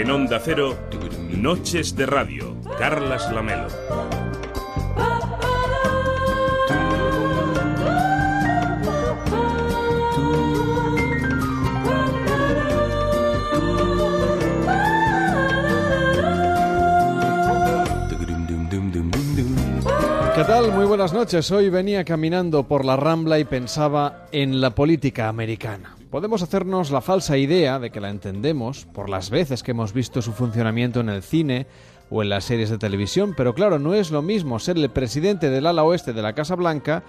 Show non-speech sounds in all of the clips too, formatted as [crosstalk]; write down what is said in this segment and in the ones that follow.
En Onda Cero, Noches de Radio, Carlas Lamelo. ¿Qué tal? Muy buenas noches. Hoy venía caminando por la Rambla y pensaba en la política americana. Podemos hacernos la falsa idea de que la entendemos por las veces que hemos visto su funcionamiento en el cine o en las series de televisión, pero claro, no es lo mismo ser el presidente del ala oeste de la Casa Blanca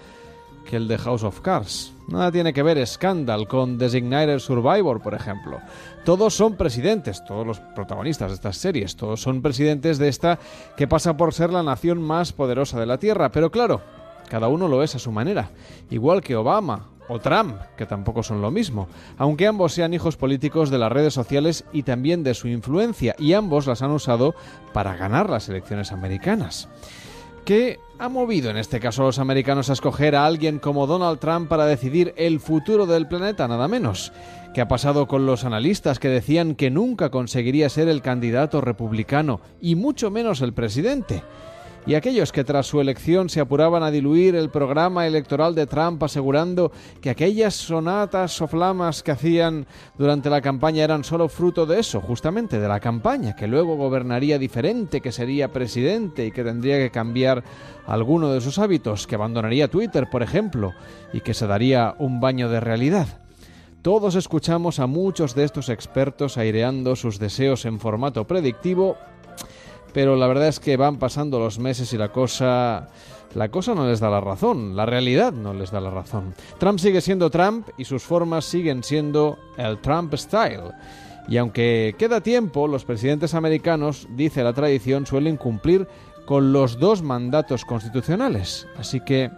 que el de House of Cards. Nada tiene que ver Scandal con Designated Survivor, por ejemplo. Todos son presidentes, todos los protagonistas de estas series, todos son presidentes de esta que pasa por ser la nación más poderosa de la Tierra. Pero claro, cada uno lo es a su manera, igual que Obama o Trump, que tampoco son lo mismo, aunque ambos sean hijos políticos de las redes sociales y también de su influencia, y ambos las han usado para ganar las elecciones americanas. ¿Qué ha movido en este caso a los americanos a escoger a alguien como Donald Trump para decidir el futuro del planeta, nada menos? ¿Qué ha pasado con los analistas que decían que nunca conseguiría ser el candidato republicano y mucho menos el presidente? Y aquellos que tras su elección se apuraban a diluir el programa electoral de Trump asegurando que aquellas sonatas o flamas que hacían durante la campaña eran solo fruto de eso, justamente de la campaña, que luego gobernaría diferente, que sería presidente y que tendría que cambiar alguno de sus hábitos, que abandonaría Twitter, por ejemplo, y que se daría un baño de realidad. Todos escuchamos a muchos de estos expertos aireando sus deseos en formato predictivo pero la verdad es que van pasando los meses y la cosa la cosa no les da la razón, la realidad no les da la razón. Trump sigue siendo Trump y sus formas siguen siendo el Trump style. Y aunque queda tiempo, los presidentes americanos, dice la tradición, suelen cumplir con los dos mandatos constitucionales. Así que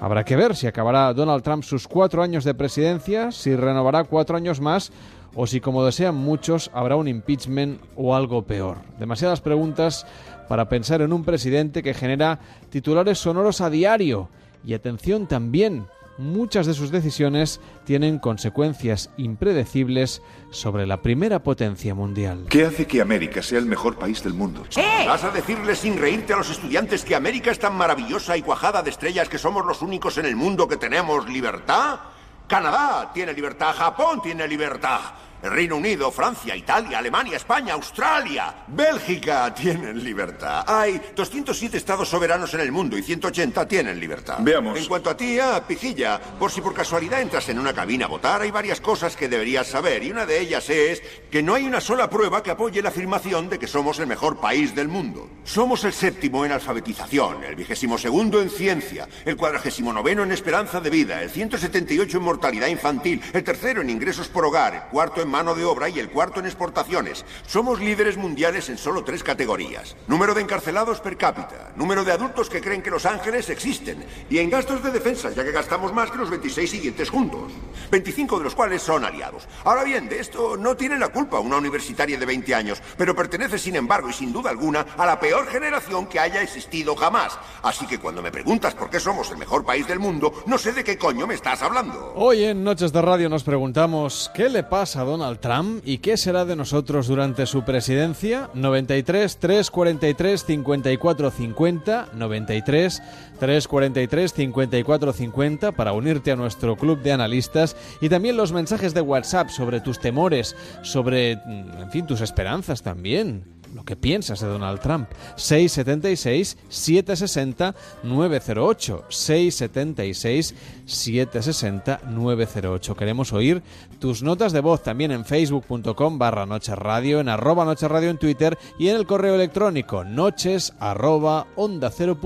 habrá que ver si acabará Donald Trump sus cuatro años de presidencia, si renovará cuatro años más o si, como desean muchos, habrá un impeachment o algo peor. Demasiadas preguntas para pensar en un presidente que genera titulares sonoros a diario. Y atención también, muchas de sus decisiones tienen consecuencias impredecibles sobre la primera potencia mundial. ¿Qué hace que América sea el mejor país del mundo? ¿Vas a decirles sin reírte a los estudiantes que América es tan maravillosa y cuajada de estrellas que somos los únicos en el mundo que tenemos libertad? Canadá tiene libertad, Japón tiene libertad. Reino Unido, Francia, Italia, Alemania, España, Australia, Bélgica tienen libertad. Hay 207 estados soberanos en el mundo y 180 tienen libertad. Veamos. En cuanto a ti, ah, Pijilla, por si por casualidad entras en una cabina a votar, hay varias cosas que deberías saber y una de ellas es que no hay una sola prueba que apoye la afirmación de que somos el mejor país del mundo. Somos el séptimo en alfabetización, el vigésimo segundo en ciencia, el cuadragésimo noveno en esperanza de vida, el 178 en mortalidad infantil, el tercero en ingresos por hogar, el cuarto en mano de obra y el cuarto en exportaciones. Somos líderes mundiales en solo tres categorías. Número de encarcelados per cápita, número de adultos que creen que los ángeles existen y en gastos de defensa, ya que gastamos más que los 26 siguientes juntos. 25 de los cuales son aliados. Ahora bien, de esto no tiene la culpa una universitaria de 20 años, pero pertenece sin embargo y sin duda alguna a la peor generación que haya existido jamás. Así que cuando me preguntas por qué somos el mejor país del mundo, no sé de qué coño me estás hablando. Hoy en Noches de Radio nos preguntamos ¿qué le pasa a Donald Trump y qué será de nosotros durante su presidencia? 93 343 54 50 93 343 54 50 para unirte a nuestro club de analistas. Y también los mensajes de WhatsApp sobre tus temores, sobre mm, en fin tus esperanzas también lo que piensas de Donald Trump. 676-760-908. 676-760-908. Queremos oír tus notas de voz también en facebook.com barra en arroba noche radio en Twitter y en el correo electrónico noches arroba onda cero.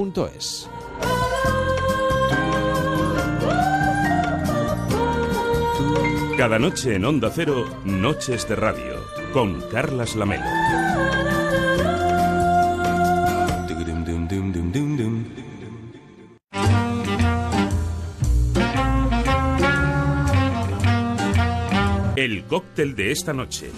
Cada noche en Onda Cero, Noches de Radio, con Carlas Lamelo. El cóctel de esta noche.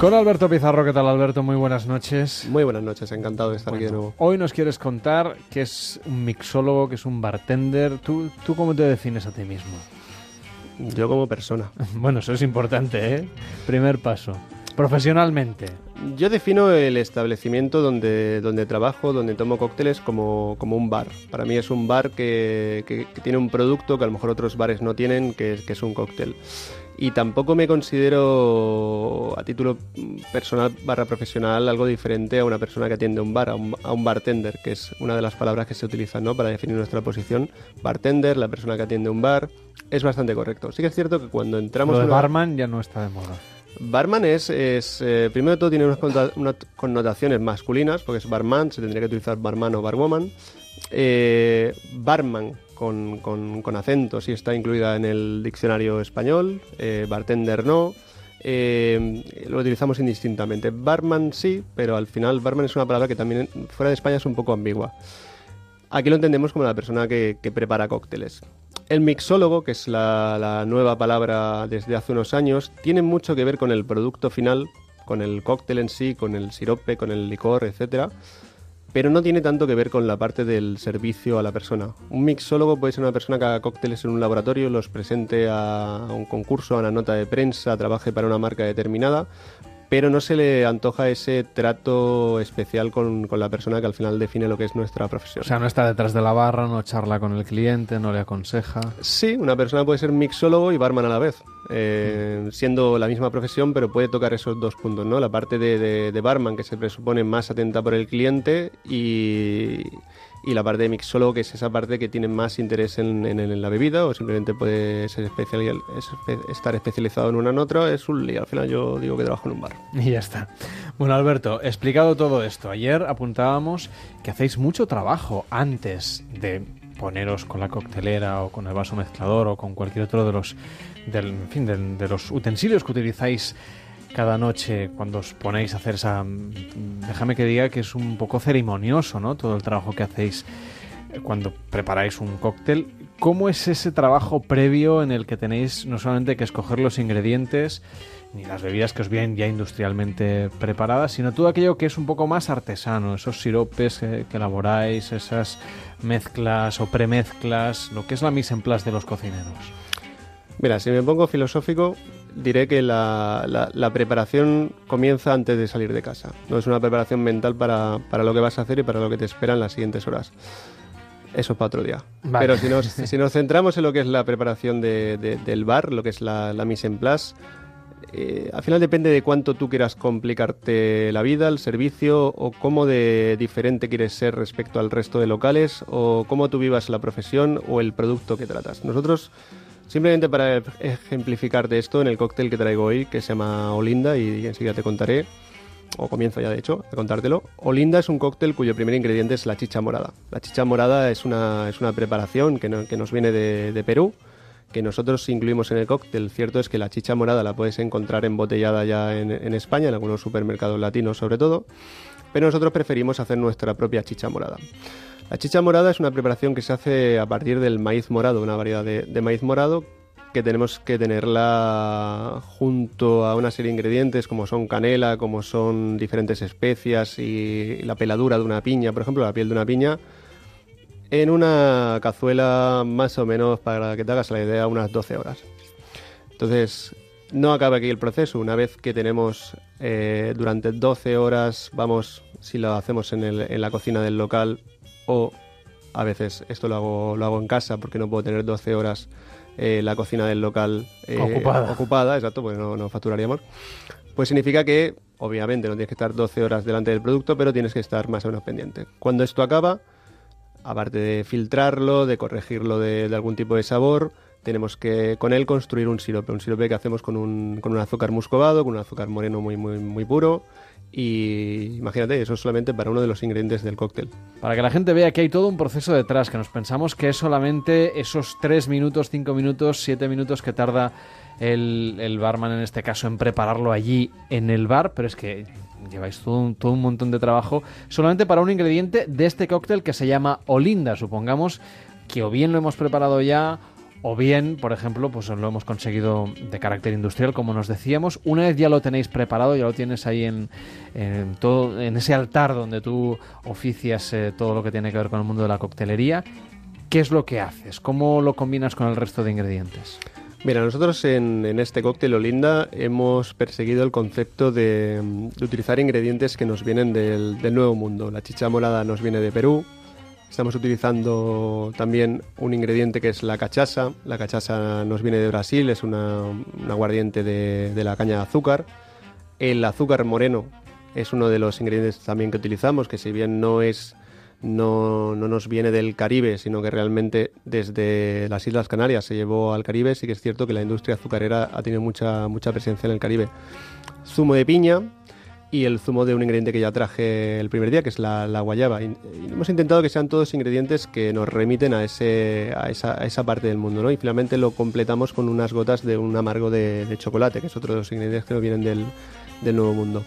Con Alberto Pizarro, ¿qué tal Alberto? Muy buenas noches. Muy buenas noches, encantado de estar aquí de nuevo. Hoy nos quieres contar que es un mixólogo, que es un bartender. ¿Tú, ¿Tú cómo te defines a ti mismo? Yo como persona. [laughs] bueno, eso es importante, ¿eh? Primer paso. Profesionalmente. Yo defino el establecimiento donde, donde trabajo, donde tomo cócteles como, como un bar. Para mí es un bar que, que, que, tiene un producto que a lo mejor otros bares no tienen, que, que es un cóctel y tampoco me considero a título personal barra profesional algo diferente a una persona que atiende un bar, a un, a un, bartender, que es una de las palabras que se utilizan ¿no? para definir nuestra posición. Bartender, la persona que atiende un bar, es bastante correcto. Sí que es cierto que cuando entramos... Lo de barman ya no está de moda. Barman es, es eh, primero de todo tiene unas, connotaciones masculinas, porque es barman, se tendría que utilizar barman o barwoman. Eh, barman con, con, con, acento sí está incluida en el diccionario español, eh, bartender no. Lo utilizamos indistintamente. Barman sí, pero al final barman es una palabra que también fuera de España es un poco ambigua. Aquí lo entendemos como la persona que prepara cócteles. El mixólogo, que es la, nueva palabra desde hace unos años, tiene mucho que ver con el producto final, con el cóctel en sí, con el sirope, con el licor, etcétera pero no tiene tanto que ver con la parte del servicio a la persona. Un mixólogo puede ser una persona que haga cócteles en un laboratorio, los presente a un concurso, a una nota de prensa, trabaje para una marca determinada, pero no se le antoja ese trato especial con, con, la persona que al final define lo que es nuestra profesión. O sea, no está detrás de la barra, no charla con el cliente, no le aconseja. Sí, una persona puede ser mixólogo y barman a la vez, eh, mm. siendo la misma profesión, pero puede tocar esos dos puntos, ¿no? La parte de, de, de barman, que se presupone más atenta por el cliente, y, y la parte de mixólogo, que es esa parte que tiene más interés en, en, en la bebida o simplemente puede ser especial, es, estar especializado en una en otra, es un lío. Al final yo digo que trabajo en un bar. [laughs] Y ya está. Bueno, Alberto, explicado todo esto, ayer apuntábamos que hacéis mucho trabajo antes de poneros con la coctelera o con el vaso mezclador o con cualquier otro de los, del, en fin, de, de los utensilios que utilizáis cada noche cuando os ponéis a hacer esa... Déjame que diga que es un poco ceremonioso, ¿no? Todo el trabajo que hacéis cuando preparáis un cóctel. ¿Cómo es ese trabajo previo en el que tenéis no solamente que escoger los ingredientes, ni las bebidas que os vienen ya industrialmente preparadas, sino todo aquello que es un poco más artesano, esos siropes que, que elaboráis, esas mezclas o premezclas, lo que es la mise en place de los cocineros? Mira, si me pongo filosófico, diré que la, la, la, preparación comienza antes de salir de casa. No es una preparación mental para, para, lo que vas a hacer y para lo que te espera en las siguientes horas. Eso es para otro día. Vale. Pero si nos, [laughs] si nos, centramos en lo que es la preparación de, de, del bar, lo que es la, la mise en place, eh, al final depende de cuánto tú quieras complicarte la vida, el servicio, o cómo de diferente quieres ser respecto al resto de locales, o cómo tú vivas la profesión o el producto que tratas. Nosotros Simplemente para ejemplificarte esto, en el cóctel que traigo hoy, que se llama Olinda, y enseguida te contaré, o comienzo ya de hecho a contártelo. Olinda es un cóctel cuyo primer ingrediente es la chicha morada. La chicha morada es una, es una preparación que, no, que nos viene de, de, Perú, que nosotros incluimos en el cóctel. Cierto es que la chicha morada la puedes encontrar embotellada ya en, en España, en algunos supermercados latinos sobre todo, pero nosotros preferimos hacer nuestra propia chicha morada. La chicha morada es una preparación que se hace a partir del maíz morado, una variedad de, maíz morado que tenemos que tenerla junto a una serie de ingredientes como son canela, como son diferentes especias y la peladura de una piña, por ejemplo, la piel de una piña, en una cazuela más o menos, para que te hagas la idea, unas 12 horas. Entonces, no acaba aquí el proceso. Una vez que tenemos eh, durante 12 horas, vamos, si lo hacemos en, el, en la cocina del local, o a veces esto lo hago, lo hago en casa porque no puedo tener 12 horas eh, la cocina del local eh, ocupada. ocupada, exacto, porque no, no, facturaríamos. Pues significa que, obviamente, no tienes que estar 12 horas delante del producto, pero tienes que estar más o menos pendiente. Cuando esto acaba, aparte de filtrarlo, de corregirlo de, de algún tipo de sabor, tenemos que con él construir un sirope, un sirope que hacemos con un, con un azúcar muscovado, con un azúcar moreno muy, muy, muy puro, y imagínate, eso es solamente para uno de los ingredientes del cóctel. Para que la gente vea que hay todo un proceso detrás, que nos pensamos que es solamente esos 3 minutos, 5 minutos, 7 minutos que tarda el, el, barman en este caso en prepararlo allí en el bar, pero es que lleváis todo un, todo un montón de trabajo solamente para un ingrediente de este cóctel que se llama Olinda, supongamos que o bien lo hemos preparado ya o bien, por ejemplo, pues lo hemos conseguido de carácter industrial, como nos decíamos. Una vez ya lo tenéis preparado, ya lo tienes ahí en, todo, en ese altar donde tú oficias eh, todo lo que tiene que ver con el mundo de la coctelería. ¿Qué es lo que haces? ¿Cómo lo combinas con el resto de ingredientes? Mira, nosotros en, este cóctel Olinda hemos perseguido el concepto de, utilizar ingredientes que nos vienen del, del, Nuevo Mundo. La chicha morada nos viene de Perú, Estamos utilizando también un ingrediente que es la cachaza. La cachaza nos viene de Brasil, es una, un aguardiente de, la caña de azúcar. El azúcar moreno es uno de los ingredientes también que utilizamos, que si bien no es no, no, nos viene del Caribe, sino que realmente desde las Islas Canarias se llevó al Caribe, sí que es cierto que la industria azucarera ha tenido mucha, mucha presencia en el Caribe. Zumo de piña, y el zumo de un ingrediente que ya traje el primer día, que es la, guayaba. Y, hemos intentado que sean todos ingredientes que nos remiten a, ese, a, esa, a esa parte del mundo, ¿no? Y finalmente lo completamos con unas gotas de un amargo de, chocolate, que es otro de los ingredientes que nos vienen del, del Nuevo Mundo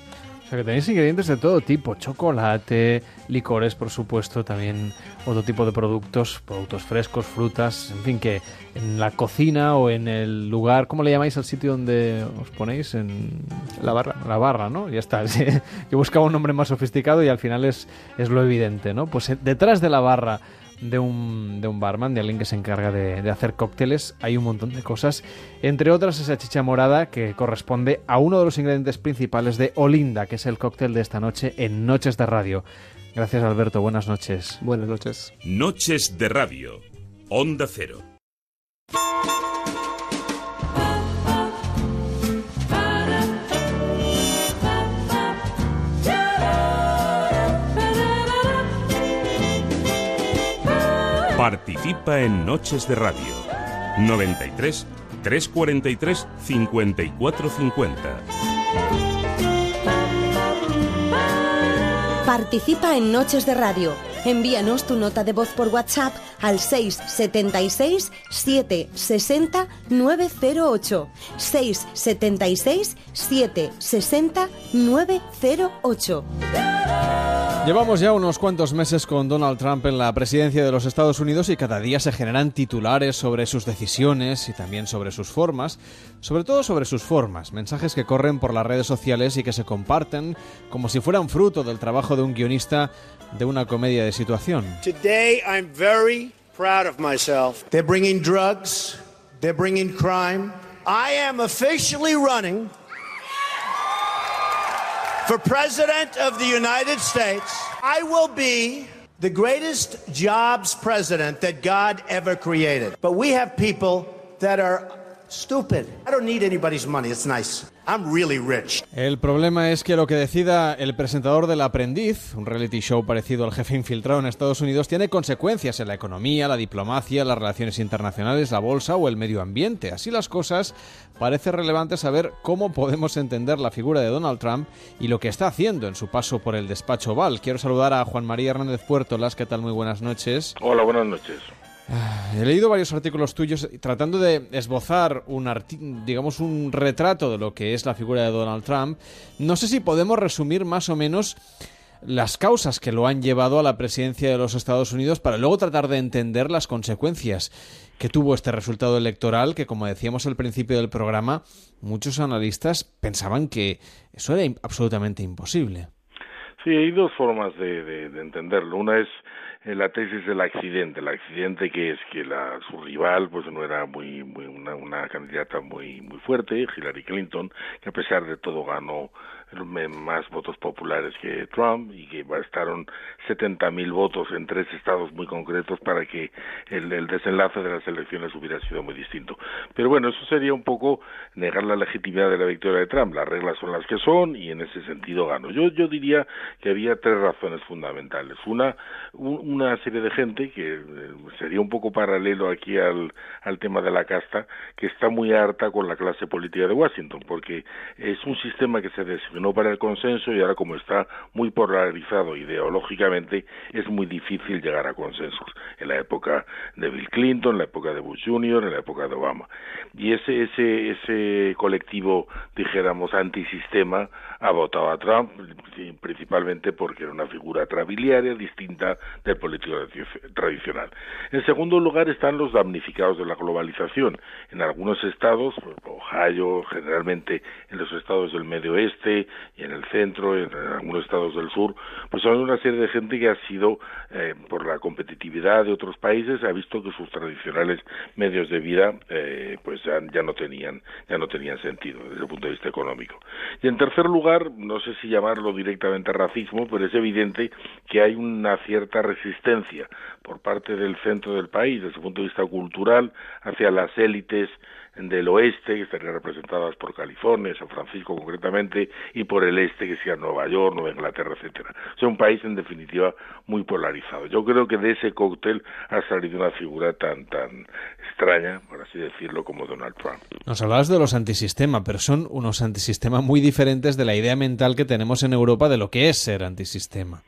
sea que tenéis ingredientes de todo tipo, chocolate, licores, por supuesto, también otro tipo de productos, productos frescos, frutas, en fin, que en la cocina o en el lugar, ¿cómo le llamáis al sitio donde os ponéis? En la barra. La barra, ¿no? Ya está. [laughs] Yo buscaba un nombre más sofisticado y al final es, es lo evidente, ¿no? Pues eh, detrás de la barra de un, de un barman, de alguien que se encarga de, hacer cócteles. Hay un montón de cosas, entre otras esa chicha morada que corresponde a uno de los ingredientes principales de Olinda, que es el cóctel de esta noche en Noches de Radio. Gracias Alberto, buenas noches. Buenas noches. Noches de Radio, Onda Cero. Participa en Noches de Radio. 93 343 5450. Participa en Noches de Radio. Envíanos tu nota de voz por WhatsApp al 676 760 908. 676 760 908. Llevamos ya unos cuantos meses con Donald Trump en la presidencia de los Estados Unidos y cada día se generan titulares sobre sus decisiones y también sobre sus formas, sobre todo sobre sus formas, mensajes que corren por las redes sociales y que se comparten como si fueran fruto del trabajo de un guionista de una comedia de situación. Today I'm very proud of myself. They're bringing drugs, they're bringing crime. I am officially running for President of the United States, I will be the greatest jobs president that God ever created. But we have people that are stupid. I don't need anybody's money. It's nice. El problema es que lo que decida el presentador del Aprendiz, un reality show parecido al jefe infiltrado en Estados Unidos, tiene consecuencias en la economía, la diplomacia, las relaciones internacionales, la bolsa o el medio ambiente. Así las cosas, parece relevante saber cómo podemos entender la figura de Donald Trump y lo que está haciendo en su paso por el despacho Oval. Quiero saludar a Juan María Hernández Puertolas. ¿Qué tal? Muy buenas noches. Hola, buenas noches. Ah, he leído varios artículos tuyos tratando de esbozar un digamos un retrato de lo que es la figura de Donald Trump. No sé si podemos resumir más o menos las causas que lo han llevado a la presidencia de los Estados Unidos para luego tratar de entender las consecuencias que tuvo este resultado electoral que, como decíamos al principio del programa, muchos analistas pensaban que eso era absolutamente imposible. Sí, hay dos formas de entenderlo. Una es la tesis del accidente, el accidente que es que la su rival pues no era muy muy una, una candidata muy muy fuerte, Hillary Clinton, que a pesar de todo ganó más votos populares que Trump y que bastaron 70.000 votos en tres estados muy concretos para que el, desenlace de las elecciones hubiera sido muy distinto. Pero bueno, eso sería un poco negar la legitimidad de la victoria de Trump. Las reglas son las que son y en ese sentido gano. Yo, yo diría que había tres razones fundamentales. Una, una serie de gente que eh, sería un poco paralelo aquí al, al tema de la casta, que está muy harta con la clase política de Washington, porque es un sistema que se designó para el consenso y ahora como está muy polarizado ideológicamente es muy difícil llegar a consensos. En la época de Bill Clinton, en la época de Bush Jr., en la época de Obama. Y ese, ese, ese colectivo, dijéramos, antisistema ha votado a Trump principalmente porque era una figura trabiliaria distinta del político tradicional. En segundo lugar están los damnificados de la globalización. En algunos estados, pues, Ohio, generalmente en los estados del medio oeste y en el centro, en algunos estados del sur, pues hay una serie de gente que ha sido, eh, por la competitividad de otros países, ha visto que sus tradicionales medios de vida, eh, pues ya, ya no tenían, ya no tenían sentido desde el punto de vista económico. Y en tercer lugar, no sé si llamarlo directamente racismo, pero es evidente que hay una cierta resistencia por parte del centro del país, desde el punto de vista cultural, hacia las élites del oeste, que estarían representadas por California, San Francisco concretamente, y por el este, que sea Nueva York, Nueva Inglaterra, etcétera. Es un país, en definitiva, muy polarizado. Yo creo que de ese cóctel ha salido una figura tan, tan extraña, por así decirlo, como Donald Trump. Nos hablabas de los antisistema, pero son unos antisistemas muy diferentes de la idea mental que tenemos en Europa de lo que es ser antisistema.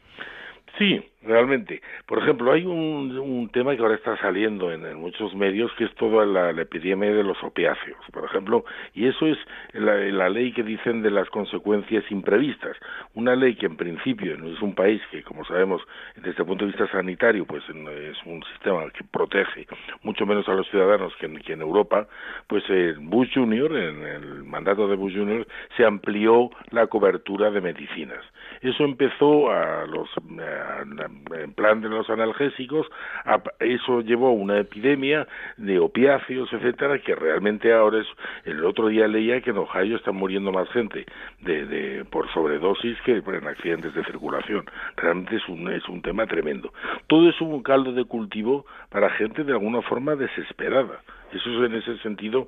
Sí, realmente. Por ejemplo, hay un, un tema que ahora está saliendo en, muchos medios que es toda la, epidemia de los opiáceos, por ejemplo, y eso es la, ley que dicen de las consecuencias imprevistas. Una ley que en principio es un país que, como sabemos, desde el punto de vista sanitario, pues es un sistema que protege mucho menos a los ciudadanos que en, Europa, pues Bush Jr., en el mandato de Bush Jr., se amplió la cobertura de medicinas. Eso empezó a los en plan de los analgésicos, eso llevó a una epidemia de opiáceos, etcétera, que realmente ahora es, el otro día leía que en Ohio está muriendo más gente de, de por sobredosis que en accidentes de circulación. Realmente es un, es un tema tremendo. Todo es un caldo de cultivo para gente de alguna forma desesperada. Eso en ese sentido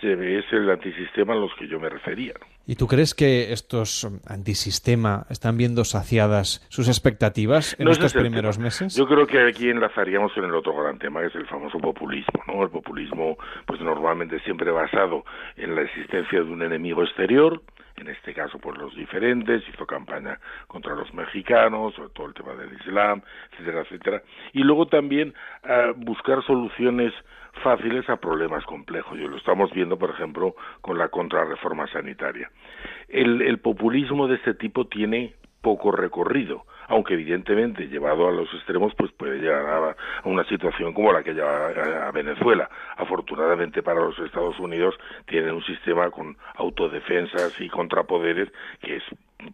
se ve, es el antisistema a los que yo me refería. ¿Y tú crees que estos antisistema están viendo saciadas sus expectativas en estos primeros meses? Yo creo que aquí enlazaríamos en el otro gran tema, que es el famoso populismo. ¿no? El populismo, pues normalmente siempre basado en la existencia de un enemigo exterior, en este caso por los diferentes, hizo campaña contra los mexicanos, sobre todo el tema del Islam, etcétera, etcétera. Y luego también uh, buscar soluciones fáciles a problemas complejos. Y lo estamos viendo, por ejemplo, con la contrarreforma sanitaria. El populismo de este tipo tiene poco recorrido, aunque evidentemente llevado a los extremos pues puede llegar a, una situación como la que lleva a, Venezuela. Afortunadamente para los Estados Unidos tienen un sistema con autodefensas y contrapoderes que es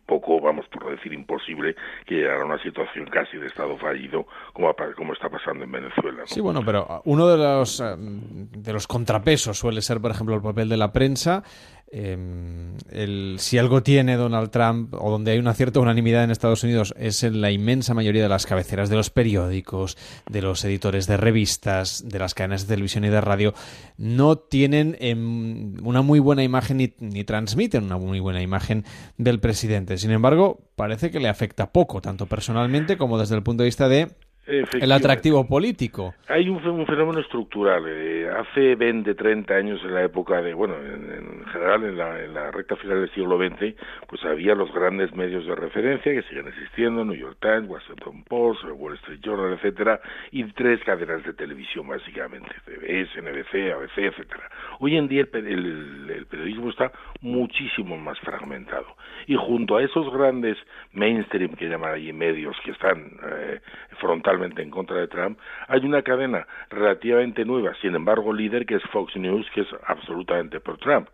poco, vamos por decir, imposible que llegara a una situación casi de Estado fallido como, como está pasando en Venezuela. Sí, bueno, pero uno de los, eh, de los contrapesos suele ser, por ejemplo, el papel de la prensa Em, el, si algo tiene Donald Trump o donde hay una cierta unanimidad en Estados Unidos es en la inmensa mayoría de las cabeceras de los periódicos, de los editores de revistas, de las cadenas de televisión y de radio, no tienen em, una muy buena imagen ni, ni, transmiten una muy buena imagen del presidente. Sin embargo, parece que le afecta poco, tanto personalmente como desde el punto de vista de el atractivo político. Hay un, fenómeno estructural. Eh, hace 20, 30 años, en la época de, bueno, en, general en la, en la, recta final del siglo XX, pues había los grandes medios de referencia que siguen existiendo, New York Times, Washington Post, Wall Street Journal, etcétera, y tres cadenas de televisión básicamente, CBS, NBC, ABC, etcétera. Hoy en día el, el periodismo está muchísimo más fragmentado. Y junto a esos grandes mainstream que llaman allí medios que están eh, frontalmente en contra de Trump, hay una cadena relativamente nueva, sin embargo líder, que es Fox News, que es absolutamente pro Trump.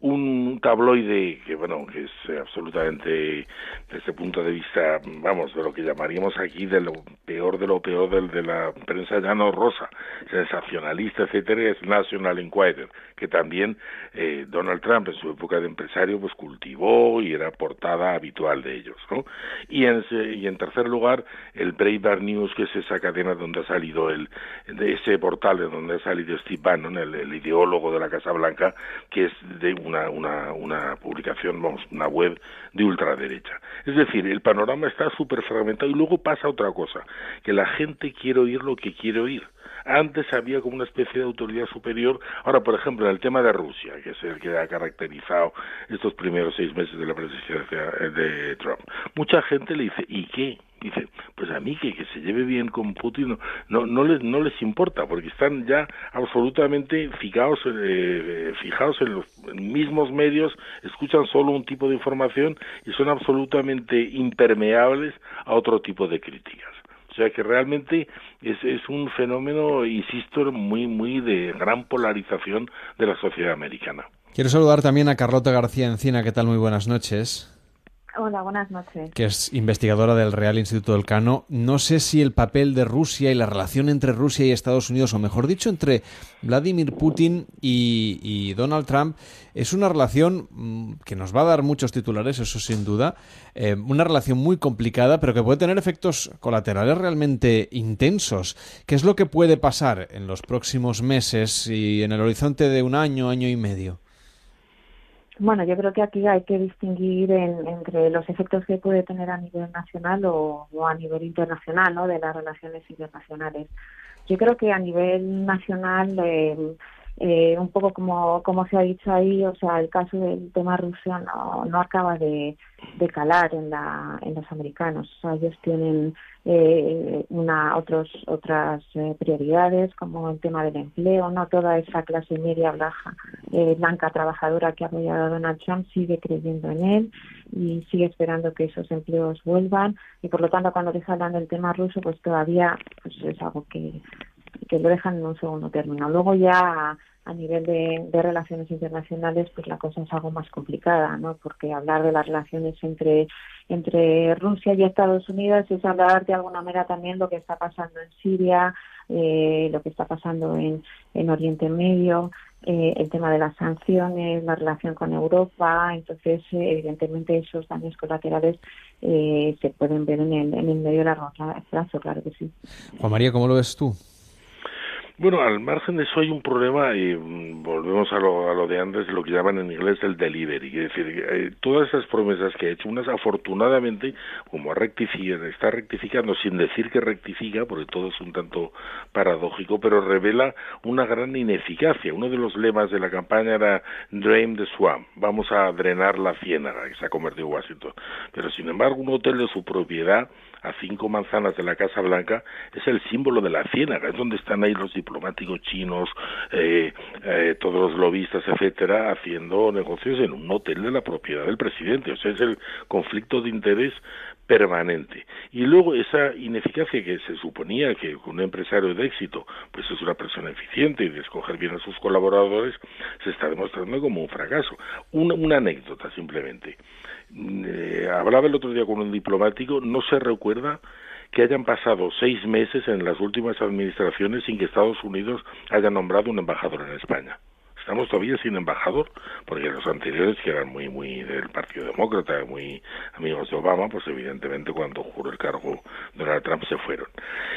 Un tabloide que bueno que es eh, absolutamente desde punto de vista vamos de lo que llamaríamos aquí de lo peor de lo peor del de la prensa ya rosa sensacionalista etcétera es National Enquirer que también eh, Donald Trump en su época de empresario pues cultivó y era portada habitual de ellos ¿no? y en y en tercer lugar el Breitbart News que es esa cadena donde ha salido el de ese portal de donde ha salido Steve Bannon el, ideólogo de la Casa Blanca que es de un una, una, una publicación, vamos, una web de ultraderecha. Es decir, el panorama está súper fragmentado y luego pasa otra cosa, que la gente quiere oír lo que quiere oír. Antes había como una especie de autoridad superior. Ahora, por ejemplo, en el tema de Rusia, que es el que ha caracterizado estos primeros seis meses de la presidencia de Trump, mucha gente le dice, ¿y qué? Dice, pues a mí que, se lleve bien con Putin no, no, les, no les importa, porque están ya absolutamente fijados, eh, fijados en los mismos medios, escuchan solo un tipo de información y son absolutamente impermeables a otro tipo de críticas. O sea que realmente es, es un fenómeno, insisto, muy, muy de gran polarización de la sociedad americana. Quiero saludar también a Carlota García Encina. ¿Qué tal? Muy buenas noches. Hola, buenas noches. Que es investigadora del Real Instituto del Cano. No sé si el papel de Rusia y la relación entre Rusia y Estados Unidos, o mejor dicho, entre Vladimir Putin y, Donald Trump, es una relación mm, que nos va a dar muchos titulares, eso sin duda. Eh, una relación muy complicada, pero que puede tener efectos colaterales realmente intensos. ¿Qué es lo que puede pasar en los próximos meses y en el horizonte de un año, año y medio? Bueno, yo creo que aquí hay que distinguir entre los efectos que puede tener a nivel nacional o, a nivel internacional, ¿no? De las relaciones internacionales. Yo creo que a nivel nacional, eh, eh, un poco como, como se ha dicho ahí, o sea, el caso del tema ruso no, no acaba de, de calar en, la, en los americanos. O sea, ellos tienen eh, una, otros, otras eh, prioridades como el tema del empleo, no toda esa clase media baja, eh, blanca trabajadora que ha apoyado Donald Trump sigue creyendo en él y sigue esperando que esos empleos vuelvan y por lo tanto cuando les hablan del tema ruso pues todavía pues, es algo que, que lo dejan en un segundo término. Luego ya a nivel de, de, relaciones internacionales, pues la cosa es algo más complicada, ¿no? Porque hablar de las relaciones entre entre Rusia y Estados Unidos es hablar de alguna manera también lo que está pasando en Siria, eh, lo que está pasando en, en Oriente Medio, eh, el tema de las sanciones, la relación con Europa, entonces eh, evidentemente esos daños colaterales eh, se pueden ver en el, en el medio y largo plazo, claro que sí. Juan María, ¿cómo lo ves tú? Bueno, al margen de eso hay un problema y mm, volvemos a lo, a lo de antes, lo que llaman en inglés el delivery. Es decir, eh, todas esas promesas que ha hecho, unas afortunadamente, como rectifica, está rectificando sin decir que rectifica, porque todo es un tanto paradójico, pero revela una gran ineficacia. Uno de los lemas de la campaña era Drain the Swamp, vamos a drenar la ciénaga, que se ha convertido en Washington. Pero sin embargo, un hotel de su propiedad a cinco manzanas de la Casa Blanca es el símbolo de la ciénaga, es donde están ahí los diplomáticos chinos, eh, eh, todos los lobistas, etcétera, haciendo negocios en un hotel de la propiedad del presidente. O sea, es el conflicto de interés permanente. Y luego esa ineficacia que se suponía que un empresario de éxito pues es una persona eficiente y de escoger bien a sus colaboradores, se está demostrando como un fracaso. Una, una anécdota simplemente. Eh, hablaba el otro día con un diplomático, no se recuerda que hayan pasado seis meses en las últimas administraciones sin que Estados Unidos haya nombrado un embajador en España. Estamos todavía sin embajador, porque los anteriores, que eran muy, muy del Partido Demócrata, muy amigos de Obama, pues evidentemente cuando juró el cargo Donald Trump se fueron.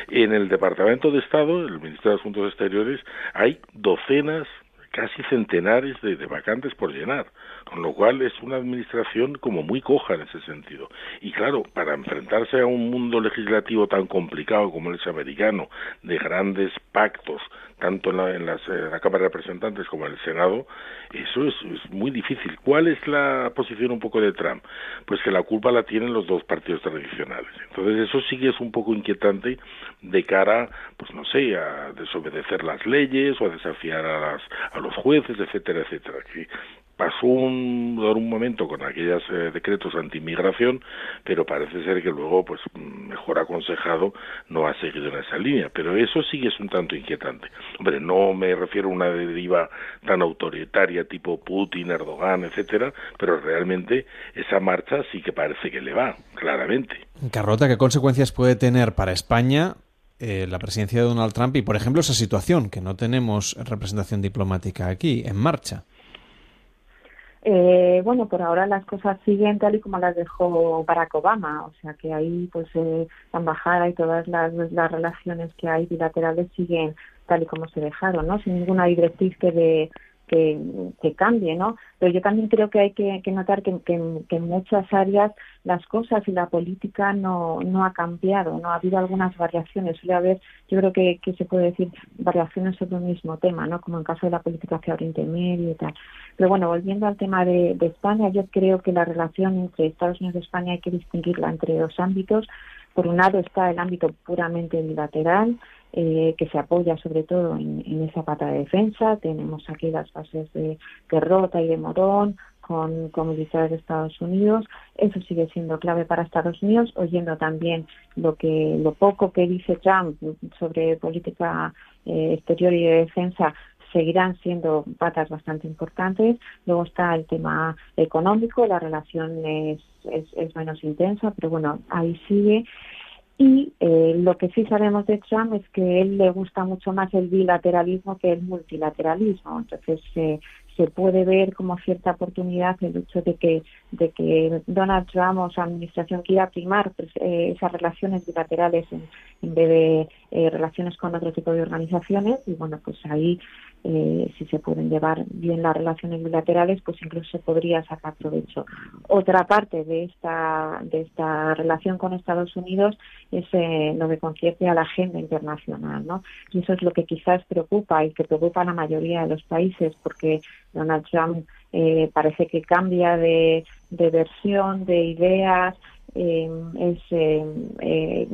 En el Departamento de Estado, el Ministerio de Asuntos Exteriores, hay docenas, casi centenares de, vacantes por llenar, con lo cual es una administración como muy coja en ese sentido. Y claro, para enfrentarse a un mundo legislativo tan complicado como el americano, de grandes pactos, tanto en la, en, la Cámara de Representantes como en el Senado, eso es, es, muy difícil. ¿Cuál es la posición un poco de Trump? Pues que la culpa la tienen los dos partidos tradicionales. Entonces eso sí que es un poco inquietante de cara, pues no sé, a desobedecer las leyes o a desafiar a, las, a los jueces, etcétera, etcétera. Que pasó un, un momento con aquellos eh, decretos anti-inmigración, pero parece ser que luego, pues mejor aconsejado, no ha seguido en esa línea. Pero eso sí que es un tanto inquietante. Hombre, no me refiero a una deriva tan autoritaria tipo Putin, Erdogan, etcétera, pero realmente esa marcha sí que parece que le va, claramente. Carrota, ¿qué consecuencias puede tener para España eh, la presidencia de Donald Trump y, por ejemplo, esa situación, que no tenemos representación diplomática aquí, en marcha? Eh, bueno, por ahora las cosas siguen tal y como las dejó Barack Obama, o sea que ahí pues eh, la embajada y todas las, las relaciones que hay bilaterales siguen tal y como se dejaron, ¿no? Sin ninguna directriz que de que, que, cambie, ¿no? Pero yo también creo que hay que, notar que, en muchas áreas las cosas y la política no, no ha cambiado, no ha habido algunas variaciones. Suele haber, yo creo que, que se puede decir variaciones sobre un mismo tema, ¿no? Como en caso de la política hacia Oriente Medio y tal. Pero bueno, volviendo al tema de, de España, yo creo que la relación entre Estados Unidos y España hay que distinguirla entre dos ámbitos. Por un lado está el ámbito puramente bilateral, eh, que se apoya sobre todo en, esa pata de defensa. Tenemos aquí las fases de, derrota y de Morón con, con, militares de Estados Unidos. Eso sigue siendo clave para Estados Unidos, oyendo también lo que lo poco que dice Trump sobre política eh, exterior y de defensa seguirán siendo patas bastante importantes. Luego está el tema económico, la relación es, es, es menos intensa, pero bueno, ahí sigue. Y eh, lo que sí sabemos de Trump es que él le gusta mucho más el bilateralismo que el multilateralismo. Entonces eh, se puede ver como cierta oportunidad el hecho de que, de que Donald Trump o su administración quiera primar pues, eh, esas relaciones bilaterales en, en vez de relaciones con otro tipo de organizaciones. Y bueno, pues ahí eh, si se pueden llevar bien las relaciones bilaterales, pues incluso se podría sacar provecho. Otra parte de esta, de esta relación con Estados Unidos es eh, lo que concierne a la agenda internacional, ¿no? Y eso es lo que quizás preocupa y que preocupa a la mayoría de los países, porque Donald Trump eh, parece que cambia de, de versión, de ideas, eh, es eh,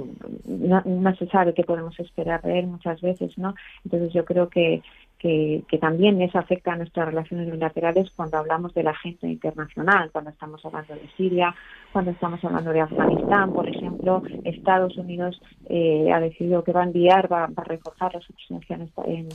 no, no, se sabe qué podemos esperar de él muchas veces, ¿no? Entonces yo creo que que, también eso afecta a nuestras relaciones bilaterales cuando hablamos de la agenda internacional, cuando estamos hablando de Siria, cuando estamos hablando de Afganistán, por ejemplo, Estados Unidos eh, ha decidido que va a enviar, va, a reforzar su presencia en,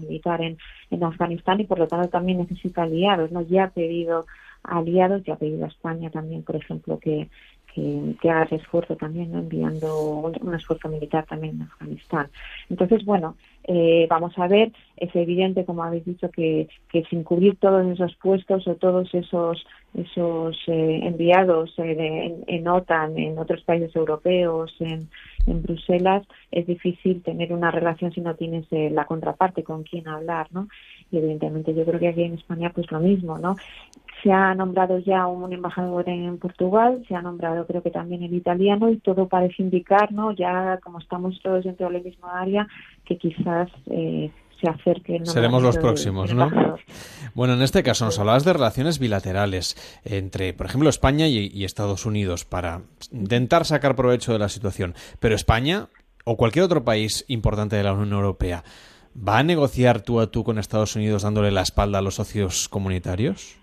militar en, Afganistán y por lo tanto también necesita aliados, ¿no? Ya ha pedido aliados, ya ha pedido a España también, por ejemplo, que, que, haga ese esfuerzo también, enviando un, esfuerzo militar también en Afganistán. Entonces, bueno, eh, vamos a ver, es evidente, como habéis dicho, que, que sin cubrir todos esos puestos o todos esos esos eh, enviados eh, en, OTAN, en otros países europeos, en, en, Bruselas, es difícil tener una relación si no tienes la contraparte con quien hablar, ¿no? Y evidentemente yo creo que aquí en España pues lo mismo, ¿no? Se ha nombrado ya un embajador en Portugal, se ha nombrado creo que también el italiano y todo parece indicar, ¿no? Ya como estamos todos dentro del mismo área, que quizás eh, se acerquen. Seremos los próximos, ¿no? Bueno, en este caso nos hablabas de relaciones bilaterales entre, por ejemplo, España y Estados Unidos para intentar sacar provecho de la situación. Pero España o cualquier otro país importante de la Unión Europea, ¿va a negociar tú a tú con Estados Unidos dándole la espalda a los socios comunitarios?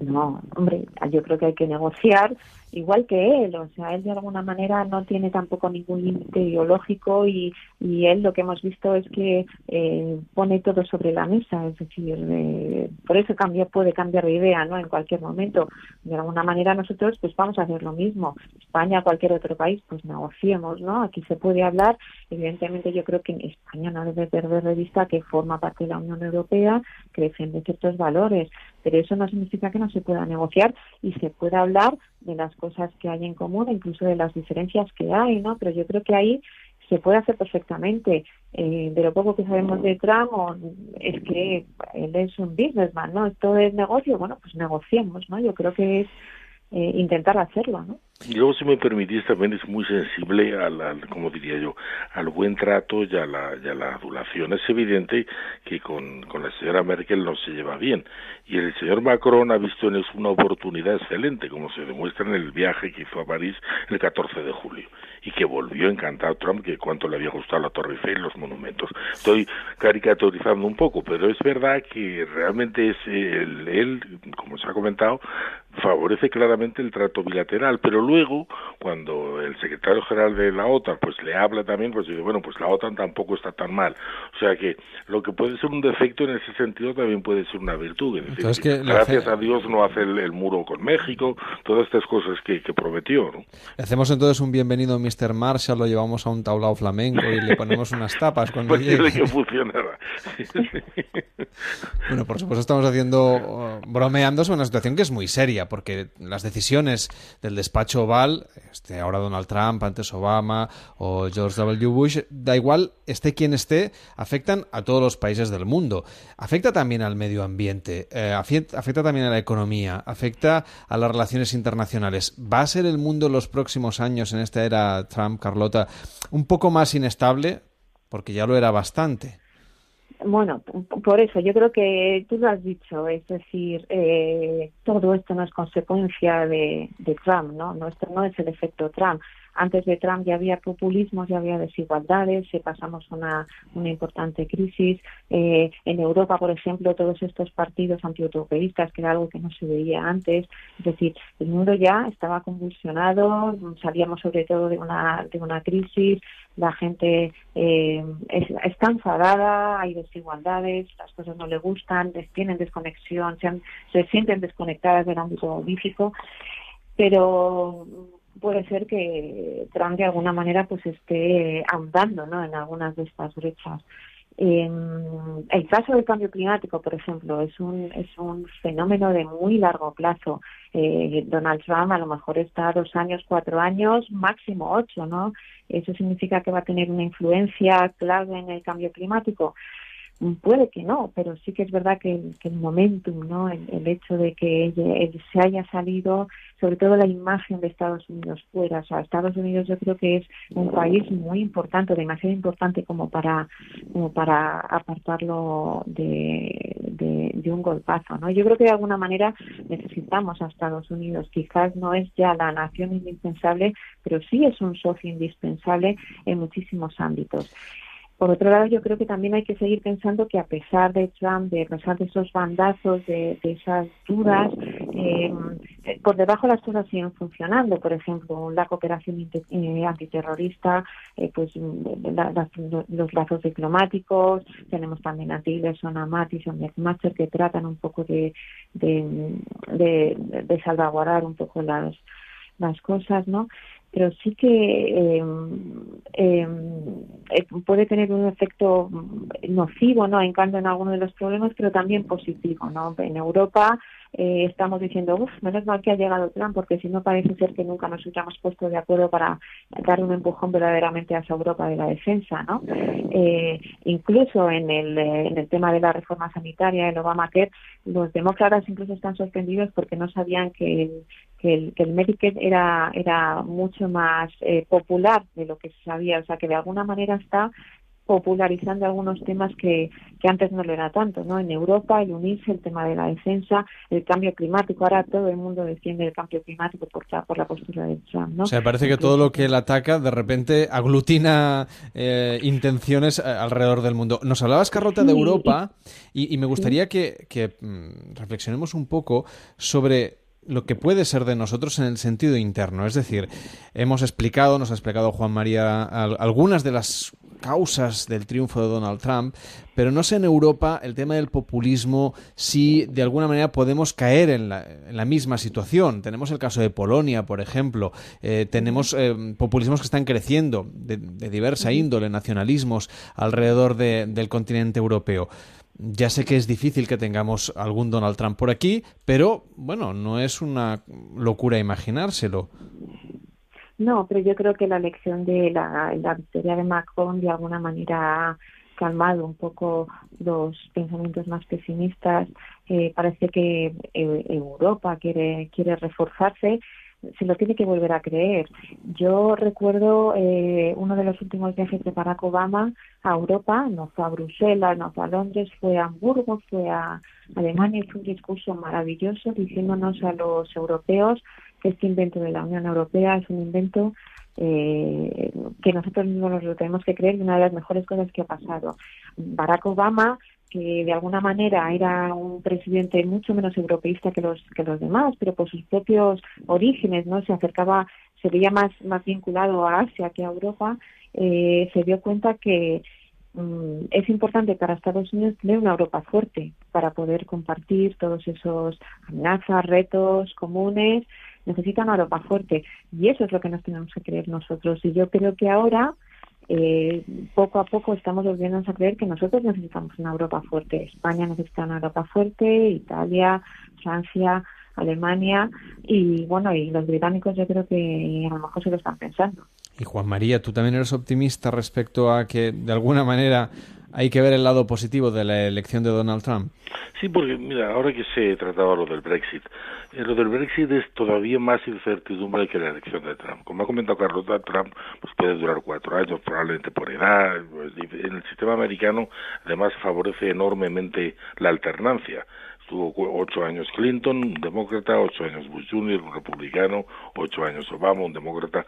No, hombre, yo creo que hay que negociar igual que él, o sea, él de alguna manera no tiene tampoco ningún límite ideológico y, y él lo que hemos visto es que eh, pone todo sobre la mesa, es decir, eh, por eso cambia, puede cambiar de idea, ¿no? En cualquier momento. De alguna manera nosotros pues vamos a hacer lo mismo. España, cualquier otro país, pues negociemos, ¿no? Aquí se puede hablar, evidentemente yo creo que España no debe perder de vista que forma parte de la Unión Europea, que defiende ciertos valores, pero eso no significa que no se pueda negociar y se pueda hablar de las cosas que hay en común, incluso de las diferencias que hay, ¿no? Pero yo creo que ahí se puede hacer perfectamente. Eh, de lo poco que sabemos de Trump es que él es un businessman, ¿no? Esto es negocio, bueno, pues negociemos, ¿no? Yo creo que es eh, intentar hacerlo, ¿no? Yo, si me permitís, también es muy sensible al, como diría yo, al buen trato y a, la, adulación. Es evidente que con, con la señora Merkel no se lleva bien. Y el señor Macron ha visto en eso una oportunidad excelente, como se demuestra en el viaje que hizo a París el 14 de julio. Y que volvió encantado a Trump, que cuánto le había gustado la Torre Eiffel los monumentos. Estoy caricaturizando un poco, pero es verdad que realmente es el, él, como se ha comentado, favorece claramente el trato bilateral, pero luego, cuando el secretario general de la OTAN pues le habla también, pues dice, bueno, pues la OTAN tampoco está tan mal. O sea que lo que puede ser un defecto en ese sentido también puede ser una virtud. gracias a Dios no hace el, muro con México, todas estas cosas que, prometió. ¿no? Hacemos entonces un bienvenido Mr. Marshall, lo llevamos a un tablao flamenco y le ponemos unas tapas cuando pues llegue. que funcionara. bueno, por supuesto estamos haciendo, bromeando sobre una situación que es muy seria porque las decisiones del despacho Oval, este, ahora Donald Trump, antes Obama o George W. Bush, da igual esté quien esté, afectan a todos los países del mundo. Afecta también al medio ambiente, eh, afecta también a la economía, afecta a las relaciones internacionales. ¿Va a ser el mundo en los próximos años, en esta era Trump, Carlota, un poco más inestable? Porque ya lo era bastante. Bueno, por eso yo creo que tú lo has dicho, es decir, eh, todo esto no es consecuencia de, Trump, ¿no? no Esto no es el efecto Trump. Antes de Trump ya había populismo, ya había desigualdades, se pasamos una, una importante crisis. Eh, en Europa, por ejemplo, todos estos partidos antieuropeístas, que era algo que no se veía antes. Es decir, el mundo ya estaba convulsionado, salíamos sobre todo de una, de una crisis, la gente eh, está enfadada, hay desigualdades, las cosas no le gustan, tienen desconexión, se, se sienten desconectadas del ámbito político, pero puede ser que Trump de alguna manera pues esté ahondando ¿no? en algunas de estas brechas. el caso del cambio climático, por ejemplo, es un, es un fenómeno de muy largo plazo. Eh, Donald Trump a lo mejor está dos años, cuatro años, máximo ocho, ¿no? Eso significa que va a tener una influencia clave en el cambio climático. Puede que no, pero sí que es verdad que, el momentum, ¿no? El, hecho de que él, se haya salido, sobre todo la imagen de Estados Unidos fuera. O sea, Estados Unidos yo creo que es un país muy importante, demasiado importante como para, como para apartarlo de, de, un golpazo, ¿no? Yo creo que de alguna manera necesitamos a Estados Unidos. Quizás no es ya la nación indispensable, pero sí es un socio indispensable en muchísimos ámbitos. Por otro lado, yo creo que también hay que seguir pensando que a pesar de Trump, de, a pesar de esos bandazos, de, esas dudas, eh, por debajo las cosas siguen funcionando. Por ejemplo, la cooperación eh, antiterrorista, eh, pues los lazos diplomáticos, tenemos también a Tillerson, a Mattis, a McMaster que tratan un poco de, de, de salvaguardar un poco las las cosas, ¿no? Pero sí que em, em, eh, puede tener un efecto nocivo, ¿no? En cambio, en algunos de los problemas, pero también positivo, ¿no? En Europa eh, estamos diciendo, uff, menos mal que ha llegado Trump, porque si no parece ser que nunca nos hubiéramos puesto de acuerdo para dar un empujón verdaderamente a esa Europa de la defensa, ¿no? Eh, incluso en el, eh, en el tema de la reforma sanitaria, el Obamacare, los demócratas incluso están sorprendidos porque no sabían que el, que el, que el era, era mucho más popular de lo que se sabía, o sea que de alguna manera está popularizando algunos temas que, que antes no lo era tanto, ¿no? En Europa, el unirse, el tema de la defensa, el cambio climático, ahora todo el mundo defiende el cambio climático por, por la postura de Trump, ¿no? O sea, parece que todo lo que él ataca de repente aglutina eh, intenciones alrededor del mundo. Nos hablabas, Carlota, de Europa y, me gustaría que, que mm, reflexionemos un poco sobre lo que puede ser de nosotros en el sentido interno. Es decir, hemos explicado, nos ha explicado Juan María algunas de las causas del triunfo de Donald Trump, pero no sé en Europa el tema del populismo si de alguna manera podemos caer en la, misma situación. Tenemos el caso de Polonia, por ejemplo, eh, tenemos eh, populismos que están creciendo de, diversa índole, nacionalismos alrededor del continente europeo. Ya sé que es difícil que tengamos algún Donald Trump por aquí, pero bueno, no es una locura imaginárselo. No, pero yo creo que la elección de la, victoria de Macron de alguna manera ha calmado un poco los pensamientos más pesimistas. Eh, parece que eh, Europa quiere, quiere reforzarse se lo tiene que volver a creer. Yo recuerdo eh, uno de los últimos viajes de Barack Obama a Europa, no fue a Bruselas, no fue a Londres, fue a Hamburgo, fue a Alemania y fue un discurso maravilloso diciéndonos a los europeos este invento de la Unión Europea es un invento eh, que nosotros mismos nos lo tenemos que creer y una de las mejores cosas que ha pasado. Barack Obama que de alguna manera era un presidente mucho menos europeísta que los que los demás, pero por sus propios orígenes, no se acercaba, se veía más más vinculado a Asia que a Europa, eh, se dio cuenta que mm, es importante para Estados Unidos tener una Europa fuerte para poder compartir todos esos amenazas, retos comunes. Necesita una Europa fuerte y eso es lo que nos tenemos que creer nosotros. Y yo creo que ahora eh, poco a poco estamos volviendo a creer que nosotros necesitamos una Europa fuerte España necesita una Europa fuerte Italia Francia Alemania y bueno, y los británicos yo creo que a lo mejor se lo están pensando. Y Juan María, ¿tú también eres optimista respecto a que de alguna manera hay que ver el lado positivo de la elección de Donald Trump? Sí, porque mira, ahora que se trataba lo del Brexit, eh, lo del Brexit es todavía más incertidumbre que la elección de Trump. Como ha comentado Carlos, Trump pues puede durar cuatro años, probablemente por edad. Pues, en el sistema americano, además, favorece enormemente la alternancia. Estuvo ocho años Clinton, un demócrata, ocho años Bush Jr., un republicano, ocho años Obama, un demócrata.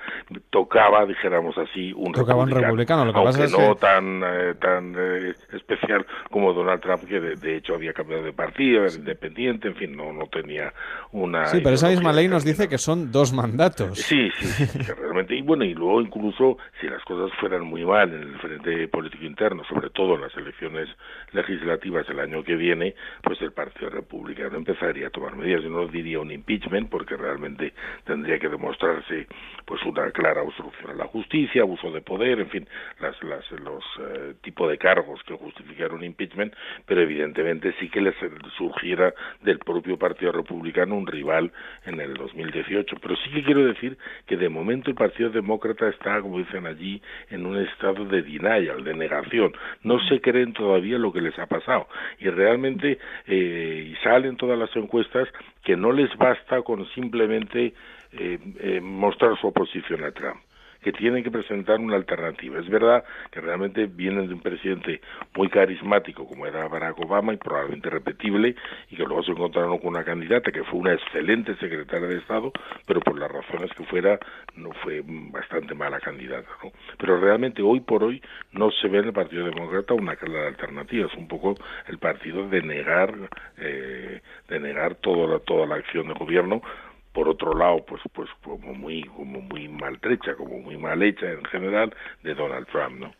Tocaba, dijéramos así, un Tocaba republicano. un republicano, lo que aunque pasa no es tan, eh, tan eh, especial como Donald Trump, que de, hecho había cambiado de partido, era independiente, en fin, no, no tenía una... Sí, pero esa misma ley nos dice que son dos mandatos. Sí, sí, sí, realmente. Y bueno, y luego incluso, si las cosas fueran muy mal en el frente político interno, sobre todo en las elecciones legislativas el año que viene, pues el partido Republicano empezaría a tomar medidas. Yo no diría un impeachment porque realmente tendría que demostrarse pues una clara obstrucción a la justicia, abuso de poder, en fin, las, las, los eh, tipos de cargos que justificaron un impeachment, pero evidentemente sí que les surgiera del propio Partido Republicano un rival en el 2018. Pero sí que quiero decir que de momento el Partido Demócrata está, como dicen allí, en un estado de denial, de negación. No se creen todavía lo que les ha pasado. Y realmente eh, y salen todas las encuestas que no les basta con simplemente eh, eh, mostrar su oposición a Trump que tienen que presentar una alternativa. Es verdad que realmente vienen de un presidente muy carismático como era Barack Obama y probablemente repetible y que luego se encontraron con una candidata que fue una excelente secretaria de Estado, pero por las razones que fuera no fue bastante mala candidata. ¿no? Pero realmente hoy por hoy no se ve en el Partido Demócrata una clara alternativa, es un poco el partido de negar eh, de negar toda toda la acción de gobierno por otro lado, pues, pues como muy, como muy maltrecha, como muy mal hecha en general de Donald Trump, ¿no?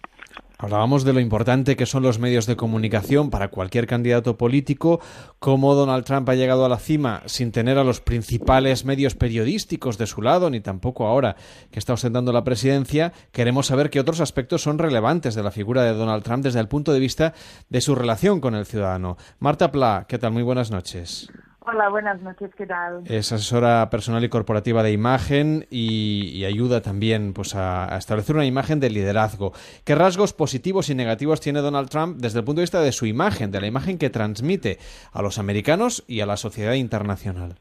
Hablábamos de lo importante que son los medios de comunicación para cualquier candidato político, cómo Donald Trump ha llegado a la cima sin tener a los principales medios periodísticos de su lado, ni tampoco ahora que está ostentando la presidencia. Queremos saber qué otros aspectos son relevantes de la figura de Donald Trump desde el punto de vista de su relación con el ciudadano. Marta Pla, ¿qué tal? Muy buenas noches. Hola, buenas noches, ¿qué tal? Es asesora personal y corporativa de imagen y, ayuda también pues, a, establecer una imagen de liderazgo. ¿Qué rasgos positivos y negativos tiene Donald Trump desde el punto de vista de su imagen, de la imagen que transmite a los americanos y a la sociedad internacional?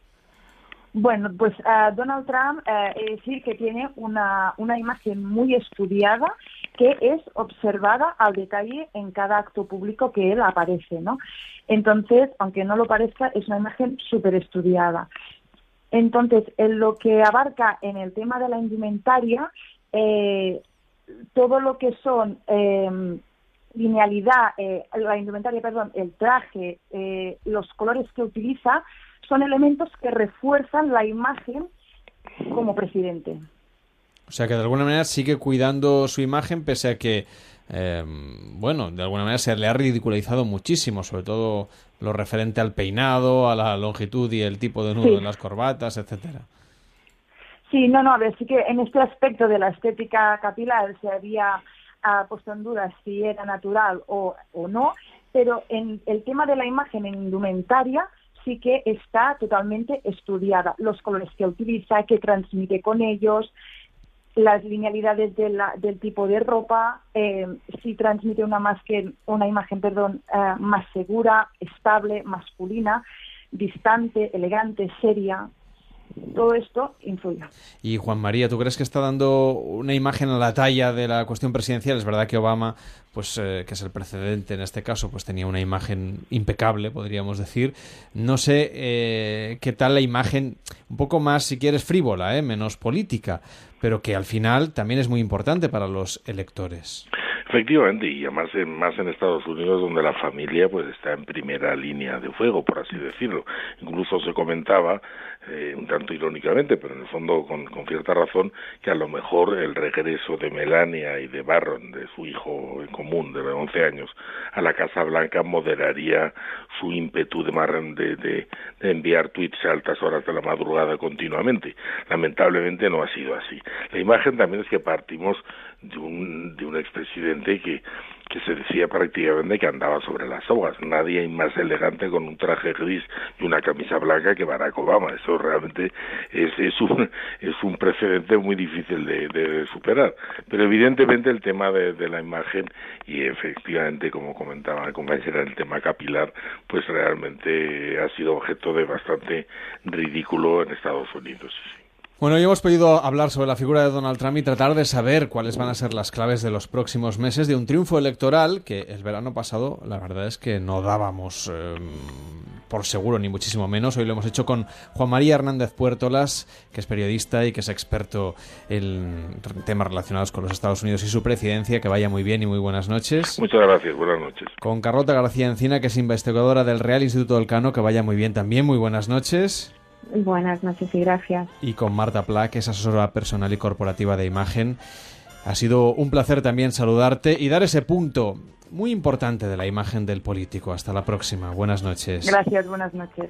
Bueno, pues uh, Donald Trump uh, es decir que tiene una, una imagen muy estudiada que es observada al detalle en cada acto público que él aparece, ¿no? Entonces, aunque no lo parezca, es una imagen súper estudiada. Entonces, en lo que abarca en el tema de la indumentaria, eh, todo lo que son eh, linealidad, eh, la indumentaria, perdón, el traje, eh, los colores que utiliza, son elementos que refuerzan la imagen como presidente. O sea que de alguna manera sigue cuidando su imagen pese a que, eh, bueno, de alguna manera se le ha ridiculizado muchísimo, sobre todo lo referente al peinado, a la longitud y el tipo de nudo en las corbatas, etcétera. Sí, no, no, a ver, sí que en este aspecto de la estética capilar se había ah, puesto en duda si era natural o, o no, pero en el tema de la imagen en indumentaria sí que está totalmente estudiada. Los colores que utiliza, que transmite con ellos, las linealidades de la, del tipo de ropa, eh, si transmite una, más que, una imagen perdón, eh, más segura, estable, masculina, distante, elegante, seria. Todo esto influye. Y Juan María, ¿tú crees que está dando una imagen a la talla de la cuestión presidencial? Es verdad que Obama, pues eh, que es el precedente en este caso, pues tenía una imagen impecable, podríamos decir. No sé eh, qué tal la imagen, un poco más, si quieres, frívola, eh, menos política, pero que al final también es muy importante para los electores. Efectivamente, y además en, más en Estados Unidos donde la familia pues está en primera línea de fuego, por así decirlo. Incluso se comentaba, eh, un tanto irónicamente, pero en el fondo con, con, cierta razón, que a lo mejor el regreso de Melania y de Barron, de su hijo en común de 11 años, a la Casa Blanca moderaría su ímpetu de, de, de, de enviar tweets a altas horas de la madrugada continuamente. Lamentablemente no ha sido así. La imagen también es que partimos de un, de un expresidente que, que se decía prácticamente que andaba sobre las aguas. Nadie hay más elegante con un traje gris y una camisa blanca que Barack Obama. Eso realmente es, es, un, [laughs] es un precedente muy difícil de, de superar. Pero evidentemente el tema de, de, la imagen y efectivamente, como comentaba la compañera, el tema capilar, pues realmente ha sido objeto de bastante ridículo en Estados Unidos. Bueno, hoy hemos podido hablar sobre la figura de Donald Trump y tratar de saber cuáles van a ser las claves de los próximos meses de un triunfo electoral que el verano pasado la verdad es que no dábamos eh, por seguro ni muchísimo menos. Hoy lo hemos hecho con Juan María Hernández Puertolas, que es periodista y que es experto en temas relacionados con los Estados Unidos y su presidencia. Que vaya muy bien y muy buenas noches. Muchas gracias, buenas noches. Con Carlota García Encina, que es investigadora del Real Instituto del Cano. Que vaya muy bien también, muy buenas noches. Buenas noches y gracias. Y con Marta Pla, que es asesora personal y corporativa de imagen. Ha sido un placer también saludarte y dar ese punto muy importante de la imagen del político. Hasta la próxima. Buenas noches. Gracias, buenas noches.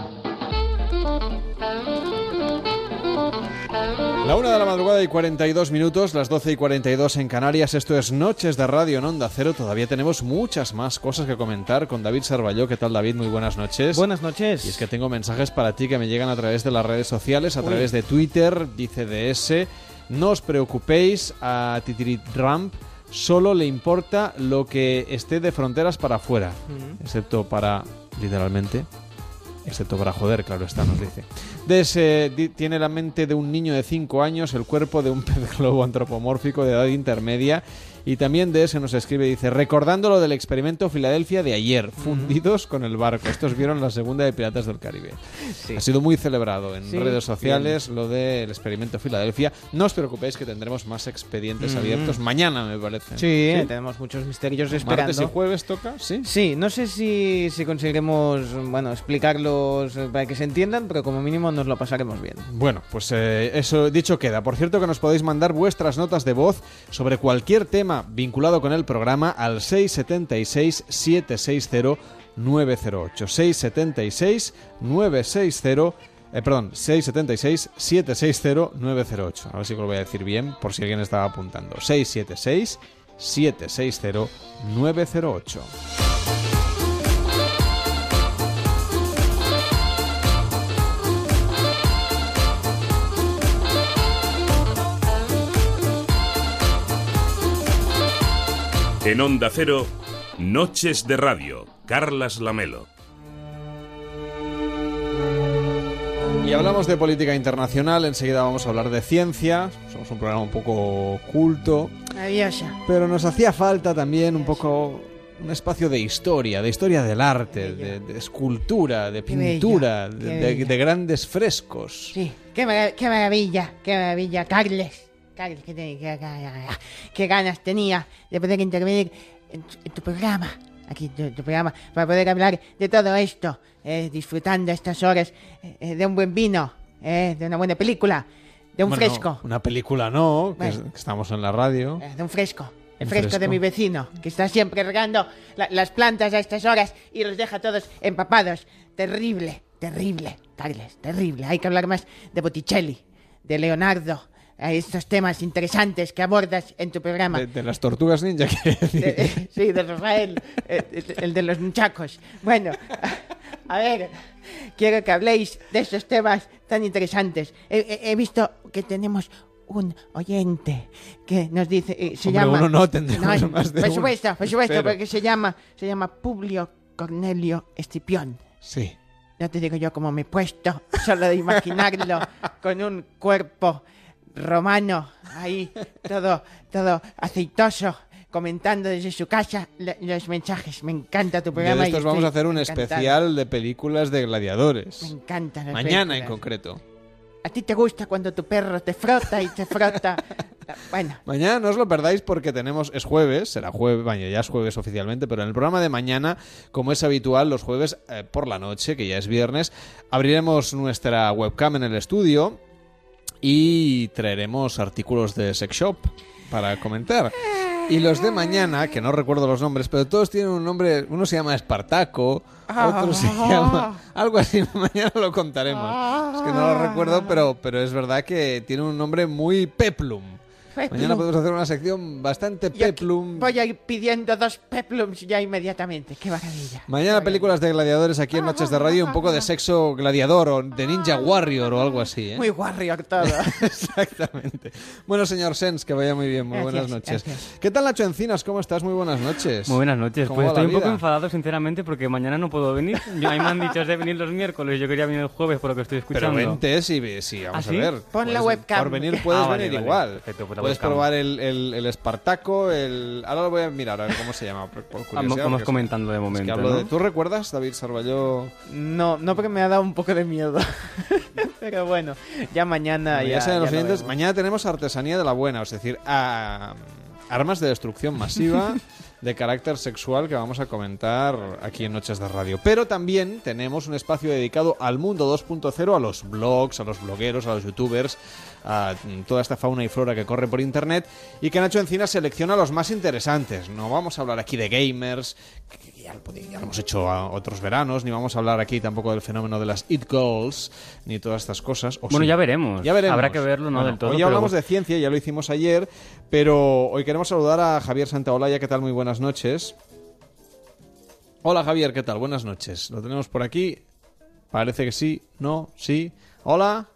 La una de la madrugada y 42 minutos, las 12 y 42 en Canarias. Esto es Noches de Radio en Onda Cero. Todavía tenemos muchas más cosas que comentar con David Sarballó. ¿Qué tal, David? Muy buenas noches. Buenas noches. Y es que tengo mensajes para ti que me llegan a través de las redes sociales, a través de Twitter, dice DS. No os preocupéis a Titiri Trump. Solo le importa lo que esté de fronteras para afuera, excepto para, literalmente, excepto para joder, claro está, nos dice. Tiene la mente de un niño de 5 años, el cuerpo de un [laughs] pez globo antropomórfico de edad intermedia. Y también de ese nos escribe, dice, recordando lo del experimento Filadelfia de ayer, fundidos con el barco. Estos vieron la segunda de Piratas del Caribe. Sí. Ha sido muy celebrado en Sí, redes sociales lo del experimento Filadelfia. No os preocupéis que tendremos más expedientes Mm. abiertos mañana, me parece. Sí, tenemos muchos misterios esperando. Martes y jueves toca, sí. Sí, no sé si, si conseguiremos, bueno, explicarlos para que se entiendan, pero como mínimo nos lo pasaremos bien. Bueno, pues eh, eso dicho queda. Por cierto que nos podéis mandar vuestras notas de voz sobre cualquier tema vinculado con el programa al 676 760 908. 676 960 eh, perdón, 676 760 908. A ver si lo voy a decir bien por si alguien estaba apuntando. 676 En Onda Cero, Noches de Radio, Carlas Lamelo. Y hablamos de política internacional, enseguida vamos a hablar de ciencia, somos un programa un poco culto, Maravillosa. pero nos hacía falta también un poco un espacio de historia, de historia del arte, de, de escultura, de Qué bello, pintura, de, de- bello. de grandes frescos. Sí, qué, qué maravilla, qué maravilla, Carles. Carles, qué, ganas tenía de poder intervenir en, tu- en tu programa, aquí tu, tu programa, para poder hablar de todo esto, eh, disfrutando estas horas eh, eh, de un buen vino, eh, de una buena película, de un Bueno, fresco, Una película no, que, es- Bueno. que estamos en la radio. eh, de un fresco. El fresco, de mi vecino, que está siempre regando la- las plantas a estas horas y los deja todos empapados. Terrible, terrible, Carles, terrible. Hay que hablar más de Botticelli, de Leonardo, a estos temas interesantes que abordas en tu programa. De, de las tortugas ninja [laughs] De- sí, de Rafael, eh, el, el de los muchachos. Bueno, a, a ver, quiero que habléis de estos temas tan interesantes. He, he- he visto que tenemos un oyente que nos dice, eh, se Hombre, llama... uno no, tendremos más de Por uno. supuesto, por supuesto, Pero- porque se llama, se llama Publio Cornelio Escipión. Sí. Ya te digo yo cómo me he puesto, solo de imaginarlo, [laughs] con un cuerpo romano ahí, todo, todo aceitoso, comentando desde su casa lo- los mensajes. Me encanta tu Y de programa. y estos vamos a hacer un especial de películas de gladiadores. Me encantan las Mañana en concreto. ¿A ti te gusta cuando tu perro te frota y te frota? bueno, Mañana no os lo perdáis porque tenemos, es jueves, será jueves, bueno, ya es jueves oficialmente, pero en el programa de mañana, como es habitual, los jueves eh, por la noche, que ya es viernes, abriremos nuestra webcam en el estudio y traeremos artículos de Sex Shop para comentar. Y los de mañana, que no recuerdo los nombres, pero todos tienen un nombre, uno se llama Espartaco, otro se llama algo así, [laughs] mañana lo contaremos. Es que no lo recuerdo, pero, pero es verdad que tiene un nombre muy peplum. Peplum. Mañana podemos hacer una sección bastante peplum. voy a ir pidiendo dos peplums ya inmediatamente. ¡Qué maravilla! Mañana películas de gladiadores aquí en Noches de Radio, un poco de sexo gladiador o de Ninja Warrior o algo así. ¿eh? Muy warrior todo. [laughs] Exactamente. Bueno, señor Sens, que vaya muy bien. Muy Gracias, buenas noches. gracias. ¿Qué tal, Nacho Encinas? ¿Cómo estás? Muy buenas noches. Muy buenas noches. ¿Cómo Pues estoy un poco enfadado, sinceramente, porque mañana no puedo venir. Yo, a mí me han dicho de venir los miércoles. Yo quería venir el jueves por lo que estoy Pero escuchando. vente, sí, sí, vamos ¿Ah, sí? a ver. Pon la webcam. Por venir puedes Ah, vale, venir vale. igual. Perfecto, pues puedes webcam. probar el, el, el Espartaco, el... Ahora lo voy a mirar, a ver cómo se llama. Por, por curiosidad, Vamos, comentando de es que momento. hablo ¿no? de- ¿Tú recuerdas, David Sarballó? No, no porque me ha dado un poco de miedo. [laughs] Pero bueno, ya mañana Bueno, ya, ya saben los oyentes, mañana tenemos artesanía de la buena, es decir, a- armas de destrucción masiva [laughs] de carácter sexual que vamos a comentar aquí en Noches de Radio. Pero también tenemos un espacio dedicado al mundo 2.0, a los blogs, a los blogueros, a los youtubers, a toda esta fauna y flora que corre por internet y que Nacho Encina selecciona los más interesantes. No vamos a hablar aquí de gamers, ya lo, podi- ya lo hemos hecho a otros veranos, ni vamos a hablar aquí tampoco del fenómeno de las it girls, ni todas estas cosas. O Bueno, sí. ya veremos. Ya veremos. Habrá que verlo, no Bueno, del todo, Hoy hablamos de ciencia, ya lo hicimos ayer, pero hoy queremos saludar a Javier Santaolalla. ¿Qué tal? Muy buenas noches. Hola Javier, ¿qué tal? Buenas noches. Lo tenemos por aquí. Parece que sí, no, sí. Hola.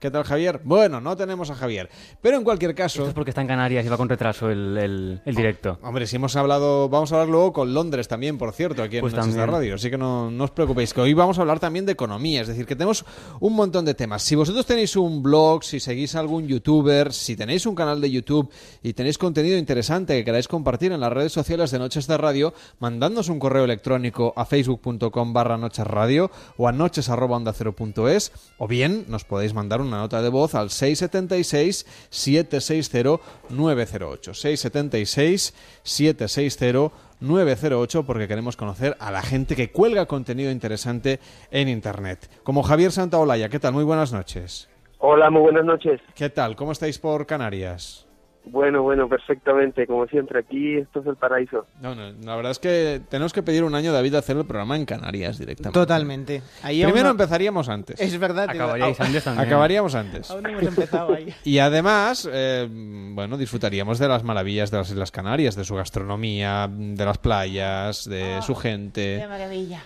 ¿Qué tal Javier? Bueno, no tenemos a Javier. Pero en cualquier caso... Esto es porque está en Canarias y va con retraso el, el- el directo. Hombre, si hemos hablado, vamos a hablar luego con Londres también, por cierto, aquí en Pues Noches de también. Radio. Así que no, no os preocupéis, que hoy vamos a hablar también de economía. Es decir, que tenemos un montón de temas. Si vosotros tenéis un blog, si seguís a algún youtuber, si tenéis un canal de YouTube y tenéis contenido interesante que queráis compartir en las redes sociales de Noches de Radio, mandadnos un correo electrónico a facebook.com barra Noches Radio o a noches arroba onda cero punto es, o bien nos podéis mandar una nota de voz al 676 760 908 676 760 908 porque queremos conocer a la gente que cuelga contenido interesante en internet. Como Javier Santaolalla, ¿qué tal? Muy buenas noches. Hola, muy buenas noches. ¿Qué tal? ¿Cómo estáis por Canarias? Bueno, bueno, perfectamente. Como siempre, aquí esto es el paraíso. No, no, la verdad es que tenemos que pedir un año, David, a hacer el programa en Canarias directamente. Totalmente. Ahí Primero no- empezaríamos antes. Es verdad. Acabaríais antes también. Acabaríamos antes. Aún no hemos empezado ahí. [laughs] Y además, eh, bueno, disfrutaríamos de las maravillas de las Islas Canarias, de su gastronomía, de las playas, de su ¡Qué gente. maravilla!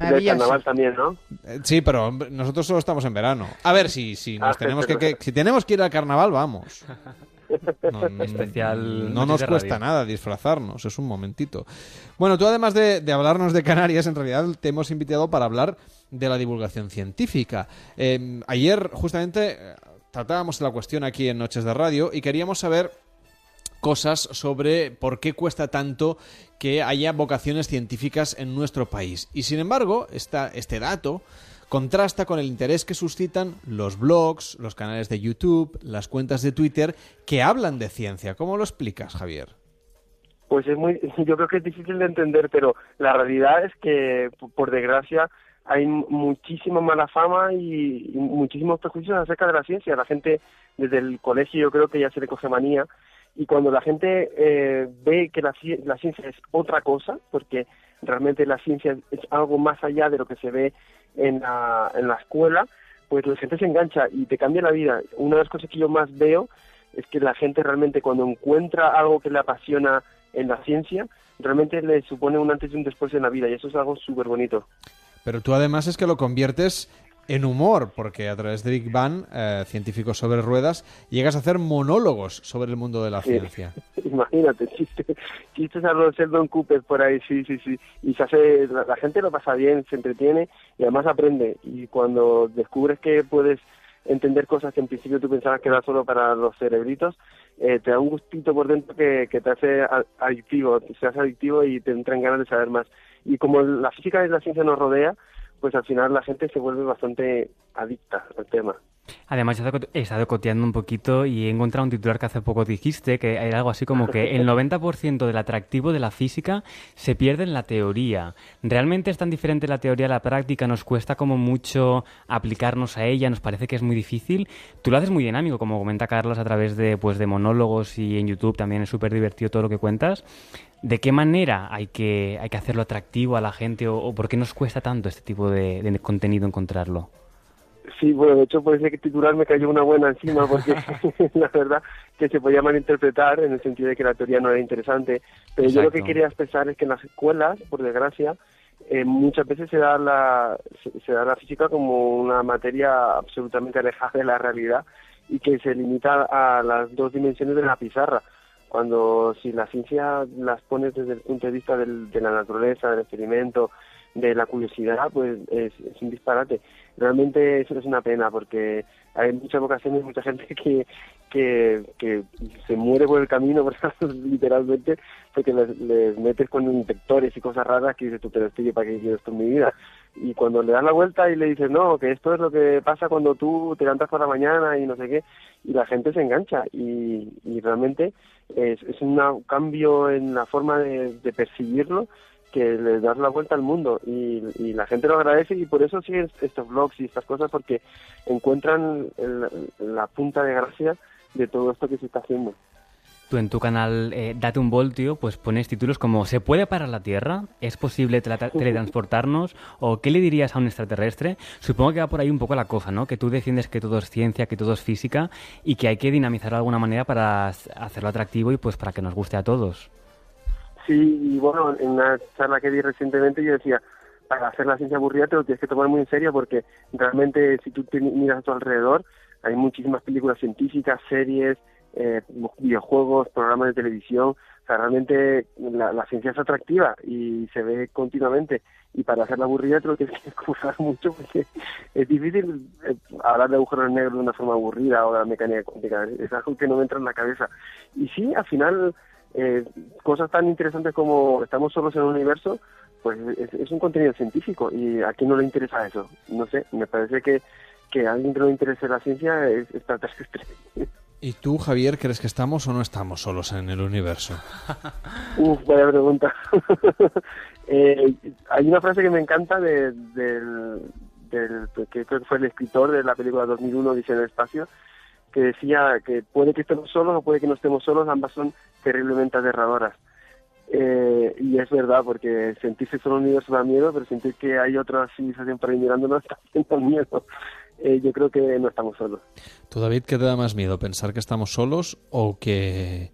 Del carnaval también, ¿no? Eh, Sí, pero nosotros solo estamos en verano. A ver si, si nos Ah, tenemos [laughs] que, que- si tenemos que ir al carnaval, vamos. [laughs] No, Especial [laughs] No nos cuesta Radio. nada disfrazarnos, es un momentito. Bueno, tú además de, de hablarnos de Canarias, en realidad te hemos invitado para hablar de la divulgación científica. Eh, ayer, justamente, eh, tratábamos la cuestión aquí en Noches de Radio y queríamos saber cosas sobre por qué cuesta tanto que haya vocaciones científicas en nuestro país. Y sin embargo, esta, este dato contrasta con el interés que suscitan los blogs, los canales de YouTube, las cuentas de Twitter que hablan de ciencia. ¿Cómo lo explicas, Javier? Pues es muy, [laughs] yo creo que es difícil de entender, pero la realidad es que, por desgracia, hay muchísima mala fama y, y muchísimos prejuicios acerca de la ciencia. La gente desde el colegio yo creo que ya se le coge manía y cuando la gente eh, ve que la ciencia es otra cosa, porque realmente la ciencia es algo más allá de lo que se ve en la, en la escuela, pues la gente se engancha y te cambia la vida. Una de las cosas que yo más veo es que la gente realmente cuando encuentra algo que le apasiona en la ciencia, realmente le supone un antes y un después en la vida y eso es algo súper bonito. Pero tú además es que lo conviertes en humor, porque a través de Big Bang, eh, científicos sobre ruedas, llegas a hacer monólogos sobre el mundo de la Sí. ciencia. [laughs] Imagínate, [laughs] chiste, chistes a los Sheldon Cooper por ahí, sí, sí, sí. Y se hace, la, la gente lo pasa bien, se entretiene y además aprende. Y cuando descubres que puedes entender cosas que en principio tú pensabas que era solo para los cerebritos, eh, te da un gustito por dentro que, que te hace adictivo, te hace adictivo y te entran ganas de saber más. Y como la física de la ciencia nos rodea, pues al final la gente se vuelve bastante adicta al tema. Además, he estado- coteando un poquito y he encontrado un titular que hace poco dijiste, que era algo así como que el 90% del atractivo de la física se pierde en la teoría. ¿Realmente es tan diferente la teoría a la práctica? ¿Nos cuesta como mucho aplicarnos a ella? ¿Nos parece que es muy difícil? Tú lo haces muy dinámico, como comenta Carlos, a través de, pues, de monólogos y en YouTube también es súper divertido todo lo que cuentas. ¿De qué manera hay que, hay que hacerlo atractivo a la gente o, por qué nos cuesta tanto este tipo de contenido encontrarlo? Sí, bueno, de hecho por ese titular me cayó una buena encima porque [laughs] [laughs] la verdad que se podía malinterpretar en el sentido de que la teoría no era interesante, pero yo lo que quería expresar es que en las escuelas, por desgracia, eh, muchas veces se da la se, se da la física como una materia absolutamente alejada de la realidad y que se limita a las dos dimensiones de la pizarra. Cuando si la ciencia las pones desde el punto de vista del- de la naturaleza, del experimento, de la curiosidad, pues es, es un disparate. Realmente eso es una pena porque hay muchas ocasiones, mucha gente [laughs] que, que, que se muere por el camino, [laughs] literalmente, porque les, les metes con infectores y cosas raras que dices tú, pero estoy para qué quiero esto en mi vida. Y cuando le das la vuelta y le dices, no, que esto es lo que pasa cuando tú te levantas por la mañana y no sé qué, y la gente se engancha y, y realmente es, es un cambio en la forma de, de percibirlo que le das la vuelta al mundo y, y la gente lo agradece y por eso siguen estos blogs y estas cosas porque encuentran el- la punta de gracia de todo esto que se está haciendo. Tú en tu canal eh, Date un Voltio, pues pones títulos como ¿Se puede parar la Tierra? ¿Es posible tele- [laughs] teletransportarnos? ¿O qué le dirías a un extraterrestre? Supongo que va por ahí un poco la cosa, ¿no? Que tú defiendes que todo es ciencia, que todo es física y que hay que dinamizarlo de alguna manera para hacerlo atractivo y pues para que nos guste a todos. Sí, y bueno, en una charla que di recientemente yo decía, para hacer la ciencia aburrida te lo tienes que tomar muy en serio porque realmente si tú te miras a tu alrededor hay muchísimas películas científicas, series, eh, videojuegos, programas de televisión, o sea, realmente la, ciencia es atractiva y se ve continuamente y para hacerla aburrida te lo tienes que [laughs] escuchar mucho porque es difícil eh, hablar de agujeros negros de una forma aburrida o de la mecánica cuántica, es algo que no me entra en la cabeza. Y sí, al final eh, cosas tan interesantes como estamos solos en el universo, pues es, es un contenido científico y a quién no le interesa eso. No sé, me parece que, que a alguien que no le interese la ciencia es extraterrestre. ¿Y tú, Javier, crees que estamos o no estamos solos en el universo? [laughs] Uf, vaya pregunta. [laughs] Eh, hay una frase que me encanta de- del, del que creo que fue el escritor de la película 2001 Dice en el espacio, que decía que puede que estemos solos o puede que no estemos solos, ambas son terriblemente aterradoras. Eh, y es verdad, porque sentirse solo universo da miedo, pero sentir que hay otra civilización por ahí mirándonos también [laughs] da miedo. Eh, yo creo que no estamos solos. ¿Tú, David, qué te da más miedo? ¿Pensar que estamos solos o que,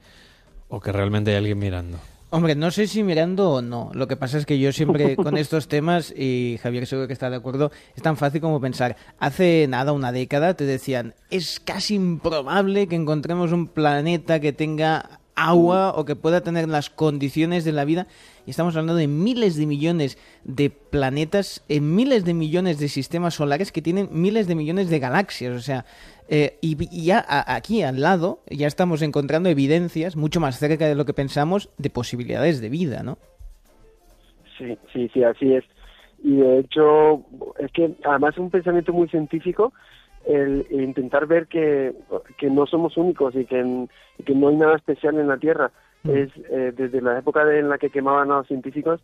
o que realmente hay alguien mirando? Hombre, no sé si mirando o no. Lo que pasa es que yo siempre [laughs] con estos temas, y Javier seguro que está de acuerdo, es tan fácil como pensar, hace nada, una década, te decían, es casi improbable que encontremos un planeta que tenga agua o que pueda tener las condiciones de la vida. Y estamos hablando de miles de millones de planetas, en miles de millones de sistemas solares que tienen miles de millones de galaxias. O sea, eh, y, ya aquí al lado ya estamos encontrando evidencias mucho más cerca de lo que pensamos de posibilidades de vida, ¿no? Sí, sí, sí, así es. Y de hecho, es que además es un pensamiento muy científico el, intentar ver que, que no somos únicos y que, que no hay nada especial en la Tierra. Es eh, desde la época de- en la que quemaban a los científicos,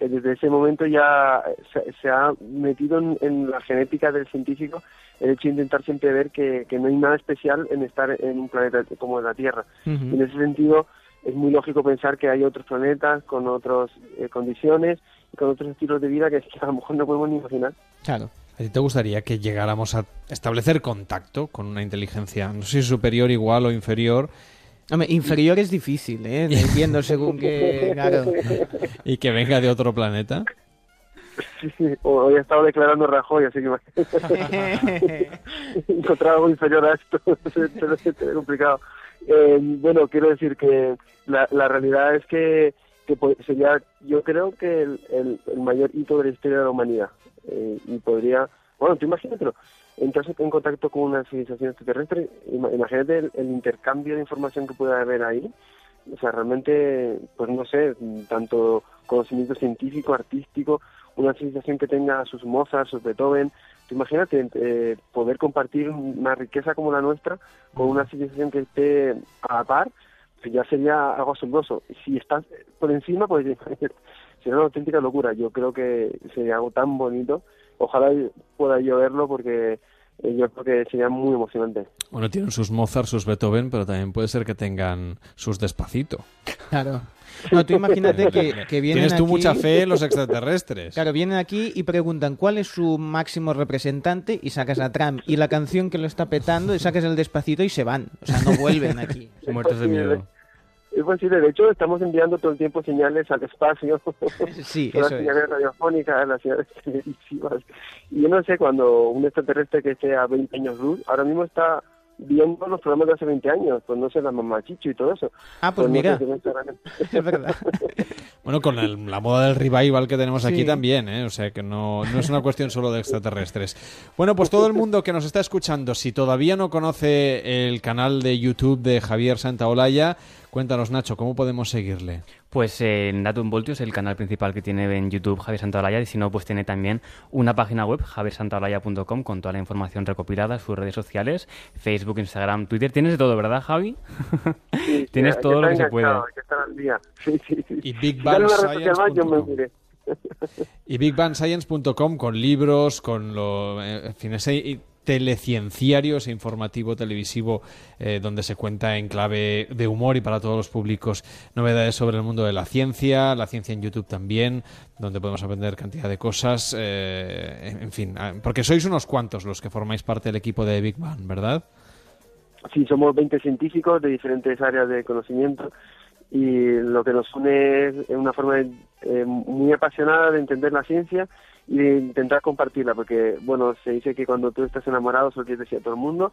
eh, desde ese momento ya se, se ha metido en, en la genética del científico el hecho de intentar siempre ver que, que no hay nada especial en estar en un planeta como la Tierra. Y en ese sentido es muy lógico pensar que hay otros planetas con otras eh, condiciones con otros estilos de vida que, [laughs] que a lo mejor no podemos ni imaginar. Claro. ¿A ti te gustaría que llegáramos a establecer contacto con una inteligencia, no sé si superior, igual o inferior, Hombre, inferior es difícil, ¿eh? [laughs] Viendo según que... Claro. y que venga de otro planeta? Sí, sí, hoy he estado declarando Rajoy, así que [laughs] encontrar algo inferior a esto [laughs] es complicado. Eh, bueno, quiero decir que la, la realidad es que, que po- sería, yo creo que el, el, el mayor hito de la historia de la humanidad. Eh, y podría, bueno, tú imagínatelo, entras en contacto con una civilización extraterrestre, ima- imagínate el, intercambio de información que puede haber ahí. O sea, realmente, pues no sé, tanto conocimiento científico, artístico, una civilización que tenga sus Mozart, sus Beethoven. Tú imagínate eh, poder compartir una riqueza como la nuestra con una civilización que esté a la par, pues ya sería algo asombroso. Si estás por encima, pues [laughs] sería una auténtica locura. Yo creo que sería algo tan bonito. Ojalá pueda yo verlo porque eh, yo creo que sería muy emocionante. Bueno, tienen sus Mozart, sus Beethoven, pero también puede ser que tengan sus Despacito. Claro. No, tú imagínate que, [laughs] que vienen Tienes tú aquí- mucha fe en los [laughs] extraterrestres. Claro, vienen aquí y preguntan cuál es su máximo representante y sacas a Trump y la canción que lo está petando y sacas el despacito y se van. O sea, no vuelven aquí. [laughs] Muertos de miedo. Es posible, de hecho estamos enviando todo el tiempo señales al espacio. [laughs] Sí, las eso es. señales radiofónicas, las señales televisivas. Y yo no sé, cuando un extraterrestre que esté a 20 años luz, ahora mismo está viendo los programas de hace 20 años, pues no sé, la mamachicho y todo eso. Ah, pues no mira. sé si [laughs] Es verdad. [laughs] Bueno, con el- la moda del revival que tenemos aquí Sí. también, ¿eh? O sea, que no, no es una cuestión solo de extraterrestres. Bueno, pues todo el mundo que nos está escuchando, si todavía no conoce el canal de YouTube de Javier Santaolalla, cuéntanos, Nacho, ¿cómo podemos seguirle? Pues eh, en Datum Voltios, el canal principal que tiene en YouTube Javier Santaolalla, y si no, pues tiene también una página web, javiersantaolalla.com, con toda la información recopilada, sus redes sociales, Facebook, Instagram, Twitter. Tienes de todo, ¿verdad, Javi? Sí, [laughs] Tienes todo lo que se puede. que estar al día. Sí, sí, sí. Y Big Si Bang uniré. Y BigBangScience.com con libros, con lo, eh, en fin, ese telecienciario, ese informativo televisivo eh, donde se cuenta en clave de humor y para todos los públicos novedades sobre el mundo de la ciencia, la ciencia en YouTube también, donde podemos aprender cantidad de cosas, eh, en fin, ah, porque sois unos cuantos los que formáis parte del equipo de Big Bang, ¿verdad? Sí, somos 20 científicos de diferentes áreas de conocimiento y lo que nos une es una forma eh, muy apasionada de entender la ciencia y intentar compartirla, porque, bueno, se dice que cuando tú estás enamorado solo quieres decir a todo el mundo,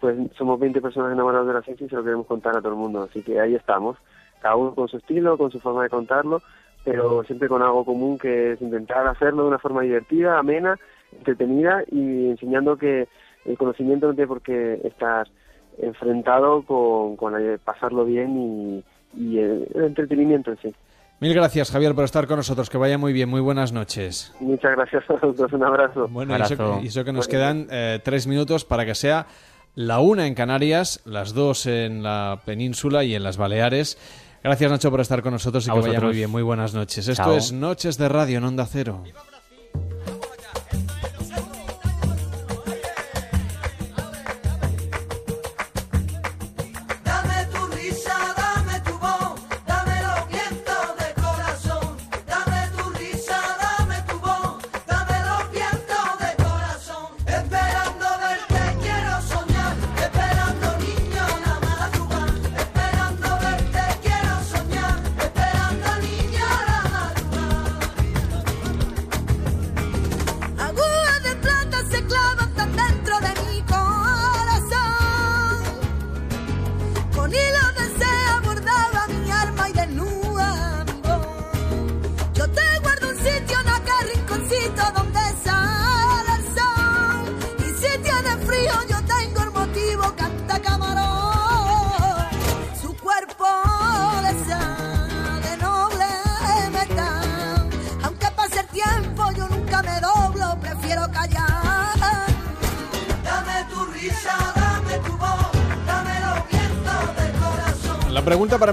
pues somos 20 personas enamoradas de la ciencia y se lo queremos contar a todo el mundo, así que ahí estamos, cada uno con su estilo, con su forma de contarlo, pero siempre con algo común que es intentar hacerlo de una forma divertida, amena, entretenida y enseñando que el conocimiento no tiene por qué estar enfrentado con, con pasarlo bien y, y el entretenimiento en sí. Mil gracias, Javier, por estar con nosotros. Que vaya muy bien. Muy buenas noches. Muchas gracias a los dos, un abrazo. Bueno, y eso, y eso que nos quedan eh, tres minutos para que sea la una en Canarias, las dos en la península y en las Baleares. Gracias, Nacho, por estar con nosotros y A que vaya vosotros. muy bien. Muy buenas noches. Esto es Noches de Radio en Onda Cero.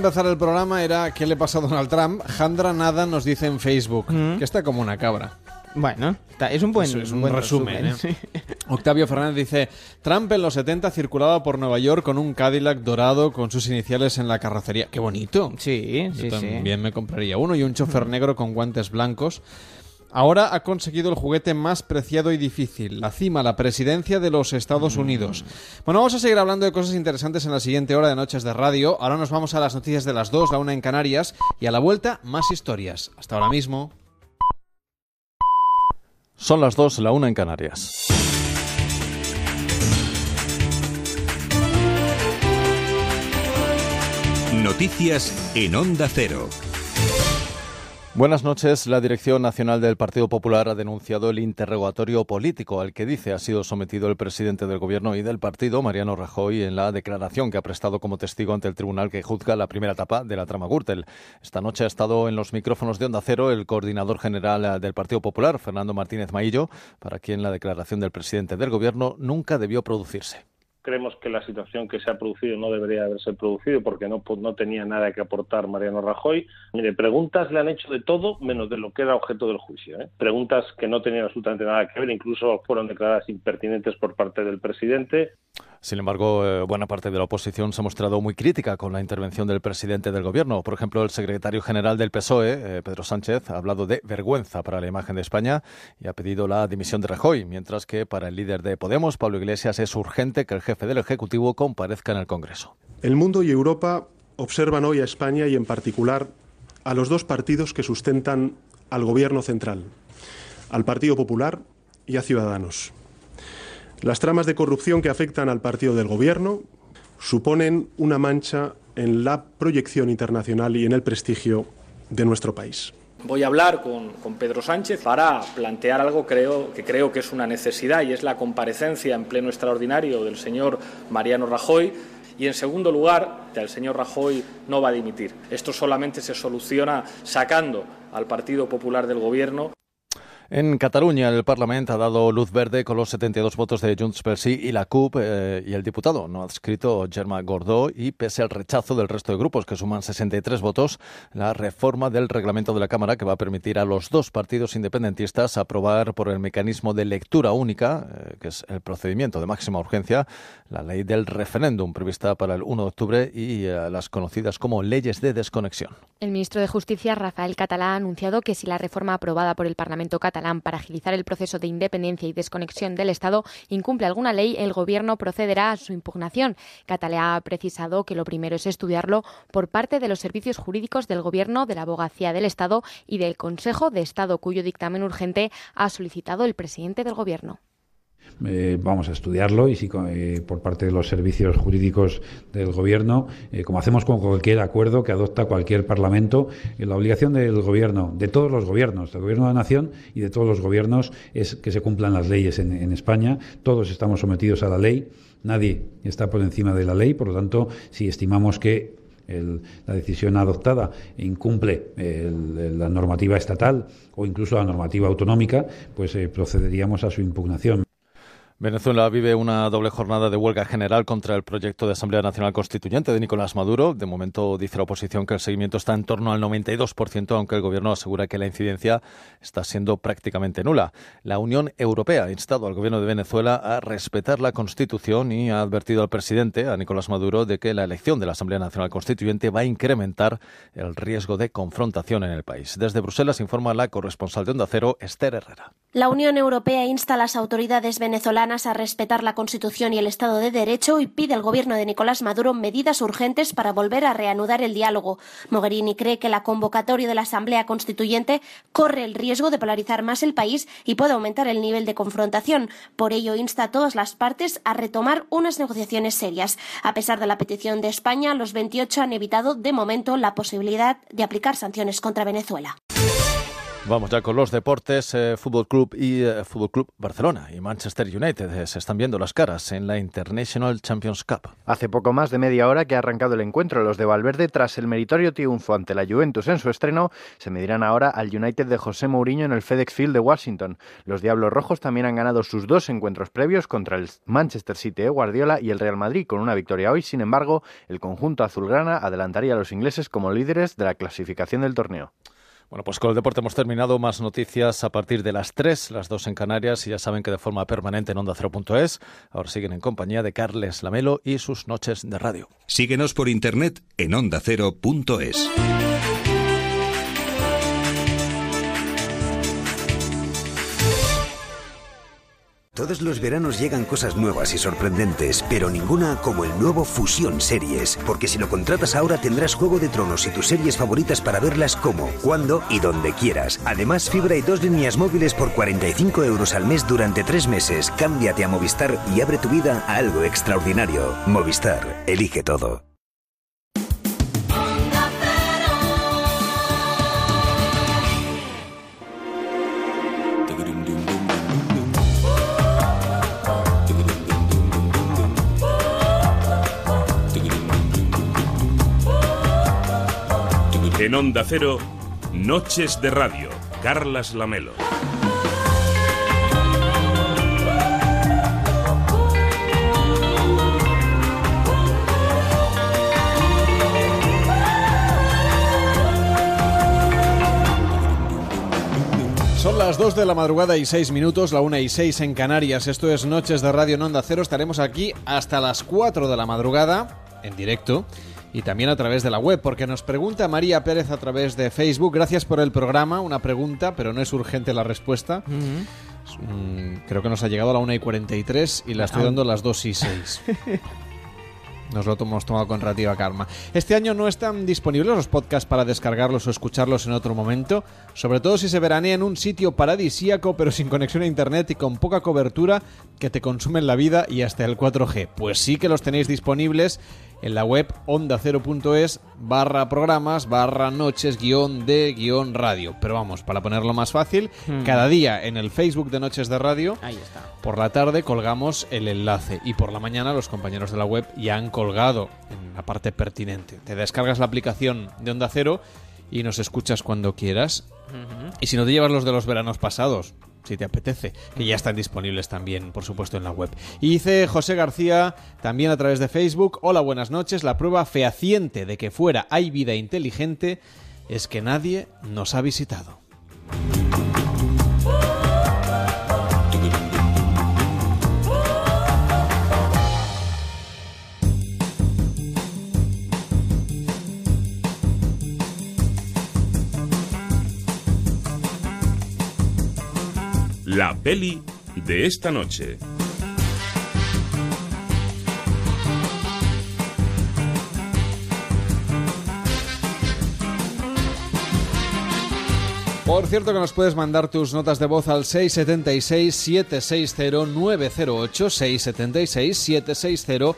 Empezar el programa era ¿qué le pasa a Donald Trump? Jandra Nada nos dice en Facebook que está como una cabra. Bueno, es un buen, Eso es un buen resumen, resumen, ¿eh? sí. Octavio Fernández dice, Trump en los 70 circulaba por Nueva York con un Cadillac dorado con sus iniciales en la carrocería. ¡Qué bonito! Sí, Yo sí, sí. también me compraría uno y un chofer negro con guantes blancos. Ahora ha conseguido el juguete más preciado y difícil, la cima, la presidencia de los Estados Unidos. Bueno, vamos a seguir hablando de cosas interesantes en la siguiente hora de Noches de Radio. Ahora nos vamos a las noticias de las dos, la una en Canarias, y a la vuelta más historias. Hasta ahora mismo. Son las dos, la una en Canarias. Noticias en Onda Cero. Buenas noches. La Dirección Nacional del Partido Popular ha denunciado el interrogatorio político al que dice ha sido sometido el presidente del Gobierno y del partido, Mariano Rajoy, en la declaración que ha prestado como testigo ante el tribunal que juzga la primera etapa de la trama Gürtel. Esta noche ha estado en los micrófonos de Onda Cero el coordinador general del Partido Popular, Fernando Martínez Maillo, para quien la declaración del presidente del Gobierno nunca debió producirse. Creemos que la situación que se ha producido no debería haberse producido porque no, pues, no tenía nada que aportar Mariano Rajoy. Mire, preguntas le han hecho de todo menos de lo que era objeto del juicio. ¿eh? Preguntas que no tenían absolutamente nada que ver, incluso fueron declaradas impertinentes por parte del presidente. Sin embargo, eh, buena parte de la oposición se ha mostrado muy crítica con la intervención del presidente del Gobierno. Por ejemplo, el secretario general del PSOE, eh, Pedro Sánchez, ha hablado de vergüenza para la imagen de España y ha pedido la dimisión de Rajoy, mientras que para el líder de Podemos, Pablo Iglesias, es urgente que el jefe del Ejecutivo comparezca en el Congreso. El mundo y Europa observan hoy a España y en particular a los dos partidos que sustentan al Gobierno central, al Partido Popular y a Ciudadanos. Las tramas de corrupción que afectan al partido del Gobierno suponen una mancha en la proyección internacional y en el prestigio de nuestro país. Voy a hablar con, Pedro Sánchez para plantear algo creo, que creo que es una necesidad y es la comparecencia en pleno extraordinario del señor Mariano Rajoy. Y en segundo lugar, el señor Rajoy no va a dimitir. Esto solamente se soluciona sacando al Partido Popular del Gobierno. En Cataluña, el Parlamento ha dado luz verde con los 72 votos de Junts per Sí y la CUP eh, y el diputado no adscrito Germà Gordó y pese al rechazo del resto de grupos que suman 63 votos, la reforma del reglamento de la Cámara que va a permitir a los dos partidos independentistas aprobar por el mecanismo de lectura única, eh, que es el procedimiento de máxima urgencia, la ley del referéndum prevista para el 1 de octubre y eh, las conocidas como leyes de desconexión. El ministro de Justicia, Rafael Catalá, ha anunciado que si la reforma aprobada por el Parlamento catalán para agilizar el proceso de independencia y desconexión del Estado incumple alguna ley, el Gobierno procederá a su impugnación. Catalá ha precisado que lo primero es estudiarlo por parte de los servicios jurídicos del Gobierno, de la Abogacía del Estado y del Consejo de Estado, cuyo dictamen urgente ha solicitado el presidente del Gobierno. Eh, vamos a estudiarlo y si eh, por parte de los servicios jurídicos del Gobierno, eh, como hacemos con cualquier acuerdo que adopta cualquier Parlamento, la obligación del Gobierno, de todos los gobiernos, del Gobierno de la Nación y de todos los gobiernos, es que se cumplan las leyes en, España. Todos estamos sometidos a la ley. Nadie está por encima de la ley, por lo tanto, si estimamos que la decisión adoptada incumple el, la normativa estatal o incluso la normativa autonómica, pues procederíamos a su impugnación. Venezuela vive una doble jornada de huelga general contra el proyecto de Asamblea Nacional Constituyente de Nicolás Maduro. De momento dice la oposición que el seguimiento está en torno al 92%, aunque el gobierno asegura que la incidencia está siendo prácticamente nula. La Unión Europea ha instado al gobierno de Venezuela a respetar la Constitución y ha advertido al presidente, a Nicolás Maduro, de que la elección de la Asamblea Nacional Constituyente va a incrementar el riesgo de confrontación en el país. Desde Bruselas informa la corresponsal de Onda Cero, Esther Herrera. La Unión Europea insta a las autoridades venezolanas a respetar la Constitución y el Estado de Derecho y pide al gobierno de Nicolás Maduro medidas urgentes para volver a reanudar el diálogo. Mogherini cree que la convocatoria de la Asamblea Constituyente corre el riesgo de polarizar más el país y puede aumentar el nivel de confrontación. Por ello, insta a todas las partes a retomar unas negociaciones serias. A pesar de la petición de España, los 28 han evitado de momento la posibilidad de aplicar sanciones contra Venezuela. Vamos ya con los deportes. Eh, Fútbol Club y eh, Fútbol Club Barcelona y Manchester United eh, se están viendo las caras en la International Champions Cup. Hace poco más de media hora que ha arrancado el encuentro, los de Valverde, tras el meritorio triunfo ante la Juventus en su estreno, se medirán ahora al United de José Mourinho en el FedEx Field de Washington. Los Diablos Rojos también han ganado sus dos encuentros previos contra el Manchester City de Guardiola y el Real Madrid con una victoria hoy. Sin embargo, el conjunto azulgrana adelantaría a los ingleses como líderes de la clasificación del torneo. Bueno, pues con el deporte hemos terminado. Más noticias a partir de las 3, las 2 en Canarias. Y ya saben que de forma permanente en Onda Cero.es. Ahora siguen en compañía de Carles Lamelo y sus noches de radio. Síguenos por internet en ondacero.es. Todos los veranos llegan cosas nuevas y sorprendentes, pero ninguna como el nuevo Fusión Series, porque si lo contratas ahora tendrás Juego de Tronos y tus series favoritas para verlas como, cuando y donde quieras. Además, fibra y dos líneas móviles por 45 euros al mes durante tres meses. Cámbiate a Movistar y abre tu vida a algo extraordinario. Movistar, elige todo. En Onda Cero, Noches de Radio, Carlas Lamelo. Son las 2 de la madrugada y 6 minutos, la 1 y 6 en Canarias. Esto es Noches de Radio en Onda Cero. Estaremos aquí hasta las 4 de la madrugada, en directo, y también a través de la web, porque nos pregunta María Pérez a través de Facebook. Gracias por el programa, una pregunta, pero no es urgente la respuesta. Mm, creo que nos ha llegado a la 1 y 43 y la estoy Ah. dando a las 2 y 6. [laughs] Nos lo hemos tomado con relativa calma. Este año no están disponibles los podcasts para descargarlos o escucharlos en otro momento, sobre todo si se veranea en un sitio paradisíaco pero sin conexión a internet y con poca cobertura que te consumen la vida y hasta el 4G. Pues sí que los tenéis disponibles en la web onda0.es barra programas barra noches guion de guion radio. Pero vamos, para ponerlo más fácil, Hmm. cada día en el Facebook de Noches de Radio Ahí está. por la tarde colgamos el enlace y por la mañana los compañeros de la web ya han colgado en la parte pertinente. Te descargas la aplicación de Onda Cero y nos escuchas cuando quieras. Y si no te llevas los de los veranos pasados, si te apetece, que ya están disponibles también, por supuesto, en la web. Y dice José García, también a través de Facebook, hola, buenas noches, la prueba fehaciente de que fuera hay vida inteligente es que nadie nos ha visitado. La peli de esta noche. Por cierto que nos puedes mandar tus notas de voz al 676-760-908,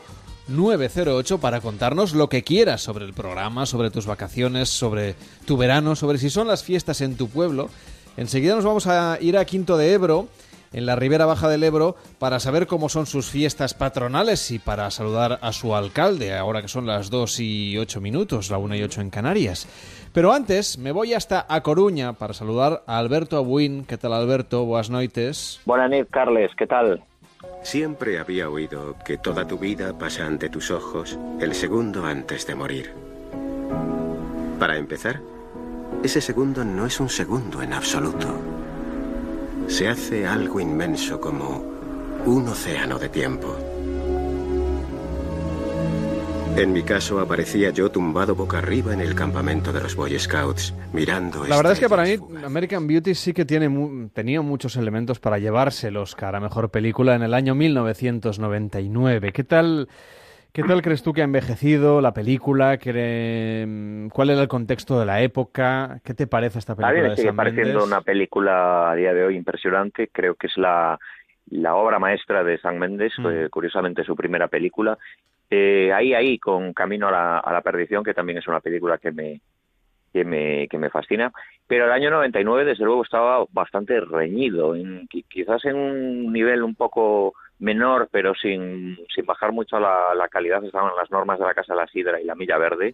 676-760-908 para contarnos lo que quieras sobre el programa, sobre tus vacaciones, sobre tu verano, sobre si son las fiestas en tu pueblo. Enseguida nos vamos a ir a Quinto de Ebro, en la ribera baja del Ebro, para saber cómo son sus fiestas patronales y para saludar a su alcalde, ahora que son las 2 y 8 minutos, la 1 y 8 en Canarias. Pero antes me voy hasta A Coruña para saludar a Alberto Abuín. ¿Qué tal, Alberto? Buenas noites. Buenas noches, Carles, ¿qué tal? Siempre había oído que toda tu vida pasa ante tus ojos el segundo antes de morir. Para empezar, ese segundo no es un segundo en absoluto. Se hace algo inmenso como un océano de tiempo. En mi caso aparecía yo tumbado boca arriba en el campamento de los Boy Scouts, mirando La verdad es que para mí American Beauty sí que tiene tenía muchos elementos para llevarse el Oscar a Mejor Película en el año 1999. ¿Qué tal, qué tal crees tú que ha envejecido la película? ¿Qué- ¿Cuál era el contexto de la época? ¿Qué te parece esta A mí película me de sigue Sam pareciendo Mendes? una película a día de hoy impresionante. Creo que es la, la obra maestra de Sam Mendes, Mm. curiosamente su primera película. Eh, ahí, ahí, con Camino a la, a la Perdición, que también es una película que me, que me, que me fascina. Pero el año 99, desde luego, estaba bastante reñido, en, qui- quizás en un nivel un poco menor, pero sin, sin bajar mucho la, la calidad. Estaban las normas de la Casa de la Sidra y la Milla Verde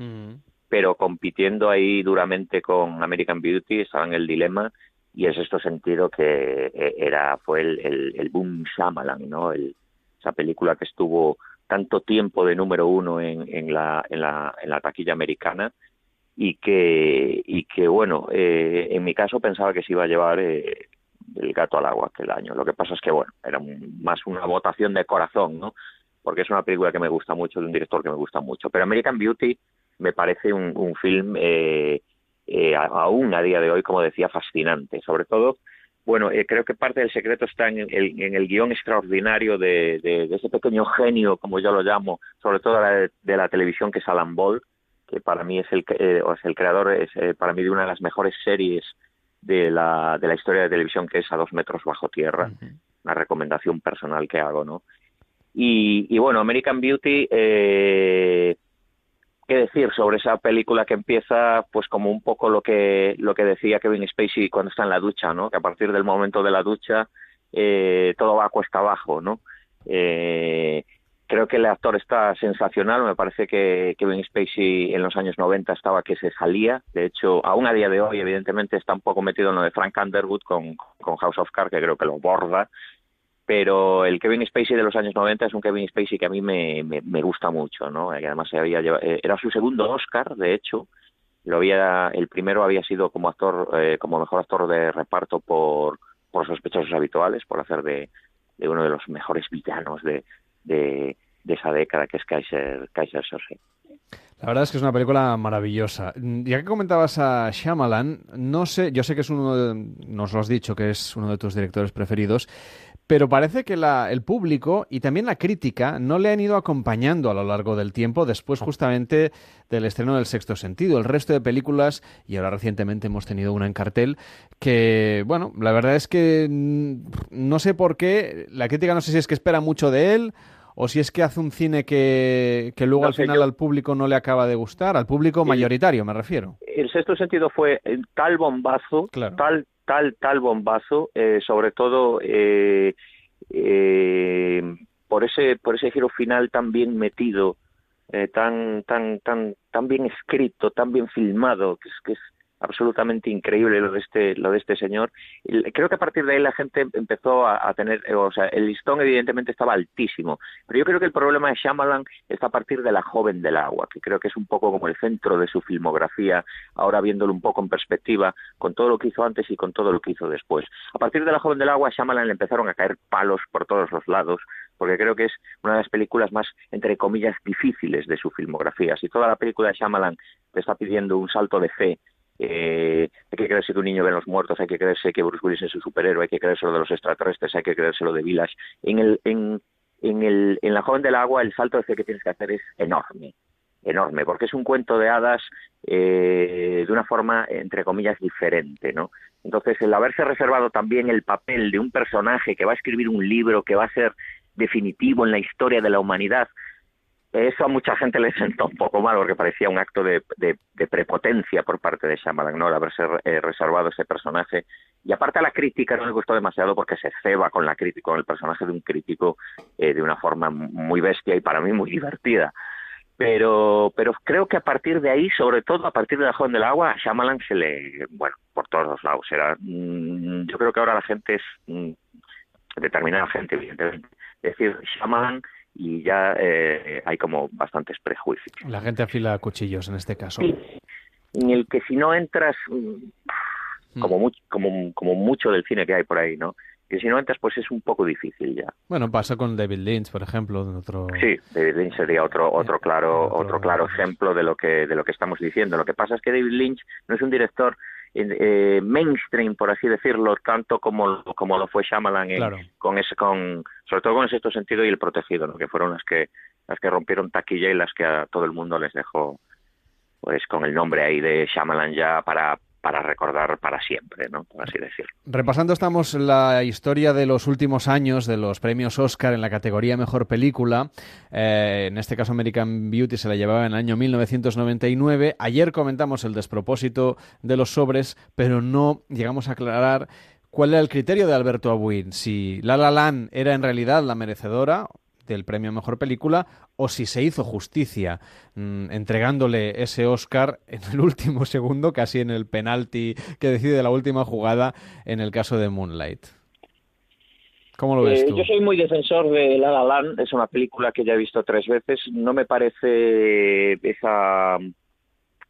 pero compitiendo ahí duramente con American Beauty, estaba en el dilema y es esto sentido que eh, era fue el, el, el boom Shyamalan, ¿no? El, esa película que estuvo tanto tiempo de número uno en, en, la, en, la, en la taquilla americana y que, y que bueno, eh, en mi caso pensaba que se iba a llevar eh, el gato al agua aquel año. Lo que pasa es que, bueno, era un- más una votación de corazón, ¿no? Porque es una película que me gusta mucho, de un director que me gusta mucho. Pero American Beauty me parece un, un film eh, eh, aún a día de hoy, como decía, fascinante. Sobre todo, bueno, eh, creo que parte del secreto está en el, en el guion extraordinario de, de- ese pequeño genio, como yo lo llamo, sobre todo de, de la televisión, que es Alan Ball, que para mí es el, eh, o es el creador, es eh, para mí de una de las mejores series de la, de la historia de televisión, que es A dos metros bajo tierra. Una recomendación personal que hago, ¿no? Y, y bueno, American Beauty, eh, qué decir sobre esa película que empieza pues como un poco lo que lo que decía Kevin Spacey cuando está en la ducha no que a partir del momento de la ducha eh, todo va a cuesta abajo no Eh, creo que el actor está sensacional. Me parece que Kevin Spacey en los años 90 estaba que se salía. De hecho aún a día de hoy evidentemente está un poco metido en lo de Frank Underwood con, House of Cards que creo que lo borda. Pero el Kevin Spacey de los años 90 es un Kevin Spacey que a mí me, gusta mucho, ¿no? Además se había lleva- eh, era su segundo Oscar, de hecho, lo había, el primero había sido como actor, eh, como mejor actor de reparto por, por sospechosos habituales, por hacer de, uno de los mejores villanos de, de esa década, que es Kaiser, Kaiser Soze. La verdad es que es una película maravillosa. Ya que comentabas a Shyamalan, no sé, yo sé que es uno, de, nos lo has dicho, que es uno de tus directores preferidos, pero parece que la- el público y también la crítica no le han ido acompañando a lo largo del tiempo después justamente del estreno del Sexto Sentido. El resto de películas, y ahora recientemente hemos tenido una en cartel, que, bueno, la verdad es que no sé por qué, la crítica no sé si es que espera mucho de él o si es que hace un cine que, que luego No al final yo- al público no le acaba de gustar, al público mayoritario me refiero. el sexto sentido fue eh, tal bombazo, tal, tal, tal bombazo, eh, sobre todo eh, eh, por ese, por ese giro final tan bien metido, tan, tan, tan, tan bien escrito, tan bien filmado, que es, que es absolutamente increíble lo de este, lo de este señor. Creo que a partir de ahí la gente empezó a, a tener, eh, o sea, el listón evidentemente estaba altísimo, pero yo creo que el problema de Shyamalan está a partir de La joven del agua, que creo que es un poco como el centro de su filmografía, ahora viéndolo un poco en perspectiva, con todo lo que hizo antes y con todo lo que hizo después. A partir de La joven del agua, Shyamalan le empezaron a caer palos por todos los lados, porque creo que es una de las películas más, entre comillas, difíciles de su filmografía. Si toda la película de Shyamalan te está pidiendo un salto de fe, eh, hay que creerse que un niño ve los muertos, hay que creerse que Bruce Willis es un superhéroe, hay que creerse lo de los extraterrestres, hay que creerse lo de Village. En, el, en, en, el, en La joven del agua el salto fe que tienes que hacer es enorme, enorme, porque es un cuento de hadas eh, de una forma, entre comillas, diferente, ¿no? Entonces, el haberse reservado también el papel de un personaje que va a escribir un libro que va a ser definitivo en la historia de la humanidad, eso a mucha gente le sentó un poco mal porque parecía un acto de, de- prepotencia por parte de Shyamalan, ¿no? El haberse eh, reservado ese personaje. Y aparte a la crítica no le gustó demasiado porque se ceba con la crítica, con el personaje de un crítico eh, de una forma muy bestia y para mí muy divertida. Pero, pero creo que a partir de ahí, sobre todo a partir de La Joven del Agua, a Shyamalan se le, bueno, por todos los lados. Era, mm, yo creo que ahora la gente es, mm, determinada gente, evidentemente, decir Shyamalan y ya eh, hay como bastantes prejuicios. La gente afila cuchillos en este caso. En el que si no entras, mm, como, mucho, como, como mucho del cine que hay por ahí, ¿no? Que si no entras, pues es un poco difícil ya. Bueno, pasa con David Lynch, por ejemplo, en otro... Sí, David Lynch sería otro otro claro otro claro ejemplo de lo que de lo que estamos diciendo. Lo que pasa es que David Lynch no es un director eh, mainstream, por así decirlo, tanto como como lo fue Shyamalan en- Claro. con ese con sobre todo con el sexto sentido y el protegido, ¿no? que fueron las que las que rompieron taquilla y las que a todo el mundo les dejó pues con el nombre ahí de Shyamalan ya para para recordar para siempre, ¿no? Por así decirlo. Repasando estamos la historia de los últimos años de los premios Oscar en la categoría Mejor Película. Eh, en este caso American Beauty se la llevaba en el año 1999. Ayer comentamos el despropósito de los sobres, pero no llegamos a aclarar cuál era el criterio de Alberto Abuin. Si La La Land era en realidad la merecedora del premio a Mejor Película o si se hizo justicia mm, entregándole ese Oscar en el [laughs] último segundo, casi en el penalti que decide la última jugada en el caso de Moonlight. ¿Cómo lo ves Eh, tú? Yo soy muy defensor de La La Land, es una película que ya he visto tres veces. No me parece esa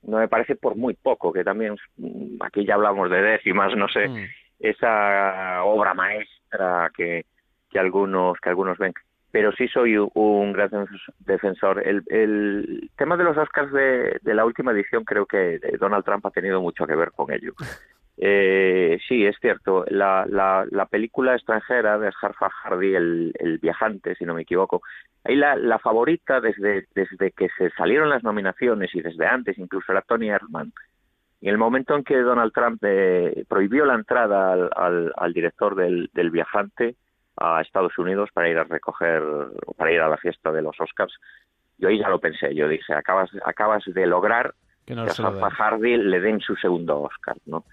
no me parece por muy poco, que también mm, aquí ya hablamos de décimas, no sé, Mm. esa obra maestra que, que algunos que algunos ven. Pero sí soy un gran defens- defensor. El, el tema de los Oscars de, de la última edición creo que eh, Donald Trump ha tenido mucho que ver con ello. [laughs] Eh, sí, es cierto. La, la, la película extranjera de Harfa Hardy, el, el viajante, si no me equivoco, ahí la, la favorita desde, desde que se salieron las nominaciones y desde antes incluso era Tony Erdman. Y en el momento en que Donald Trump eh, prohibió la entrada al, al, al director del, del viajante a Estados Unidos para ir a recoger, para ir a la fiesta de los Oscars, yo ahí ya lo pensé. Yo dije, acabas, acabas de lograr Que no que a. Hardy le den su segundo Oscar, ¿no?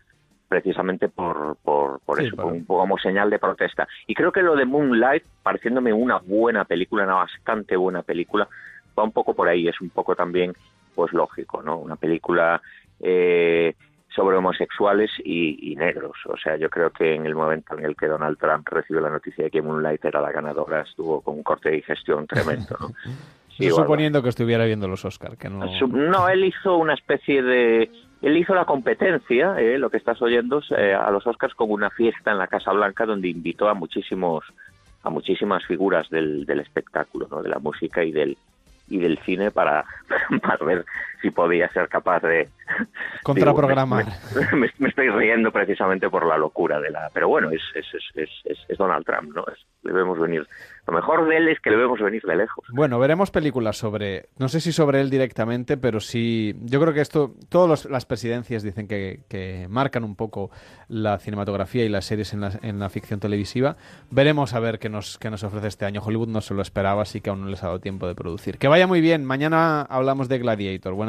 Precisamente por, por, por Sí, eso, por- como- como señal de protesta. Y creo que lo de Moonlight, pareciéndome una buena película, una bastante buena película, va un poco por ahí, es un poco también, pues lógico, ¿no? Una película eh, sobre homosexuales y, y negros. O sea, yo creo que en el momento en el que Donald Trump recibió la noticia de que Moonlight era la ganadora, estuvo con un corte de digestión tremendo, ¿no? [laughs] Sí, bárbaro. suponiendo que estuviera viendo los Oscar, que no... No, él hizo una especie de... Él hizo la competencia, eh, lo que estás oyendo, eh, a los Oscars con una fiesta en la Casa Blanca donde invitó a muchísimos a muchísimas figuras del, del espectáculo, ¿no? de la música y del y del cine para, [laughs] para ver si podía ser capaz de [laughs] Contraprogramar. Digo, Me, me- me estoy riendo precisamente por la locura de la. Pero bueno, es, es, es, es, Donald Trump, ¿no? Es- le vemos venir. Lo mejor de él es que le vemos venir de lejos. Bueno, veremos películas sobre, no sé si sobre él directamente, pero sí, yo creo que esto, todas las presidencias dicen que, que marcan un poco la cinematografía y las series en la, en la ficción televisiva. Veremos a ver qué nos, qué nos ofrece este año. Hollywood no se lo esperaba, así que aún no les ha dado tiempo de producir. Que vaya muy bien. Mañana hablamos de Gladiator. Buenas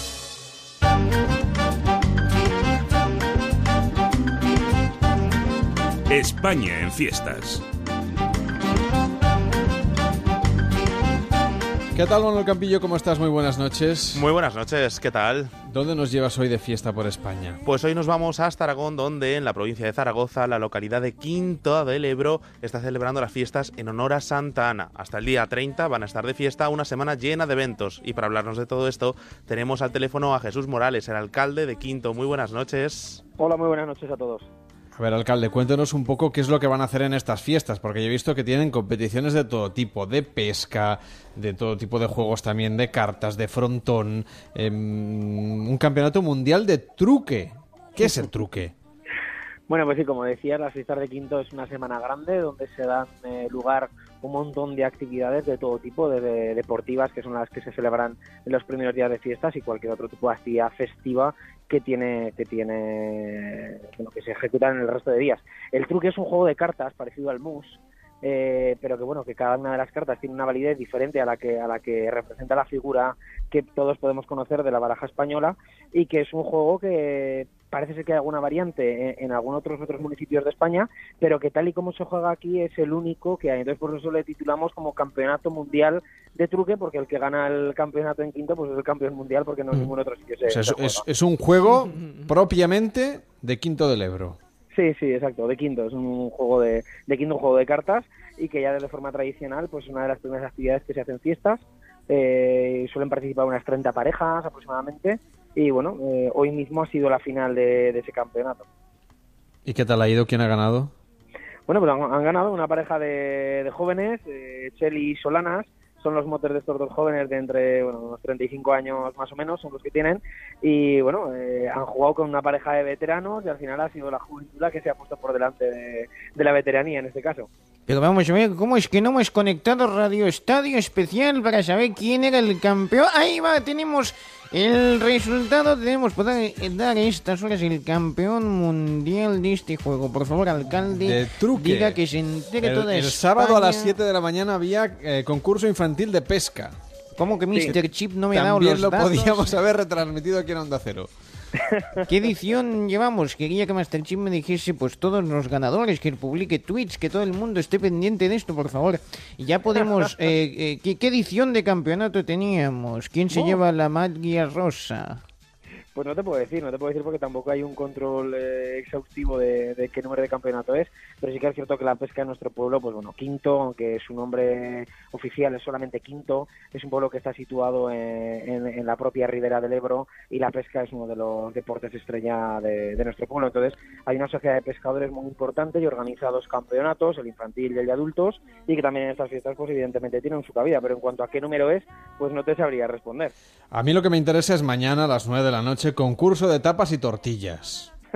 España en fiestas. ¿Qué tal, Manuel Campillo? ¿Cómo estás? Muy buenas noches. Muy buenas noches, ¿qué tal? ¿Dónde nos llevas hoy de fiesta por España? Pues hoy nos vamos hasta Aragón, donde en la provincia de Zaragoza, la localidad de Quinto del Ebro está celebrando las fiestas en honor a Santa Ana. Hasta el día 30 van a estar de fiesta una semana llena de eventos. Y para hablarnos de todo esto, tenemos al teléfono a Jesús Morales, el alcalde de Quinto. Muy buenas noches. Hola, muy buenas noches a todos. A ver, alcalde, cuéntenos un poco qué es lo que van a hacer en estas fiestas, porque yo he visto que tienen competiciones de todo tipo, de pesca, de todo tipo de juegos también, de cartas, de frontón, em, un campeonato mundial de truque. ¿Qué es el truque? [laughs] Bueno, pues sí, como decías, las fiestas de Quinto es una semana grande donde se dan eh, lugar un montón de actividades de todo tipo, desde deportivas, que son las que se celebran en los primeros días de fiestas, y cualquier otro tipo de actividad festiva que tiene que tiene bueno, que se ejecutan en el resto de días. El truque es un juego de cartas parecido al mus, eh, pero que bueno que cada una de las cartas tiene una validez diferente a la que a la que representa la figura que todos podemos conocer de la baraja española y que es un juego que parece ser que hay alguna variante en, en algunos otros otros municipios de España, pero que tal y como se juega aquí es el único que hay. Entonces por eso le titulamos como Campeonato Mundial de Truque, porque el que gana el campeonato en quinto pues es el campeón mundial, porque no en Mm. ningún otro sitio se, O sea, se es, juega. es- es un juego [laughs] propiamente de Quinto del Ebro. Sí, sí, exacto, de quinto, es un juego de, de quinto, un juego de cartas y que ya de forma tradicional, pues una de las primeras actividades que se hacen fiestas, eh, suelen participar unas 30 parejas aproximadamente y bueno, eh, hoy mismo ha sido la final de, de ese campeonato. ¿Y qué tal ha ido? ¿Quién ha ganado? Bueno, pues han, han ganado una pareja de, de jóvenes, eh, Cheli y Solanas, son los motes de estos dos jóvenes de entre bueno, unos 35 años más o menos, son los que tienen, y bueno, eh, han jugado con una pareja de veteranos y al final ha sido la juventud la que se ha puesto por delante de, de la veteranía en este caso. Pero vamos a ver, ¿cómo es que no hemos conectado Radio Estadio Especial para saber quién era el campeón? Ahí va, tenemos el resultado, tenemos por dar, estas horas el campeón mundial de este juego. Por favor, alcalde, De truque. diga que se entere El, toda el España. sábado a las 7 de la mañana había eh, concurso infantil de pesca. ¿Cómo que Mr. Chip no me ha dado También los lo datos? podíamos [laughs] haber retransmitido aquí en Onda Cero. [laughs] ¿Qué edición llevamos? Quería que Masterchef me dijese pues todos los ganadores, que publique tweets, que todo el mundo esté pendiente de esto, por favor. Y ya podemos... [laughs] eh, eh, ¿qué, qué edición de campeonato teníamos? ¿Quién se Oh. lleva la magia rosa? Pues no te puedo decir, no te puedo decir porque tampoco hay un control eh, exhaustivo de, de qué número de campeonato es, pero sí que es cierto que la pesca en nuestro pueblo, pues bueno, quinto, aunque su nombre oficial es solamente quinto, es un pueblo que está situado en, en- en la propia ribera del Ebro y la pesca es uno de los deportes estrella de, de nuestro pueblo. Entonces hay una sociedad de pescadores muy importante y organiza dos campeonatos, el infantil y el de adultos, y que también en estas fiestas pues evidentemente tienen su cabida, pero en cuanto a qué número es, pues no te sabría responder. A mí lo que me interesa es mañana a las 9 de la noche concurso de tapas y tortillas. [laughs]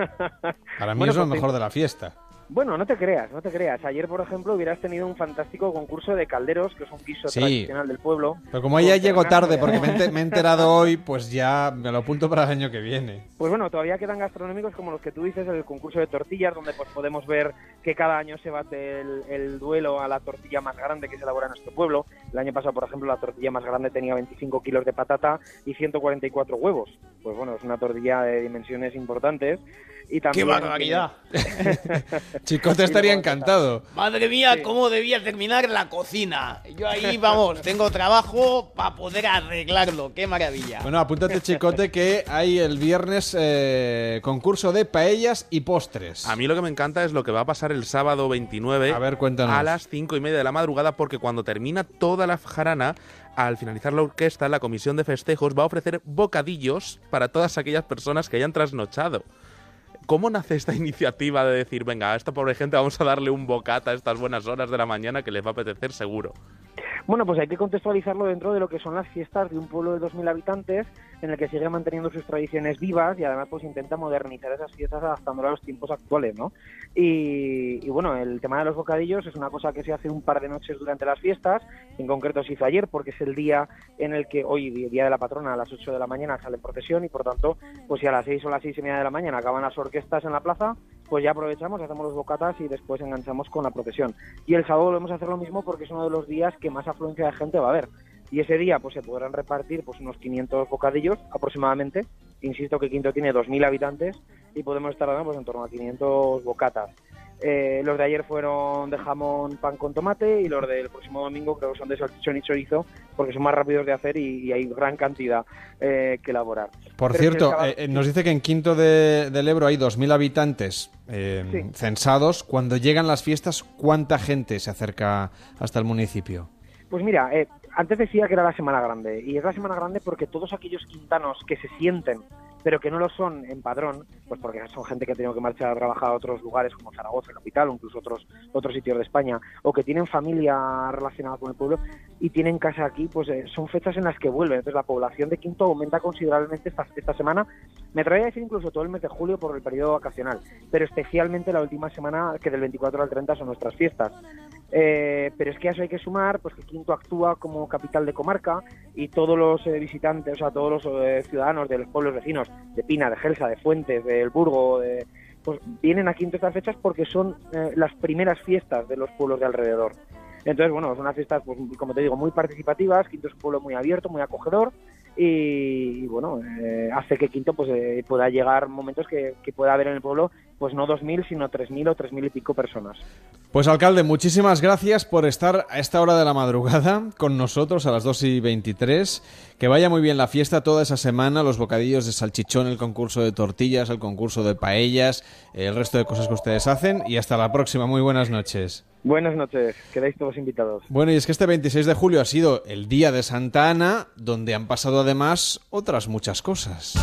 Para mí Bueno, es lo pues mejor de la fiesta. Bueno, no te creas, no te creas. Ayer, por ejemplo, hubieras tenido un fantástico concurso de calderos, que es un guiso Sí. tradicional del pueblo. Pero como ella ternas tarde porque me, he me enterado hoy, pues ya me lo apunto para el año que viene. Pues bueno, todavía quedan gastronómicos como los que tú dices, el concurso de tortillas, donde pues podemos ver que cada año se bate el, el duelo a la tortilla más grande que se elabora en nuestro pueblo. El año pasado, por ejemplo, la tortilla más grande tenía 25 kilos de patata y 144 huevos. Pues bueno, es una tortilla de dimensiones importantes. Y también, barbaridad! [laughs] Chicote estaría encantado. Madre mía, cómo debía terminar la cocina. Yo ahí, vamos, tengo trabajo para poder arreglarlo. ¡Qué maravilla! Bueno, apúntate, Chicote, que hay el viernes eh, concurso de paellas y postres. A mí lo que me encanta es lo que va a pasar el sábado 29 A ver, cuéntanos. a las cinco y media de la madrugada, porque cuando termina toda la jarana, al finalizar la orquesta, la comisión de festejos va a ofrecer bocadillos para todas aquellas personas que hayan trasnochado. ¿Cómo nace esta iniciativa de decir, venga, a esta pobre gente vamos a darle un bocata a estas buenas horas de la mañana que les va a apetecer seguro? Bueno, pues hay que contextualizarlo dentro de lo que son las fiestas de un pueblo de 2.000 habitantes en el que sigue manteniendo sus tradiciones vivas y además pues intenta modernizar esas fiestas adaptándolas a los tiempos actuales, ¿no? Y, bueno, el tema de los bocadillos es una cosa que se hace un par de noches durante las fiestas, en concreto se hizo ayer porque es el día en el que hoy, día de la patrona, a las 8 de la mañana sale en procesión y por tanto, pues si a las 6 o las 6 y media de la mañana acaban las orquestas en la plaza, pues ya aprovechamos, hacemos los bocatas y después enganchamos con la procesión. Y el sábado volvemos a hacer lo mismo porque es uno de los días que más afluencia de gente va a haber. Y ese día pues se podrán repartir pues unos 500 bocadillos aproximadamente. Insisto que Quinto tiene 2.000 habitantes y podemos estar dando pues en torno a 500 bocatas. Eh, los de ayer fueron de jamón, pan con tomate y los del próximo domingo creo que son de salchichón y chorizo porque son más rápidos de hacer y, y hay gran cantidad eh, que elaborar. Por Pero cierto, sábado- eh, nos dice que en Quinto de- del Ebro hay 2.000 habitantes Sí. censados. Cuando llegan las fiestas, ¿cuánta gente se acerca hasta el municipio? Pues mira, eh, antes decía que era la Semana Grande, y es la Semana Grande porque todos aquellos quintanos que se sienten, pero que no lo son en padrón, pues porque son gente que ha tenido que marchar a trabajar a otros lugares como Zaragoza, capital, o incluso otros, otros sitios de España, o que tienen familia relacionada con el pueblo y tienen casa aquí, pues eh, son fechas en las que vuelven. Entonces la población de Quinto aumenta considerablemente esta, esta semana. Me atrevería a decir incluso todo el mes de julio por el periodo vacacional, pero especialmente la última semana, que del 24 al 30 son nuestras fiestas. Eh, pero es que a eso hay que sumar pues que Quinto actúa como capital de comarca y todos los eh, visitantes, o sea, todos los eh, ciudadanos de los pueblos vecinos, de Pina, de Gelsa, de Fuentes, del Burgo, de, pues vienen a Quinto estas fechas porque son eh, las primeras fiestas de los pueblos de alrededor. Entonces, bueno, son unas fiestas, pues, como te digo, muy participativas. Quinto es un pueblo muy abierto, muy acogedor y, bueno, eh, hace que Quinto pues eh, pueda llegar momentos que, que pueda haber en el pueblo, pues no 2.000, sino 3.000 o 3.000 y pico personas. Pues alcalde, muchísimas gracias por estar a esta hora de la madrugada con nosotros a las 2 y 23. Que vaya muy bien la fiesta toda esa semana, los bocadillos de salchichón, el concurso de tortillas, el concurso de paellas, el resto de cosas que ustedes hacen. Y hasta la próxima, muy buenas noches. Buenas noches, quedáis todos invitados. Bueno, y es que este 26 de julio ha sido el día de Santa Ana, donde han pasado además otras muchas cosas.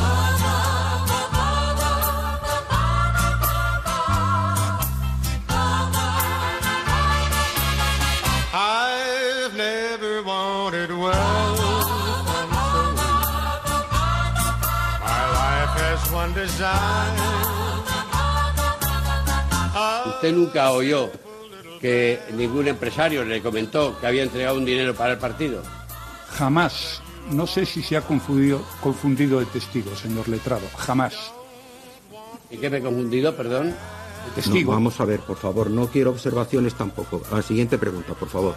Usted nunca oyó que ningún empresario le comentó que había entregado un dinero para el partido. Jamás. No sé si se ha confundido, confundido de testigo, señor letrado. Jamás. ¿Y qué me he confundido, perdón? Testigo. No, vamos a ver, por favor, no quiero observaciones tampoco. A la siguiente pregunta, por favor.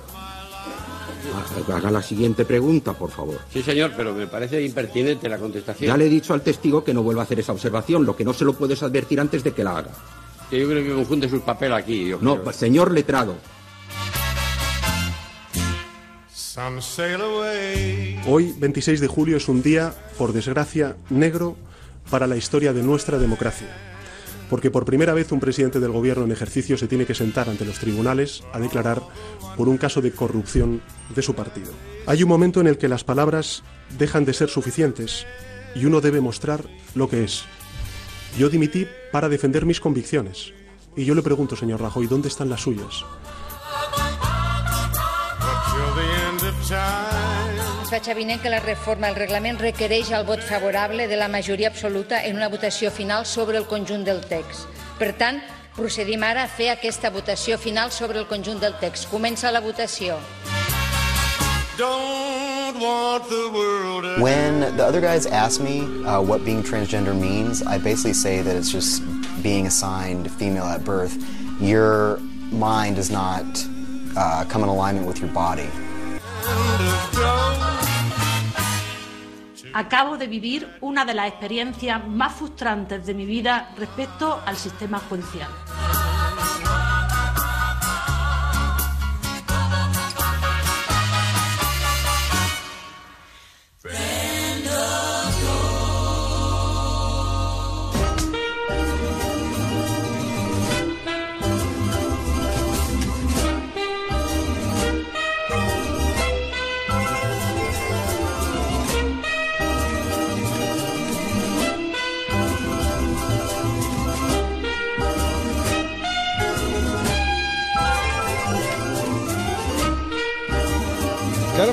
Haga la siguiente pregunta, por favor. Sí, señor, pero me parece impertinente la contestación. Ya le he dicho al testigo que no vuelva a hacer esa observación, lo que no se lo puedes advertir antes de que la haga. Que yo creo que confunde sus papel aquí. yo No, creo. señor letrado. Hoy, 26 de julio, es un día, por desgracia, negro para la historia de nuestra democracia. Porque por primera vez un presidente del gobierno en ejercicio se tiene que sentar ante los tribunales a declarar por un caso de corrupción de su partido. Hay un momento en el que las palabras dejan de ser suficientes y uno debe mostrar lo que es. Yo dimití para defender mis convicciones. Y yo le pregunto, señor Rajoy, ¿dónde están las suyas? Es faig evident que la reforma del reglament requereix el vot favorable de la majoria absoluta en una votació final sobre el conjunt del text. Per tant, procedim ara a fer aquesta votació final sobre el conjunt del text. Comença la votació. Don't want the world to When the other guys ask me uh, what being transgender means, I basically say that it's just being assigned female at birth. Your mind does not uh, come in alignment with your body. Acabo de vivir una de las experiencias más frustrantes de mi vida respecto al sistema judicial.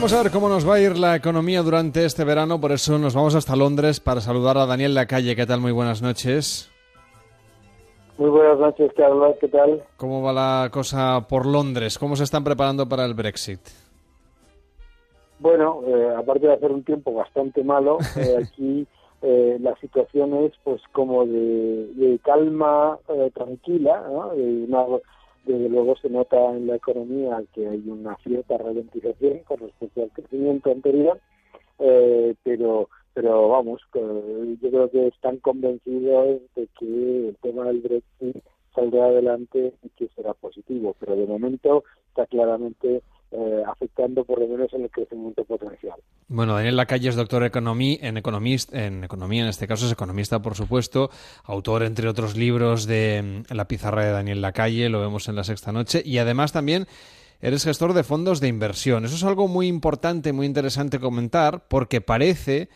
Queremos saber cómo nos va a ir la economía durante este verano, por eso nos vamos hasta Londres para saludar a Daniel Lacalle. ¿Qué tal? Muy buenas noches. Muy buenas noches, Carlos. ¿Qué tal? ¿Cómo va la cosa por Londres? ¿Cómo se están preparando para el Brexit? Bueno, eh, aparte de hacer un tiempo bastante malo, [laughs] eh, aquí eh, la situación es pues como de, de calma eh, tranquila, ¿no? De una- desde luego se nota en la economía que hay una cierta ralentización con respecto al crecimiento anterior, eh, pero pero vamos, yo creo que están convencidos de que el tema del Brexit saldrá adelante y que será positivo, pero de momento está claramente eh, afectando por lo menos en el crecimiento potencial. Bueno, Daniel Lacalle es doctor en, economist- en economía, en este caso es economista, por supuesto, autor, entre otros libros, de mm, La pizarra de Daniel Lacalle, lo vemos en la sexta noche, y además también eres gestor de fondos de inversión. Eso es algo muy importante, muy interesante comentar, porque parece,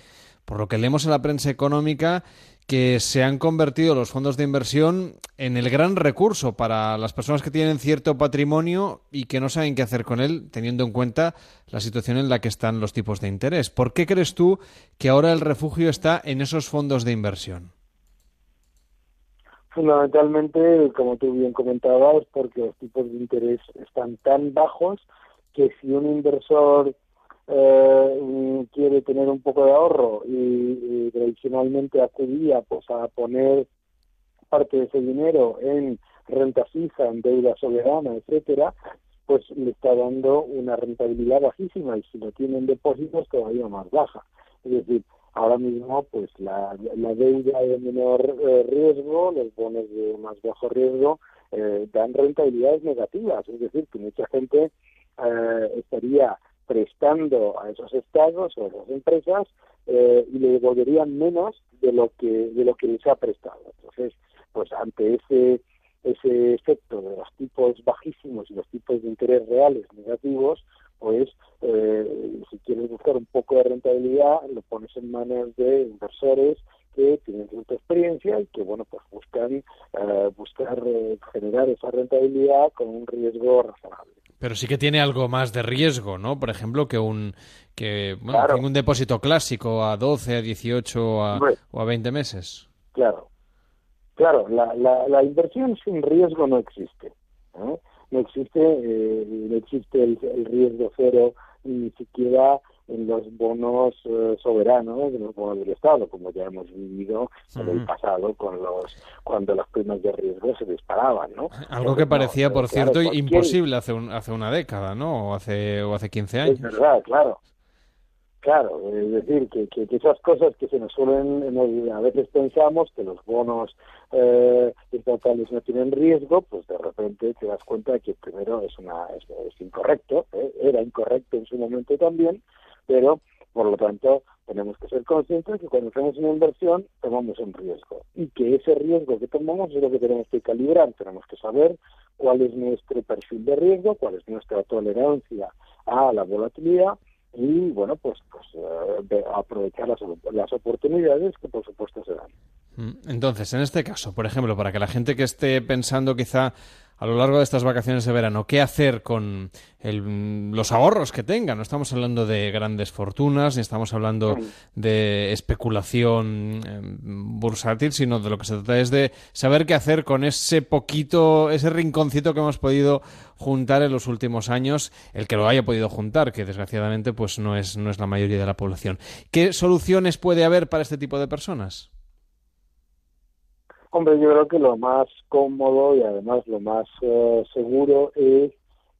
por lo que leemos en la prensa económica, que se han convertido los fondos de inversión en el gran recurso para las personas que tienen cierto patrimonio y que no saben qué hacer con él, teniendo en cuenta la situación en la que están los tipos de interés. ¿Por qué crees tú que ahora el refugio está en esos fondos de inversión? Fundamentalmente, como tú bien comentabas, porque los tipos de interés están tan bajos que si un inversor eh, quiere tener un poco de ahorro y, tradicionalmente acudía pues a poner parte de ese dinero en renta fija, en deuda soberana, etcétera, pues le está dando una rentabilidad bajísima y si lo tiene en depósitos todavía más baja. Es decir, ahora mismo pues la, la deuda de menor eh, riesgo, los bonos de más bajo riesgo eh, dan rentabilidades negativas, es decir, que mucha gente eh, estaría prestando a esos estados o a esas empresas eh, y le devolverían menos de lo que de lo que les ha prestado. Entonces, pues ante ese ese efecto de los tipos bajísimos y los tipos de interés reales negativos, pues eh, si quieres buscar un poco de rentabilidad, lo pones en manos de inversores que tienen cierta experiencia y que bueno pues buscan eh, buscar eh, generar esa rentabilidad con un riesgo razonable. Pero sí que tiene algo más de riesgo, ¿no? Por ejemplo, que un que bueno, Claro. un depósito clásico a 12, a 18 a- Hombre. o a 20 meses. Claro, claro, la, la, la inversión sin riesgo no existe. ¿eh? No existe, eh, no existe el, el riesgo cero, ni siquiera en los bonos eh, soberanos, en los bonos del Estado, como ya hemos vivido en el pasado con los cuando las primas de riesgo se disparaban, ¿no? Algo que no, parecía, eh, por claro, cierto, imposible hace, un- hace una década, ¿no? O hace, o hace 15 años. Es verdad, claro. Claro, es decir, que, que, que esas cosas que se nos suelen, a veces pensamos que los bonos eh, estatales no tienen riesgo, pues de repente te das cuenta que primero es una es, es incorrecto, ¿eh? era incorrecto en su momento también, pero por lo tanto tenemos que ser conscientes que cuando hacemos una inversión tomamos un riesgo y que ese riesgo que tomamos es lo que tenemos que calibrar, tenemos que saber cuál es nuestro perfil de riesgo, cuál es nuestra tolerancia a la volatilidad y bueno pues pues eh, aprovechar las, las oportunidades que por supuesto se dan. Mm, Entonces, en este caso, por ejemplo, para que la gente que esté pensando quizá a lo largo de estas vacaciones de verano, qué hacer con el- los ahorros que tenga, no estamos hablando de grandes fortunas, ni estamos hablando de especulación eh, bursátil, sino de lo que se trata es de saber qué hacer con ese poquito, ese rinconcito que hemos podido juntar en los últimos años, el que lo haya podido juntar, que desgraciadamente pues no es, no es la mayoría de la población. ¿Qué soluciones puede haber para este tipo de personas? Hombre, yo creo que lo más cómodo y además lo más eh, seguro es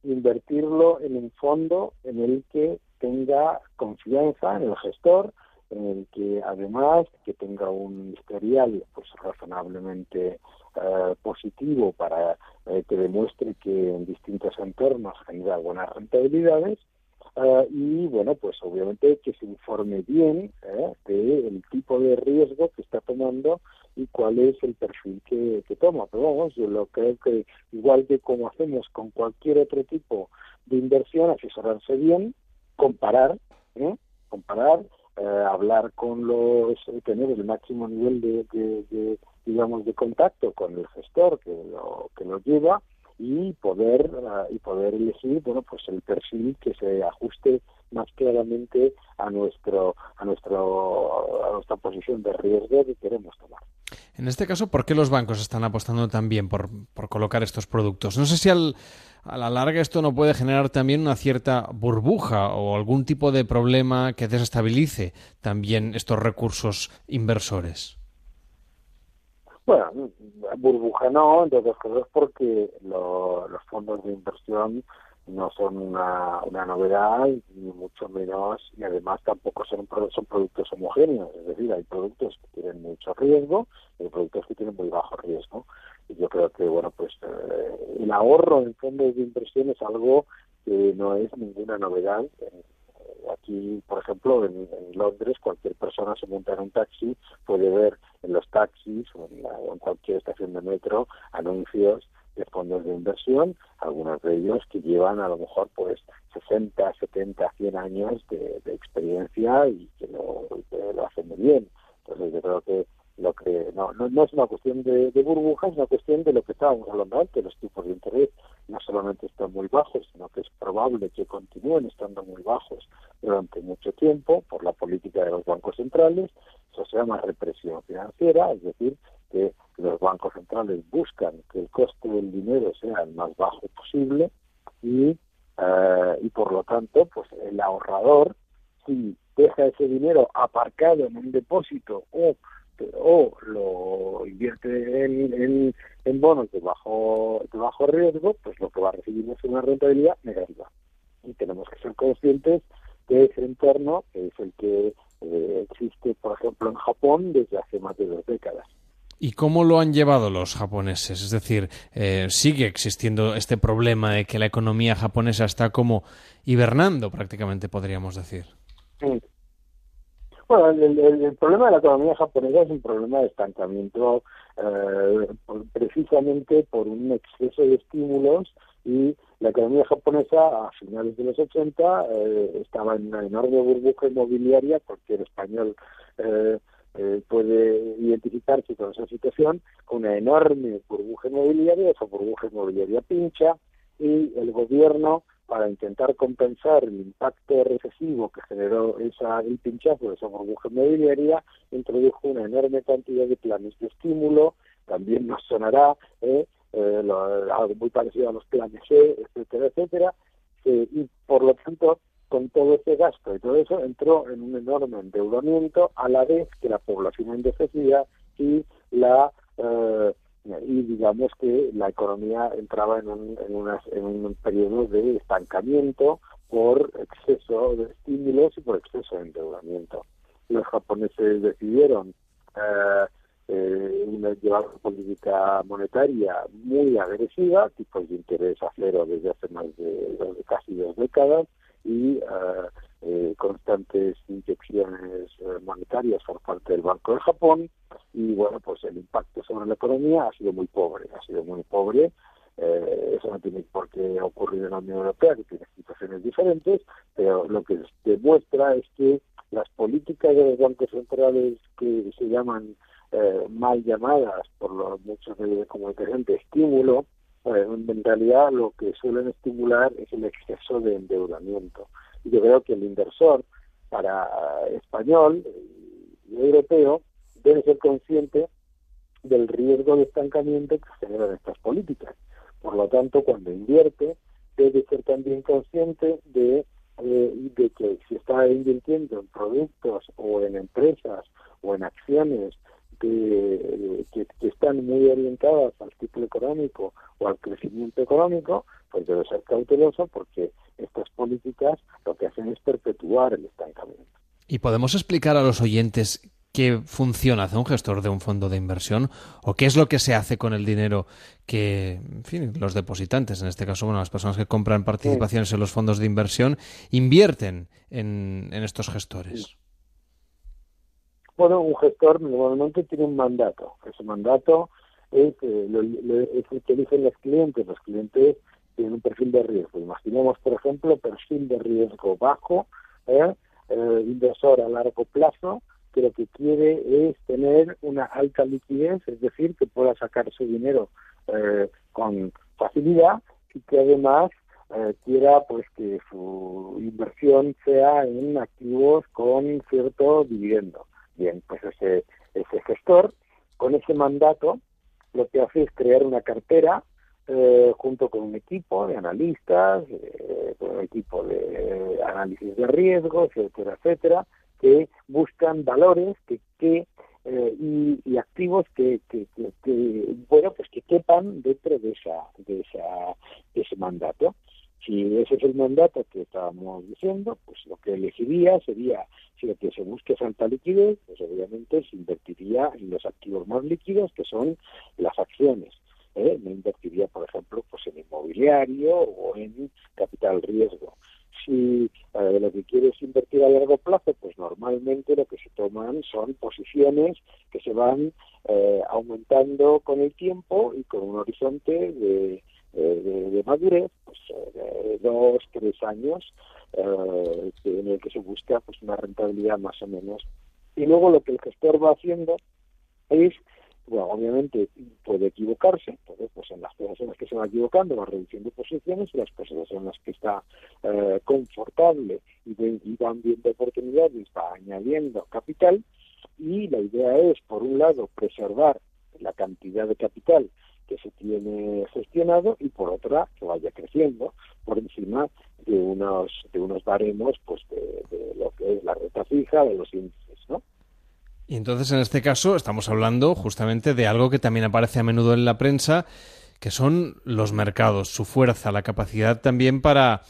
invertirlo en un fondo en el que tenga confianza en el gestor, en el que además que tenga un historial pues razonablemente eh, positivo para eh, que demuestre que en distintos entornos genera buenas rentabilidades eh, y bueno pues obviamente que se informe bien eh, del tipo de riesgo que está tomando y cuál es el perfil que, que toma. Pero vamos, yo lo creo que igual que como hacemos con cualquier otro tipo de inversión, asesorarse bien, comparar, ¿eh? comparar, eh, hablar con los, tener el máximo nivel de, de- de, digamos, de contacto con el gestor que lo, que lo lleva y poder ah, y poder elegir bueno pues el perfil que se ajuste más claramente a nuestro a nuestro a nuestra posición de riesgo que queremos tomar En este caso, ¿por qué los bancos están apostando también por, por colocar estos productos? No sé si al, a la larga esto no puede generar también una cierta burbuja o algún tipo de problema que desestabilice también estos recursos inversores. Bueno, burbuja no, entre otras cosas porque lo- los fondos de inversión no son una, una novedad, ni mucho menos, y además tampoco son, son productos homogéneos, es decir, hay productos que tienen mucho riesgo y hay productos que tienen muy bajo riesgo. Y yo creo que, bueno, pues eh, el ahorro en fondos de inversión es algo que no es ninguna novedad. Aquí, por ejemplo, en, Londres, cualquier persona se monta en un taxi, puede ver en los taxis o en, la- cualquier estación de metro anuncios de fondos de inversión, algunos de ellos que llevan a lo mejor pues 60, 70, 100 años de, de experiencia y que lo, que lo hacen muy bien. Entonces yo creo que lo que no, no, no es una cuestión de, de burbujas, es una cuestión de lo que estábamos hablando antes, los tipos de interés no solamente están muy bajos, sino que es probable que continúen estando muy bajos durante mucho tiempo por la política de los bancos centrales. Eso se llama represión financiera, es decir, que los bancos centrales buscan que el coste del dinero sea el más bajo posible y, eh, y por lo tanto, pues el ahorrador, si deja ese dinero aparcado en un depósito o o lo invierte en, en, en bonos de bajo, de bajo riesgo, pues lo que va a recibir es una rentabilidad negativa. Y tenemos que ser conscientes de ese entorno, que es el que eh, existe, por ejemplo, en Japón desde hace más de dos décadas. ¿Y cómo lo han llevado los japoneses? Es decir, eh, sigue existiendo este problema de que la economía japonesa está como hibernando, prácticamente podríamos decir. Sí. Bueno, el, problema de la economía japonesa es un problema de estancamiento eh, precisamente por un exceso de estímulos y la economía japonesa a finales de los 80 eh, estaba en una enorme burbuja inmobiliaria, cualquier español eh, eh, puede identificarse con esa situación, una enorme burbuja inmobiliaria, esa burbuja inmobiliaria pincha y el gobierno para intentar compensar el impacto recesivo que generó esa, el pinchazo de esa burbuja inmobiliaria, introdujo una enorme cantidad de planes de estímulo, también nos sonará eh, eh, algo muy parecido a los planes E, etcétera, etcétera, eh, y por lo tanto con todo ese gasto y todo eso, entró en un enorme endeudamiento a la vez que la población envejecía y la eh, y digamos que la economía entraba en un, en, un periodo de estancamiento por exceso de estímulos y por exceso de endeudamiento. Los japoneses decidieron eh, eh, llevar una política monetaria muy agresiva, tipos de interés a cero desde hace más de, de casi dos décadas y eh, eh, constantes inyecciones eh, monetarias por parte del Banco de Japón y bueno pues el impacto sobre la economía ha sido muy pobre ha sido muy pobre eh, eso no tiene por qué ocurrir en la Unión Europea que tiene situaciones diferentes pero lo que demuestra es que las políticas de los bancos centrales que se llaman eh, mal llamadas por los muchos medios de comunicación de estímulo pues, en realidad lo que suelen estimular es el exceso de endeudamiento. Yo creo que el inversor para español y europeo debe ser consciente del riesgo de estancamiento que generan estas políticas. Por lo tanto, cuando invierte, debe ser también consciente de, eh, de que si está invirtiendo en productos o en empresas o en acciones que, están muy orientadas al ciclo económico o al crecimiento económico, pues debe ser cauteloso porque estas políticas lo que hacen es perpetuar el estancamiento. ¿Y podemos explicar a los oyentes qué funciona hace un gestor de un fondo de inversión o qué es lo que se hace con el dinero que, en fin, los depositantes, en este caso, bueno, las personas que compran participaciones en los fondos de inversión, invierten en, en estos gestores? Bueno, un gestor normalmente tiene un mandato. Ese mandato es, eh, lo, es el que eligen los clientes. Los clientes tienen un perfil de riesgo. Imaginemos, por ejemplo, perfil de riesgo bajo, ¿eh? eh, inversor a largo plazo, que lo que quiere es tener una alta liquidez, es decir, que pueda sacar su dinero eh, con facilidad y que además eh, quiera pues que su inversión sea en activos con cierto dividendo. Bien, pues ese, ese gestor, con ese mandato, lo que hace es crear una cartera eh, junto con un equipo de analistas, eh, con un equipo de análisis de riesgos, etcétera, etcétera, que buscan valores que, que eh, y, activos que, que, que, que, bueno pues que quepan dentro de esa de esa de ese mandato si ese es el mandato que estábamos diciendo, pues lo que elegiría sería, si lo que se busca es alta liquidez, pues obviamente se invertiría en los activos más líquidos, que son las acciones. ¿eh? No invertiría, por ejemplo, pues en inmobiliario o en capital riesgo. Si eh, lo que quiere es invertir a largo plazo, pues normalmente lo que se toman son posiciones que se van eh, aumentando con el tiempo y con un horizonte de de, de, madurez, pues eh, dos, tres años, eh, en el que se busca pues una rentabilidad más o menos. Y luego lo que el gestor va haciendo es, bueno, obviamente puede equivocarse, entonces pues en las cosas en las que se va equivocando va reduciendo posiciones, y las cosas en las que está eh, confortable y, de, y van viendo oportunidades va añadiendo capital y la idea es, por un lado, preservar la cantidad de capital que se tiene gestionado y por otra que vaya creciendo por encima de unos de unos baremos pues de, de lo que es la renta fija de los índices no y entonces en este caso estamos hablando justamente de algo que también aparece a menudo en la prensa que son los mercados su fuerza la capacidad también para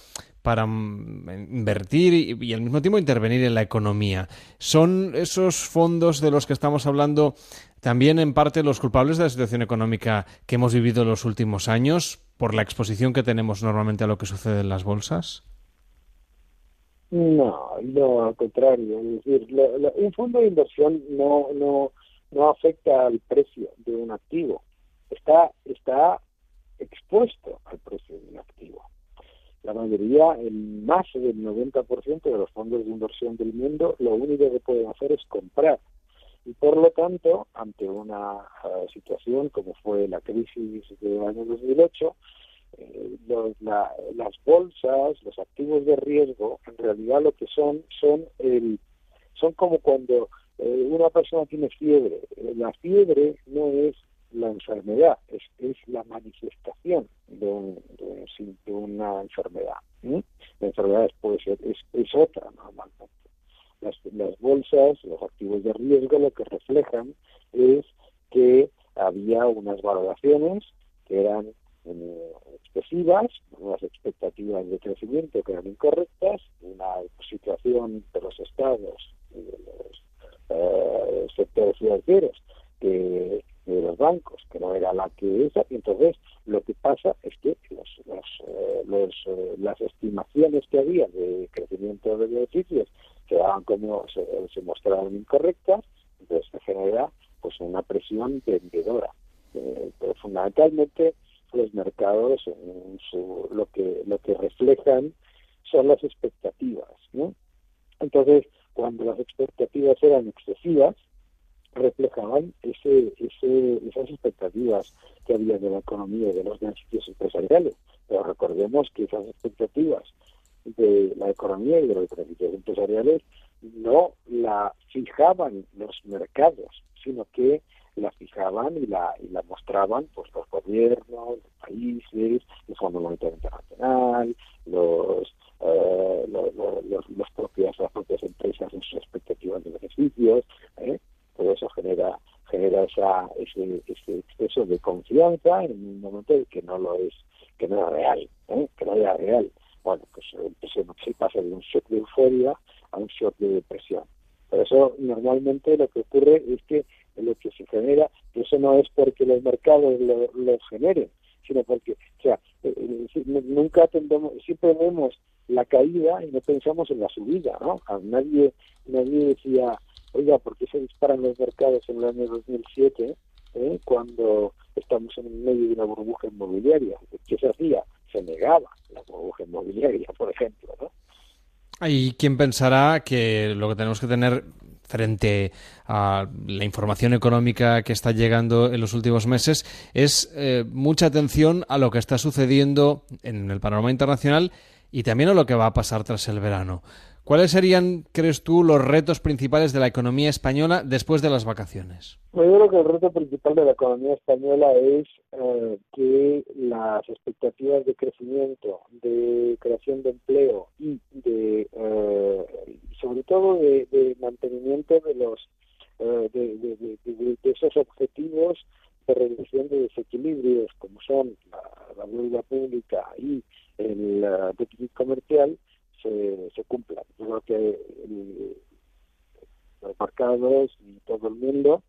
para invertir y, y, al mismo tiempo intervenir en la economía. ¿Son esos fondos de los que estamos hablando también en parte los culpables de la situación económica que hemos vivido en los últimos años por la exposición que tenemos normalmente a lo que sucede en las bolsas? No, no, al contrario. Es decir, lo, lo, un fondo de inversión no, no, no afecta al precio de un activo. Está, está expuesto al precio de un activo. La mayoría, el más del 90% de los fondos de inversión del mundo, lo único que pueden hacer es comprar y por lo tanto, ante una uh, situación como fue la crisis del año 2008, eh, los, la, las bolsas, los activos de riesgo, en realidad lo que son son el son como cuando eh, una persona tiene fiebre. La fiebre no es la enfermedad, es, es la manifestación de, un, de, de una enfermedad. ¿sí? enfermedades puede ser, es, es otra normalmente. Las, las bolsas, los activos de riesgo, lo que reflejan es que había unas valoraciones que eran eh, excesivas, unas expectativas de crecimiento que eran incorrectas, una situación de los estados y de los eh, sectores financieros que de los bancos que no era la que es. Y entonces lo que pasa es que los, los, eh, los, eh, las estimaciones que había de crecimiento de beneficios quedaban como se, se mostraron incorrectas entonces se genera pues una presión vendedora eh, pero fundamentalmente los mercados lo que lo que reflejan son las expectativas ¿no? entonces cuando las expectativas eran excesivas reflejaban ese, ese, esas expectativas que había de la economía y de los beneficios empresariales. Pero recordemos que esas expectativas de la economía y de los beneficios empresariales no la fijaban los mercados, sino que la fijaban y la, y la mostraban pues los gobiernos, los países, el Fondo Monetario Internacional, los, eh, los, los, propias, las propias empresas en sus expectativas de beneficios. ¿eh? todo eso genera genera esa, ese, ese exceso de confianza en un momento en que no lo es, que no es real, ¿eh? que no era real. Bueno, pues se, se pasa de un shock de euforia a un shock de depresión. Por eso normalmente lo que ocurre es que lo que se genera, eso no es porque los mercados lo, lo generen, sino porque, o sea, eh, eh nunca atendemos, siempre vemos la caída y no pensamos en la subida, ¿no? A nadie, nadie decía, oiga, ¿por qué se disparan los mercados en el año 2007 eh, cuando estamos en medio de una burbuja inmobiliaria? ¿Qué se hacía? Se negaba la burbuja inmobiliaria, por ejemplo, ¿no? ¿Y quién pensará que lo que tenemos que tener frente a la información económica que está llegando en los últimos meses es eh, mucha atención a lo que está sucediendo en el panorama internacional y también a lo que va a pasar tras el verano. ¿Cuáles serían, crees tú, los retos principales de la economía española después de las vacaciones? Pues yo creo que el reto principal de la economía española es eh, que las expectativas de crecimiento, de creación de empleo y de, eh, sobre todo de, mantenimiento de los eh, de, esos objetivos de reducción de desequilibrios, como son la deuda pública y el déficit comercial, se, se cumplan. Yo creo que el, los mercados y todo el mundo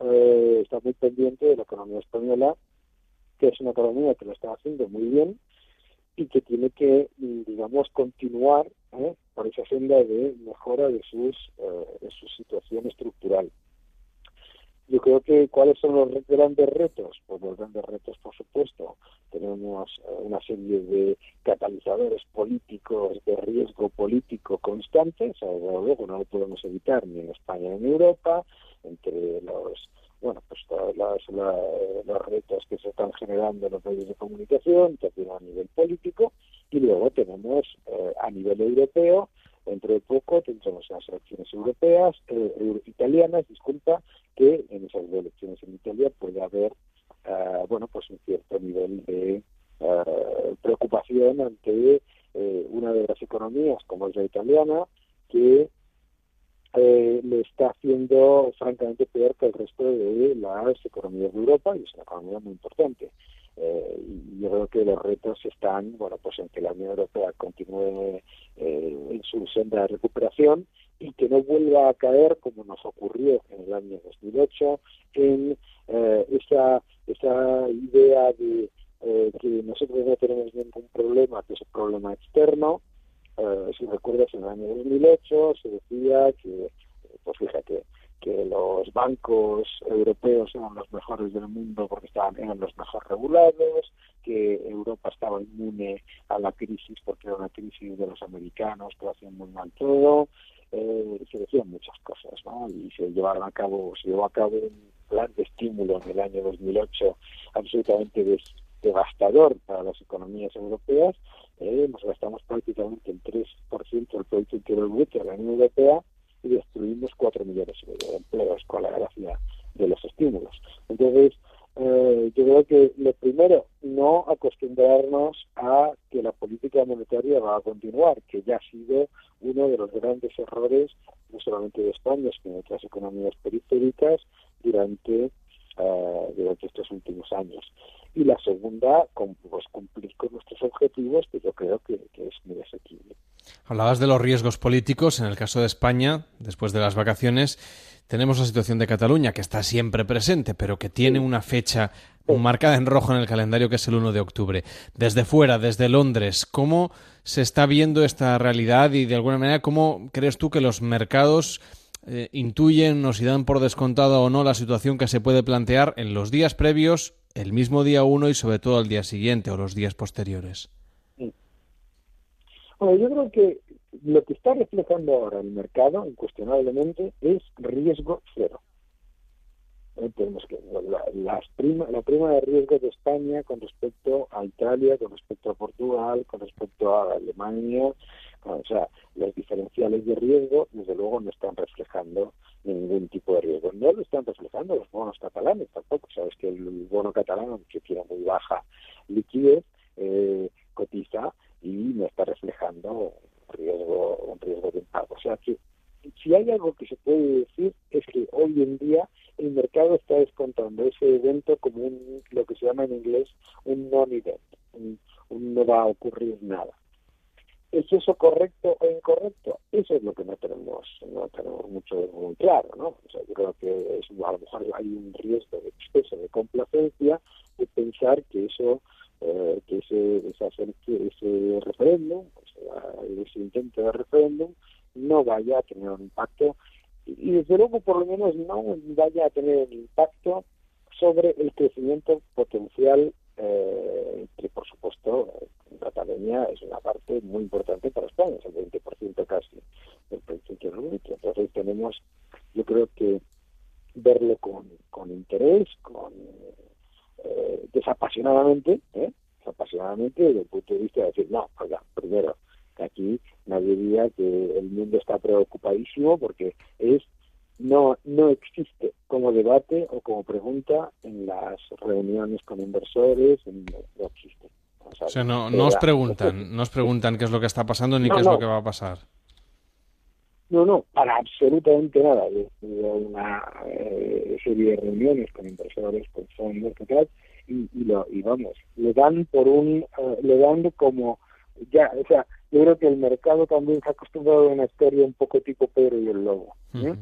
eh, está muy pendiente de la economía española, que es una economía que lo está haciendo muy bien y que tiene que, digamos, continuar ¿eh? por esa senda de mejora de, sus, eh, de su situación estructural. Yo creo que cuáles son los grandes retos, pues los grandes retos, por supuesto, tenemos eh, una serie de catalizadores políticos de riesgo político constantes, luego no lo podemos evitar ni en España ni en Europa, entre los bueno, pues todos los, los, retos que se están generando en los medios de comunicación, también a nivel político, y luego tenemos eh, a nivel europeo Dentro de poco tendremos las elecciones europeas, eh, italianas, disculpa, que en esas elecciones en Italia puede haber, uh, bueno, pues un cierto nivel de uh, preocupación ante eh, una de las economías como es la italiana, que eh, le está haciendo francamente peor que el resto de las economías de Europa y es una economía muy importante. Eh, y yo creo que los retos están, bueno, pues en que la Unión Europea continúe eh, en su senda de recuperación y que no vuelva a caer como nos ocurrió en el año 2008 en eh, esa esa idea de eh, que nosotros no tenemos ningún problema, que es un problema externo. Eh, si recuerdas, en el año 2008 se decía que, pues fíjate, que los bancos europeos eran los mejores del mundo porque estaban eran los mejor regulados, que Europa estaba inmune a la crisis porque era una crisis de los americanos que lo hacían muy mal todo, eh, se decían muchas cosas, ¿no? Y se llevaron a cabo, se llevó a cabo un plan de estímulo en el año 2008 absolutamente devastador para las economías europeas. Eh, nos gastamos prácticamente el 3% del Producto Interior Bruto de la Unión Europea y destruimos cuatro millones de empleos con la gracia de los estímulos. Entonces, eh, yo creo que lo primero, no acostumbrarnos a que la política monetaria va a continuar, que ya ha sido uno de los grandes errores, no solamente de España, sino de otras economías periféricas durante, eh, durante estos últimos años. Y la segunda, con, pues, con objetivos, que yo creo que, que es muy asequible. Hablabas de los riesgos políticos. En el caso de España, después de las vacaciones, tenemos la situación de Cataluña, que está siempre presente, pero que tiene una fecha marcada en rojo en el calendario, que es el 1 de octubre. Desde fuera, desde Londres, ¿cómo se está viendo esta realidad y, de alguna manera, cómo crees tú que los mercados eh, intuyen o si dan por descontado o no la situación que se puede plantear en los días previos, el mismo día 1 y, sobre todo, al día siguiente o los días posteriores? Bueno, yo creo que lo que está reflejando ahora el mercado, incuestionablemente, es riesgo cero. Eh, tenemos que la, prima, la prima de riesgo de España con respecto a Italia, con respecto a Portugal, con respecto a Alemania, o sea, los diferenciales de riesgo, desde luego, no están reflejando ningún tipo de riesgo. No lo están reflejando los bonos catalanes tampoco. Sabes que el bono catalán, que tiene muy baja liquidez, eh, cotiza y no está reflejando riesgo, un riesgo de impago. O sea que si hay algo que se puede decir es que hoy en día el mercado está descontando ese evento como un, lo que se llama en inglés un non-event, un, un no va a ocurrir nada. ¿Es eso correcto o incorrecto? Eso es lo que no tenemos, no tenemos mucho muy claro, ¿no? O sea, yo creo que es, a lo mejor hay un riesgo de exceso de complacencia de pensar que eso eh, que ese, ese referéndum, ese intento de referéndum, no vaya a tener un impacto y desde luego por lo menos no vaya a tener un impacto sobre el crecimiento potencial eh, que por supuesto Cataluña es una parte muy importante para España, es el 20% casi del Producto Interior Entonces tenemos, yo creo que verlo con, con interés, con eh, desapasionadamente, ¿eh? desapasionadamente desde el punto de vista de decir, no, oiga, primero, que aquí nadie diría que el mundo está preocupadísimo porque es no no existe como debate o como pregunta en las reuniones con inversores, no existe. O sea, no, no os preguntan, no os preguntan qué es lo que está pasando ni No, qué es no. lo que va a pasar. No, no, para absolutamente nada. Yo he tenido una eh, serie de reuniones con inversores, con fondos, tal, y, y, lo, y vamos, le dan por un, eh, le dan como, ya, o sea, yo creo que el mercado también se ha acostumbrado a una historia un poco tipo Pedro y el Lobo, ¿eh?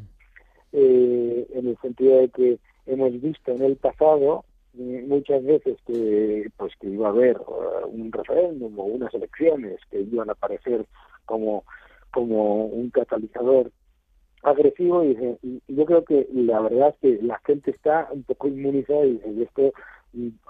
Eh, en el sentido de que hemos visto en el pasado mm, muchas veces que pues que iba a haber eh, un referéndum o unas elecciones que iban a aparecer como como un catalizador agresivo y, yo creo que la verdad es que la gente está un poco inmunizada y esto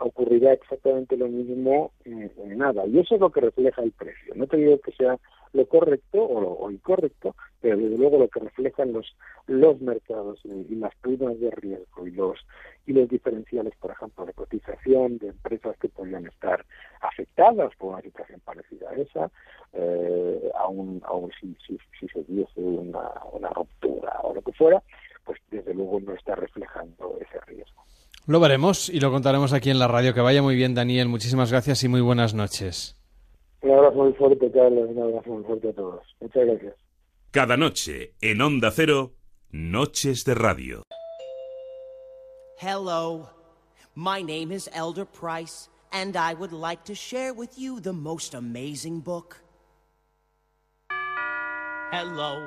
ocurrirá exactamente lo mismo en, nada. Y eso es lo que refleja el precio. No te digo que sea lo correcto o, lo, o incorrecto pero desde luego lo que reflejan los los mercados y, y las primas de riesgo y los y los diferenciales por ejemplo de cotización de empresas que podrían estar afectadas por una situación parecida a esa eh, aún aún si, si, si se diese una, una ruptura o lo que fuera pues desde luego no está reflejando ese riesgo Lo veremos y lo contaremos aquí en la radio. Que vaya muy bien, Daniel. Muchísimas gracias y muy buenas noches. un abrazo muy fuerte Carlos un abrazo muy fuerte a todos muchas gracias Cada noche en Onda Cero, Noches de Radio. Hello, my name is Elder Price, and I would like to share with you the most amazing book. Hello,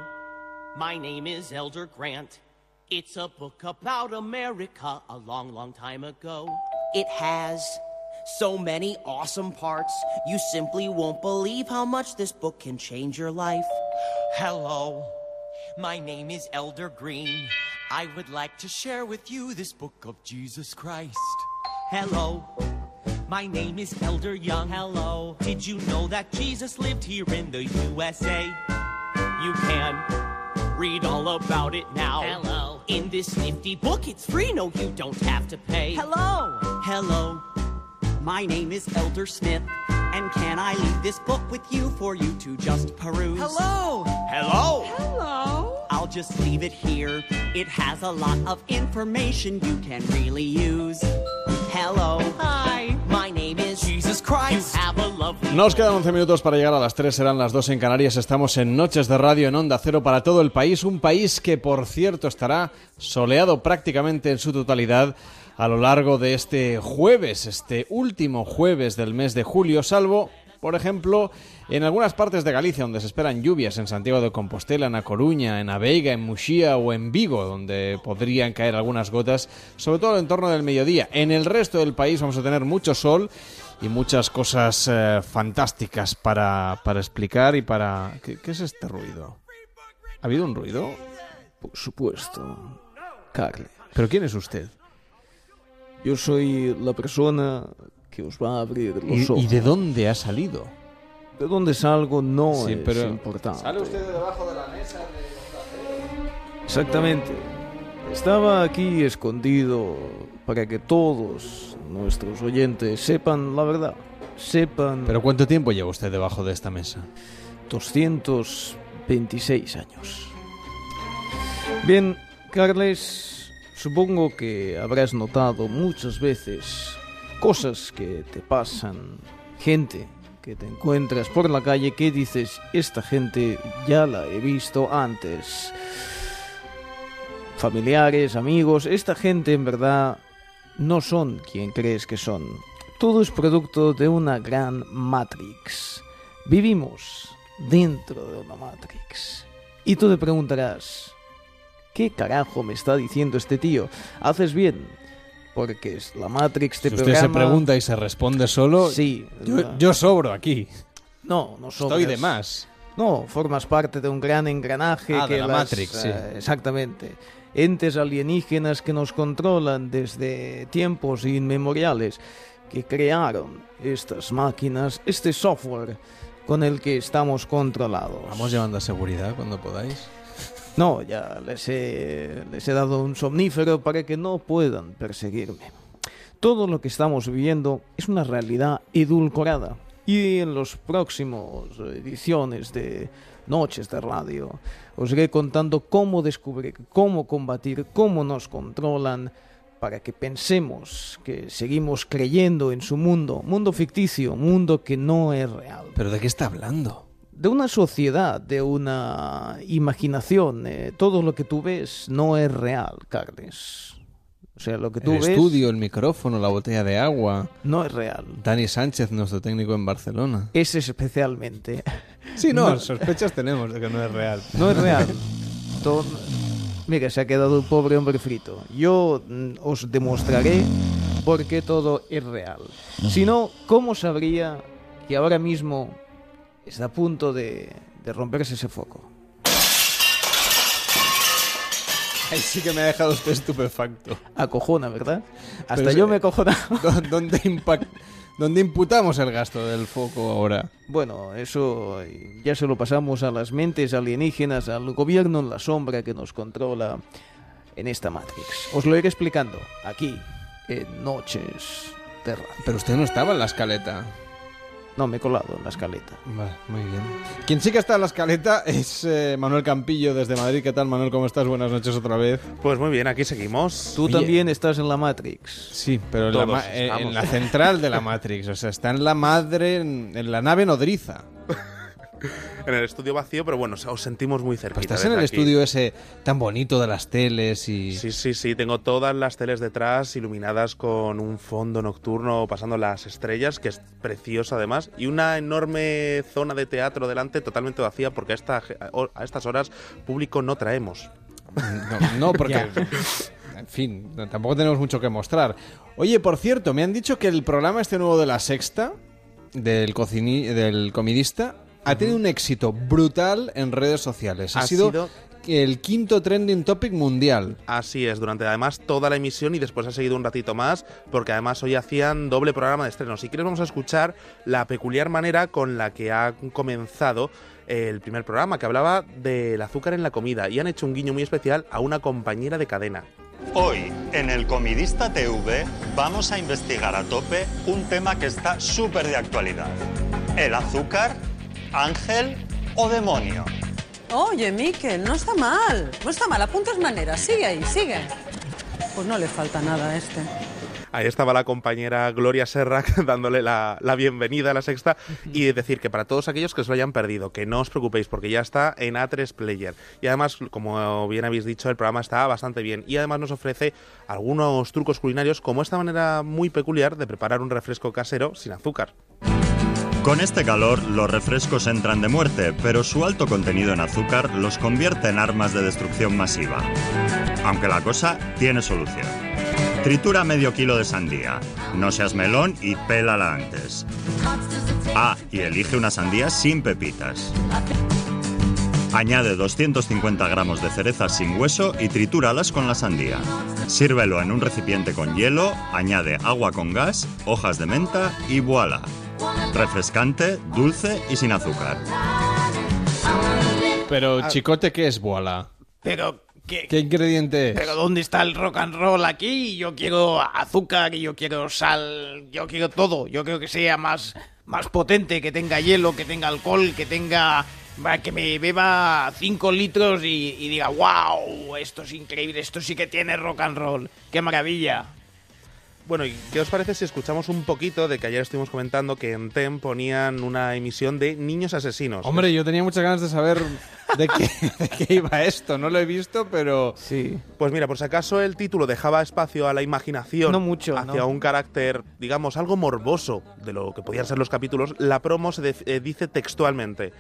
my name is Elder Grant. It's a book about America a long, long time ago. It has so many awesome parts, you simply won't believe how much this book can change your life. Hello, my name is Elder Green. I would like to share with you this book of Jesus Christ. Hello. My name is Elder Young. Hello. Did you know that Jesus lived here in the USA? You can read all about it now. Hello. In this nifty book, it's free. No, you don't have to pay. Hello. Hello, my name is Elder Smith, and can I leave this book with you for you to just peruse? Hello. Hello. Hello. I'll just leave it here. It has a lot of information you can really use. Hello. Hi. Nos quedan 11 minutos para llegar a las 3, serán las 2 en Canarias. Estamos en Noches de Radio en Onda Cero para todo el país. Un país que, por cierto, estará soleado prácticamente en su totalidad a lo largo de este jueves, este último jueves del mes de julio, salvo, por ejemplo, en algunas partes de Galicia donde se esperan lluvias, en Santiago de Compostela, en A Coruña, en Aveiga, en Muxía o en Vigo, donde podrían caer algunas gotas, sobre todo en torno del mediodía. En el resto del país vamos a tener mucho sol y muchas cosas eh, fantásticas para, para explicar y para... ¿Qué, qué es este ruido? ¿Ha habido un ruido? Por supuesto, Carles. ¿Pero quién es usted? Yo soy la persona que os va a abrir los ¿Y, ojos. y de dónde ha salido? ¿De dónde salgo? No Sí, es pero- importante. usted de debajo de la mesa Exactamente. Estaba aquí escondido para que todos nuestros oyentes sepan la verdad. Sepan ¿Pero cuánto tiempo lleva usted debajo de esta mesa? 226 años. Bien, Carles, supongo que habrás notado muchas veces cosas que te pasan, gente que te encuentras por la calle que dices, esta gente ya la he visto antes. Familiares, amigos, esta gente en verdad no son quien crees que son. Todo es producto de una gran Matrix. Vivimos dentro de una Matrix. Y tú te preguntarás, ¿qué carajo me está diciendo este tío? Haces bien, porque es la Matrix te Si usted se pregunta y se responde solo, Sí. yo, yo sobro aquí. No, no Estoy sobras. de más. No, formas parte de un gran engranaje Ah, de que la las, Matrix, sí. eh, exactamente. Entes alienígenas que nos controlan desde tiempos inmemoriales, que crearon estas máquinas, este software con el que estamos controlados. Vamos llevando a seguridad cuando podáis. No, ya les he, les he dado un somnífero para que no puedan perseguirme. Todo lo que estamos viviendo es una realidad edulcorada. Y en los próximos ediciones de Noches de Radio os iré contando cómo descubrir, cómo combatir, cómo nos controlan para que pensemos que seguimos creyendo en su mundo, mundo ficticio, mundo que no es real ¿Pero de qué está hablando? de una sociedad, de una imaginación. eh, todo lo que tú ves no es real, Carles. O sea, lo que tú el ves estudio, el micrófono, la botella de agua. no es real. Dani Sánchez, nuestro técnico en Barcelona. Ese especialmente. [laughs] Sí, no, No. sospechas tenemos de que no es real. No es real. [laughs] Todo- Mira, se ha quedado el pobre hombre frito. Yo mm, os demostraré por qué todo es real. Si no, ¿cómo sabría que ahora mismo está a punto de, de romperse ese foco? Ahí sí que me ha dejado usted estupefacto. Acojona, ¿verdad? Hasta Pero yo me acojona. [laughs] ¿Dó- ¿Dónde, impact- ¿Dónde imputamos el gasto del foco ahora? Bueno, eso ya se lo pasamos a las mentes alienígenas, al gobierno en la sombra que nos controla en esta Matrix. Os lo iré explicando aquí, en Noches de Radio. Pero usted no estaba en la escaleta. No, me he colado en la escaleta. Vale, muy bien. Quien sí que está en la escaleta es eh, Manuel Campillo desde Madrid. ¿Qué tal, Manuel? ¿Cómo estás? Buenas noches otra vez. Pues muy bien, aquí seguimos. Tú también estás en la Matrix. Sí, pero en la, eh, en la central de la Matrix. O sea, está en la madre, en, en la nave nodriza. En el estudio vacío, pero bueno, os sentimos muy cerquita. Pues estás en el aquí. estudio ese tan bonito de las teles y... Sí, sí, sí, tengo todas las teles detrás iluminadas con un fondo nocturno pasando las estrellas, que es precioso además, y una enorme zona de teatro delante totalmente vacía porque a, esta, a estas horas público no traemos. No, no, porque... En fin, tampoco tenemos mucho que mostrar. Oye, por cierto, me han dicho que el programa este nuevo de La Sexta, del, cocini- del comidista, ha tenido un éxito brutal en redes sociales. Ha, Ha sido, sido- el quinto trending topic mundial. Así es, durante además toda la emisión y después ha seguido un ratito más, porque además hoy hacían doble programa de estreno. Si quieres vamos a escuchar la peculiar manera con la que ha comenzado el primer programa, que hablaba del azúcar en la comida, y han hecho un guiño muy especial a una compañera de cadena. Hoy, en el Comidista TV, vamos a investigar a tope un tema que está súper de actualidad. ¿El azúcar, ángel o demonio? Oye, Miquel, no está mal. No está mal, apuntas maneras. Sigue ahí, sigue. Pues no le falta nada a este. Ahí estaba la compañera Gloria Serra [laughs] dándole la, la bienvenida a la sexta y decir que para todos aquellos que se lo hayan perdido, que no os preocupéis porque ya está en A3 Player. Y además, como bien habéis dicho, el programa está bastante bien y además nos ofrece algunos trucos culinarios como esta manera muy peculiar de preparar un refresco casero sin azúcar. Con este calor, los refrescos entran de muerte, pero su alto contenido en azúcar los convierte en armas de destrucción masiva. Aunque la cosa tiene solución. Tritura medio kilo de sandía. No seas melón y pélala antes. Ah, y elige una sandía sin pepitas. Añade 250 gramos de cerezas sin hueso y tritúralas con la sandía. Sírvelo en un recipiente con hielo, añade agua con gas, hojas de menta y voilà. Refrescante, dulce y sin azúcar. Pero, chicote, ¿qué es Boala? Pero, ¿qué, ¿Qué ingrediente es? pero ¿dónde está el rock and roll aquí? Yo quiero azúcar, yo quiero sal, yo quiero todo. Yo quiero que sea más, más potente, que tenga hielo, que tenga alcohol, que tenga... va, Que me beba 5 litros y, y diga, wow, esto es increíble, esto sí que tiene rock and roll. ¡Qué maravilla! Bueno, ¿y qué os parece si escuchamos un poquito de que ayer estuvimos comentando que en TEM ponían una emisión de Niños Asesinos? Hombre, yo tenía muchas ganas de saber de qué, [laughs] de qué iba esto. No lo he visto, pero... Sí. Pues mira, por si acaso el título dejaba espacio a la imaginación No mucho, hacia ¿no? un carácter, digamos, algo morboso de lo que podían ser los capítulos, la promo se eh, dice textualmente: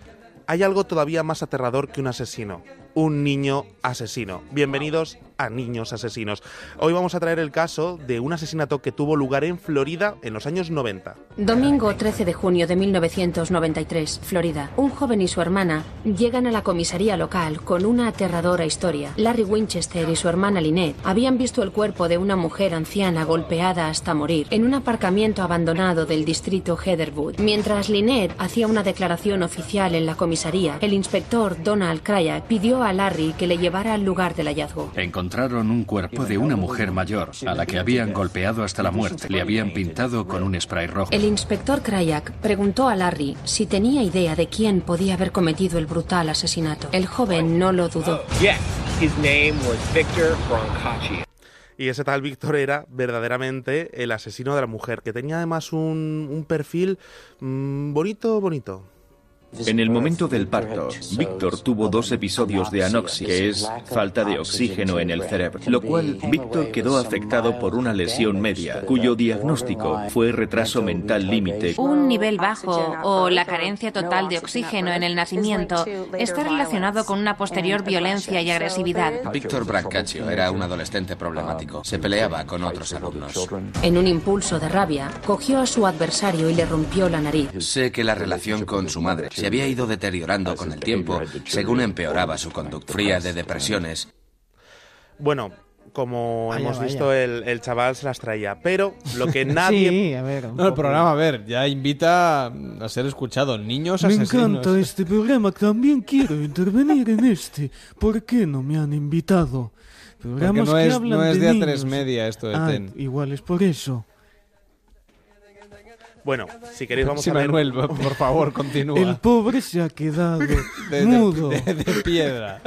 Hay algo todavía más aterrador que un asesino. Un niño asesino. Bienvenidos a Niños Asesinos. Hoy vamos a traer el caso de un asesinato que tuvo lugar en Florida en los años 90. Domingo 13 de junio de 1993, Florida. Un joven y su hermana llegan a la comisaría local con una aterradora historia. Larry Winchester y su hermana Lynette habían visto el cuerpo de una mujer anciana golpeada hasta morir en un aparcamiento abandonado del distrito Heatherwood. Mientras Lynette hacía una declaración oficial en la comisaría, el inspector Donald Crayak pidió a Larry que le llevara al lugar del hallazgo. Encontraron un cuerpo de una mujer mayor a la que habían golpeado hasta la muerte. Le habían pintado con un spray rojo. El inspector Crayak preguntó a Larry si tenía idea de quién podía haber cometido el brutal asesinato. El joven no lo dudó. Yes, his name was Victor Brancacci. Y ese tal Víctor era verdaderamente el asesino de la mujer, que tenía además un, un perfil mm, bonito, bonito. En el momento del parto, Víctor tuvo dos episodios de anoxia, que es falta de oxígeno en el cerebro, lo cual Víctor quedó afectado por una lesión media, cuyo diagnóstico fue retraso mental límite. Un nivel bajo o la carencia total de oxígeno en el nacimiento está relacionado con una posterior violencia y agresividad. Víctor Brancaccio era un adolescente problemático. Se peleaba con otros alumnos. En un impulso de rabia, cogió a su adversario y le rompió la nariz. Sé que la relación con su madre se había ido deteriorando con el tiempo según empeoraba su conducta. Fría de depresiones. Bueno, como Vaya, hemos visto, el, el chaval se las traía. Pero lo que [laughs] nadie. No, el programa, a ver, ya invita a ser escuchado. Niños Me asesinos. encanta este programa, también quiero intervenir en este. ¿Por qué no me han invitado? Programas no que es- hablan no es de de niños. A3 Media esto de Ah, TEN. Igual es por eso. Bueno, si queréis, vamos Sí, a ver. Manuel, por favor, continúa. El pobre se ha quedado [laughs] De- de- mudo. de- de piedra.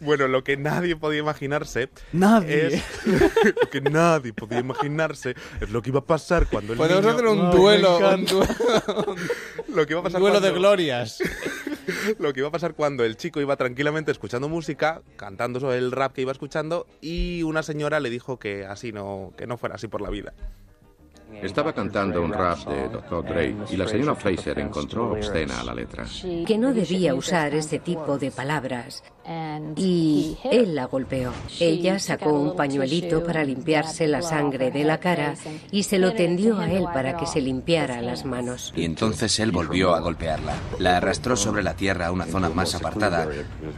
Bueno, lo que nadie podía imaginarse. Nadie. Es, [laughs] lo que nadie podía imaginarse es lo que iba a pasar cuando el Podemos niño- hacer un Ay, duelo, un duelo, [laughs] lo que iba a pasar duelo de cuando- glorias. lo que iba a pasar cuando el chico iba tranquilamente escuchando música, cantando sobre el rap que iba escuchando, y una señora le dijo que así no, que no fuera así por la vida. Estaba cantando un rap de Dr. Dre y la señora Fraser encontró obscena la letra. Que no debía usar ese tipo de palabras. Y él la golpeó. Ella sacó un pañuelito para limpiarse la sangre de la cara y se lo tendió a él para que se limpiara las manos. Y entonces él volvió a golpearla. La arrastró sobre la tierra a una zona más apartada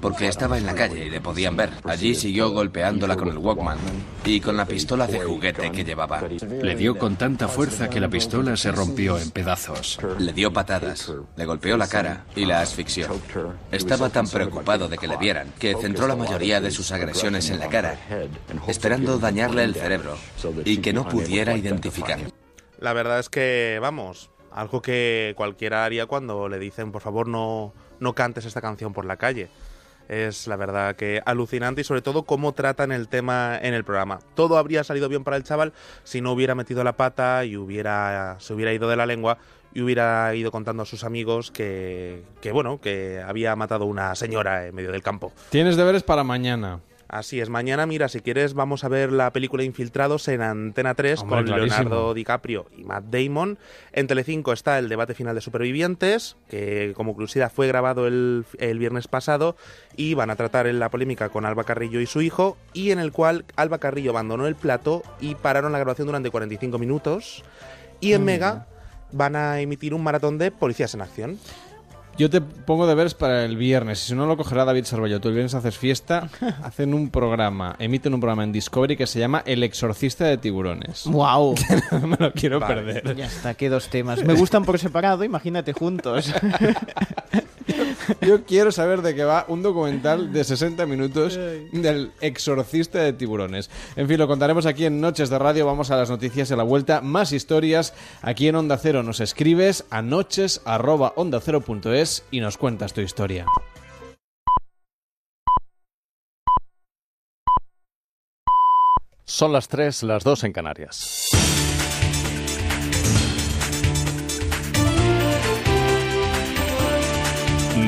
porque estaba en la calle y le podían ver. Allí siguió golpeándola con el Walkman y con la pistola de juguete que llevaba. Le dio con tanta fuerza que la pistola se rompió en pedazos. Le dio patadas, le golpeó la cara y la asfixió. Estaba tan preocupado de que le vieran que centró la mayoría de sus agresiones en la cara, esperando dañarle el cerebro y que no pudiera identificar. La verdad es que, vamos, algo que cualquiera haría cuando le dicen, por favor, no, no cantes esta canción por la calle. Es la verdad que alucinante y sobre todo cómo tratan el tema en el programa. Todo habría salido bien para el chaval si no hubiera metido la pata y hubiera se hubiera ido de la lengua y hubiera ido contando a sus amigos que, que bueno, que había matado una señora en medio del campo. Tienes deberes para mañana. Así es, mañana, mira, si quieres, vamos a ver la película Infiltrados en Antena 3 Hombre, con clarísimo. Leonardo DiCaprio y Matt Damon. En Telecinco está el debate final de Supervivientes, que como curiosidad fue grabado el, el viernes pasado y van a tratar en la polémica con Alba Carrillo y su hijo, y en el cual Alba Carrillo abandonó el plato y pararon la grabación durante 45 minutos. Y en Mm. Mega van a emitir un maratón de Policías en Acción. Yo te pongo deberes para el viernes. Si no lo cogerá David Sarballo, tú el viernes haces fiesta, [laughs] hacen un programa, emiten un programa en Discovery que se llama El exorcista de tiburones. ¡Wow! [laughs] no me lo quiero Vale, perder. Ya está, qué dos temas. Me gustan por separado, imagínate juntos. [laughs] Yo quiero saber de qué va un documental de 60 minutos del exorcista de tiburones. En fin, lo contaremos aquí en Noches de Radio. Vamos a las noticias de la vuelta. Más historias aquí en Onda Cero. Nos escribes a noches.ondacero.es y nos cuentas tu historia. Son las 3, las 2 en Canarias.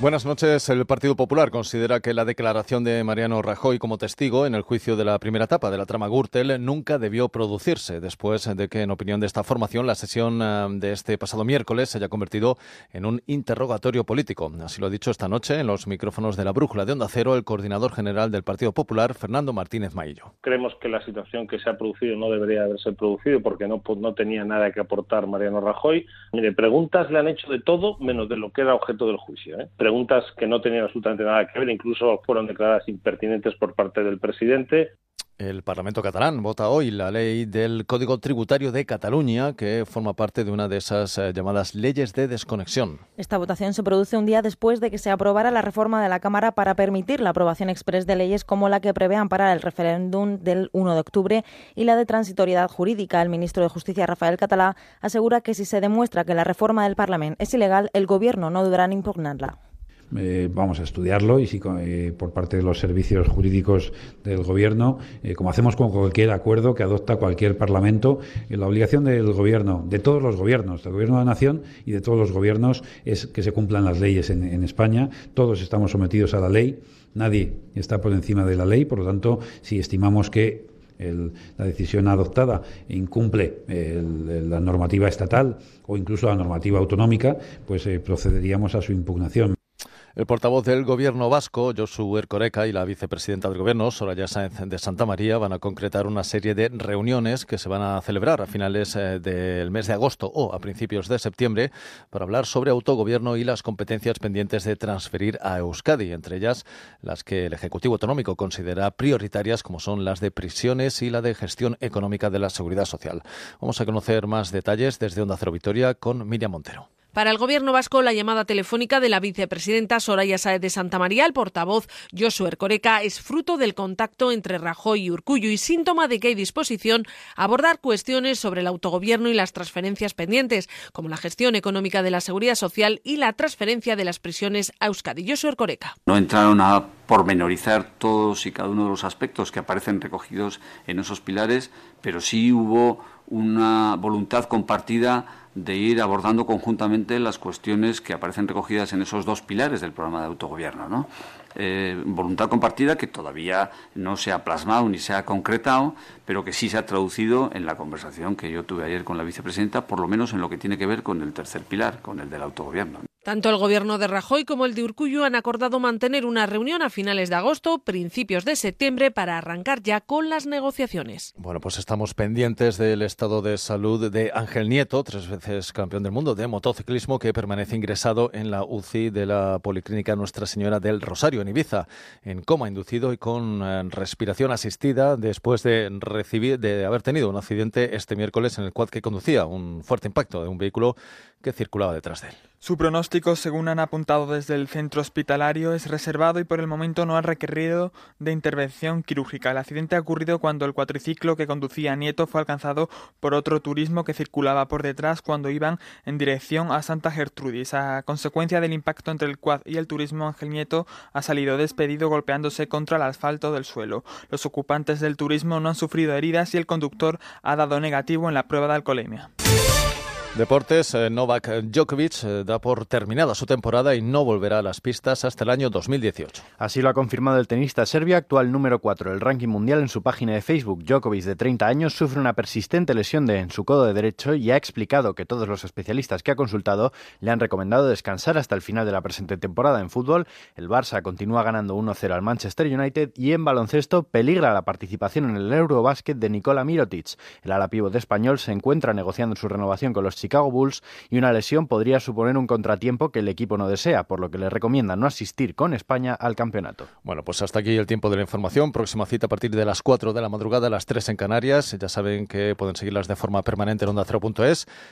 Buenas noches. El Partido Popular considera que la declaración de Mariano Rajoy como testigo en el juicio de la primera etapa de la trama Gürtel nunca debió producirse, después de que, en opinión de esta formación, la sesión eh, de este pasado miércoles se haya convertido en un interrogatorio político. Así lo ha dicho esta noche en los micrófonos de la Brújula de Onda Cero el coordinador general del Partido Popular, Fernando Martínez Maillo. Creemos que la situación que se ha producido no debería haberse producido porque no, no tenía nada que aportar Mariano Rajoy. Mire, preguntas le han hecho de todo menos de lo que era objeto del juicio. ¿eh? Preguntas que no tenían absolutamente nada que ver, incluso fueron declaradas impertinentes por parte del presidente. El Parlamento catalán vota hoy la ley del Código Tributario de Cataluña, que forma parte de una de esas eh, llamadas leyes de desconexión. Esta votación se produce un día después de que se aprobara la reforma de la Cámara para permitir la aprobación exprés de leyes como la que prevé amparar el referéndum del 1 de octubre y la de transitoriedad jurídica. El ministro de Justicia, Rafael Catalá, asegura que si se demuestra que la reforma del Parlamento es ilegal, el Gobierno no deberá impugnarla. Eh, vamos a estudiarlo y si eh, por parte de los servicios jurídicos del Gobierno, eh, como hacemos con cualquier acuerdo que adopta cualquier Parlamento, la obligación del Gobierno, de todos los gobiernos, del Gobierno de la Nación y de todos los gobiernos, es que se cumplan las leyes en, España. Todos estamos sometidos a la ley, nadie está por encima de la ley, por lo tanto, si estimamos que la decisión adoptada incumple la normativa estatal o incluso la normativa autonómica, pues procederíamos a su impugnación. El portavoz del gobierno vasco, Josu Ercoreca, y la vicepresidenta del gobierno, Soraya Sáenz de Santa María, van a concretar una serie de reuniones que se van a celebrar a finales eh, del mes de agosto o a principios de septiembre para hablar sobre autogobierno y las competencias pendientes de transferir a Euskadi, entre ellas las que el Ejecutivo Autonómico considera prioritarias, como son las de prisiones y la de gestión económica de la seguridad social. Vamos a conocer más detalles desde Onda Cero Vitoria con Miriam Montero. Para el Gobierno vasco, la llamada telefónica de la vicepresidenta Soraya Sáez de Santa María, el portavoz Josu Ercoreca, es fruto del contacto entre Rajoy y Urcullo y síntoma de que hay disposición a abordar cuestiones sobre el autogobierno y las transferencias pendientes, como la gestión económica de la seguridad social y la transferencia de las prisiones a Euskadi. Josu Ercoreca. No entraron a pormenorizar todos y cada uno de los aspectos que aparecen recogidos en esos pilares, pero sí hubo una voluntad compartida de ir abordando conjuntamente las cuestiones que aparecen recogidas en esos dos pilares del programa de autogobierno. ¿no? Eh, voluntad compartida que todavía no se ha plasmado ni se ha concretado, pero que sí se ha traducido en la conversación que yo tuve ayer con la vicepresidenta, por lo menos en lo que tiene que ver con el tercer pilar, con el del autogobierno. Tanto el gobierno de Rajoy como el de Urcullo han acordado mantener una reunión a finales de agosto, principios de septiembre, para arrancar ya con las negociaciones. Bueno, pues estamos pendientes del estado de salud de Ángel Nieto, tres veces campeón del mundo de motociclismo, que permanece ingresado en la UCI de la Policlínica Nuestra Señora del Rosario, en Ibiza, en coma inducido y con eh, respiración asistida después de recibir, de haber tenido un accidente este miércoles en el cual que conducía un fuerte impacto de un vehículo que circulaba detrás de él. Su pronóstico, según han apuntado desde el centro hospitalario, es reservado y por el momento no ha requerido de intervención quirúrgica. El accidente ha ocurrido cuando el cuatriciclo que conducía Nieto fue alcanzado por otro turismo que circulaba por detrás cuando iban en dirección a Santa Gertrudis. A consecuencia del impacto entre el quad y el turismo, Ángel Nieto ha salido despedido golpeándose contra el asfalto del suelo. Los ocupantes del turismo no han sufrido heridas y el conductor ha dado negativo en la prueba de alcoholemia. Deportes, eh, Novak Djokovic eh, da por terminada su temporada y no volverá a las pistas hasta el año 2018. Así lo ha confirmado el tenista serbio, actual número 4 del ranking mundial en su página de Facebook. Djokovic, de 30 años, sufre una persistente lesión de, en su codo de derecho y ha explicado que todos los especialistas que ha consultado le han recomendado descansar hasta el final de la presente temporada en fútbol. El Barça continúa ganando 1-0 al Manchester United y en baloncesto peligra la participación en el Eurobasket de Nikola Mirotic. El ala de español se encuentra negociando su renovación con los Chicago Bulls y una lesión podría suponer un contratiempo que el equipo no desea, por lo que le recomienda no asistir con España al campeonato. Bueno, pues hasta aquí el tiempo de la información. Próxima cita a partir de las 4 de la madrugada, las 3 en Canarias. Ya saben que pueden seguirlas de forma permanente en onda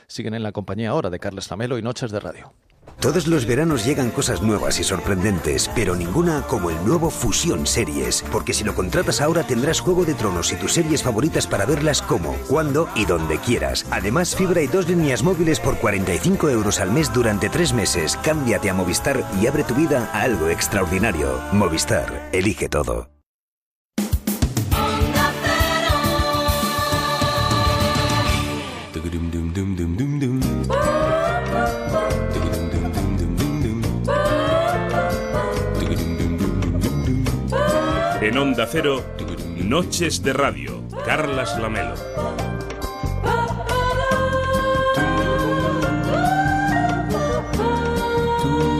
Siguen en la compañía ahora de Carles Lamelo y Noches de Radio. Todos los veranos llegan cosas nuevas y sorprendentes, pero ninguna como el nuevo Fusión Series, porque si lo contratas ahora tendrás Juego de Tronos y tus series favoritas para verlas como, cuando y donde quieras. Además, fibra y dos líneas móviles por 45 euros al mes durante tres meses. Cámbiate a Movistar y abre tu vida a algo extraordinario. Movistar, elige todo. Onda Cero, Noches de Radio, Carlas Lamelo.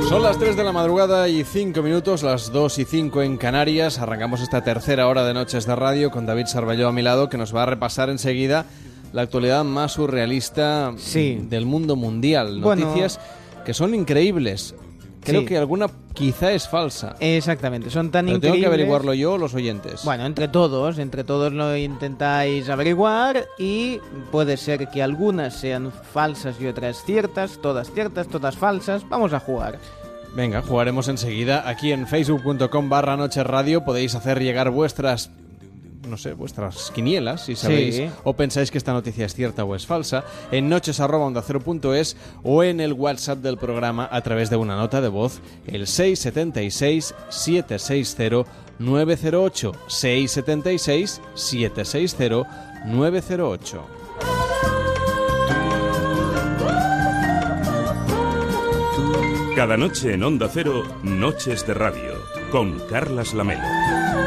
Son las 3 de la madrugada y 5 minutos, las 2 y 5 en Canarias. Arrancamos esta tercera hora de Noches de Radio con David Sarballó a mi lado, que nos va a repasar enseguida la actualidad más surrealista del mundo mundial. Noticias que son increíbles. Creo que alguna quizá es falsa. Exactamente, son tan Pero increíbles. tengo que averiguarlo yo o los oyentes. Bueno, entre todos, entre todos lo intentáis averiguar y puede ser que algunas sean falsas y otras ciertas, todas ciertas, todas falsas. Vamos a jugar. Venga, jugaremos enseguida. Aquí en facebook.com barra noche radio podéis hacer llegar vuestras no sé, vuestras quinielas, si sabéis o pensáis que esta noticia es cierta o es falsa, en noches.onda0.es o en el WhatsApp del programa a través de una nota de voz, el 676-760-908. 676-760-908. Cada noche en Onda Cero, Noches de Radio, con Carlas Lamelo.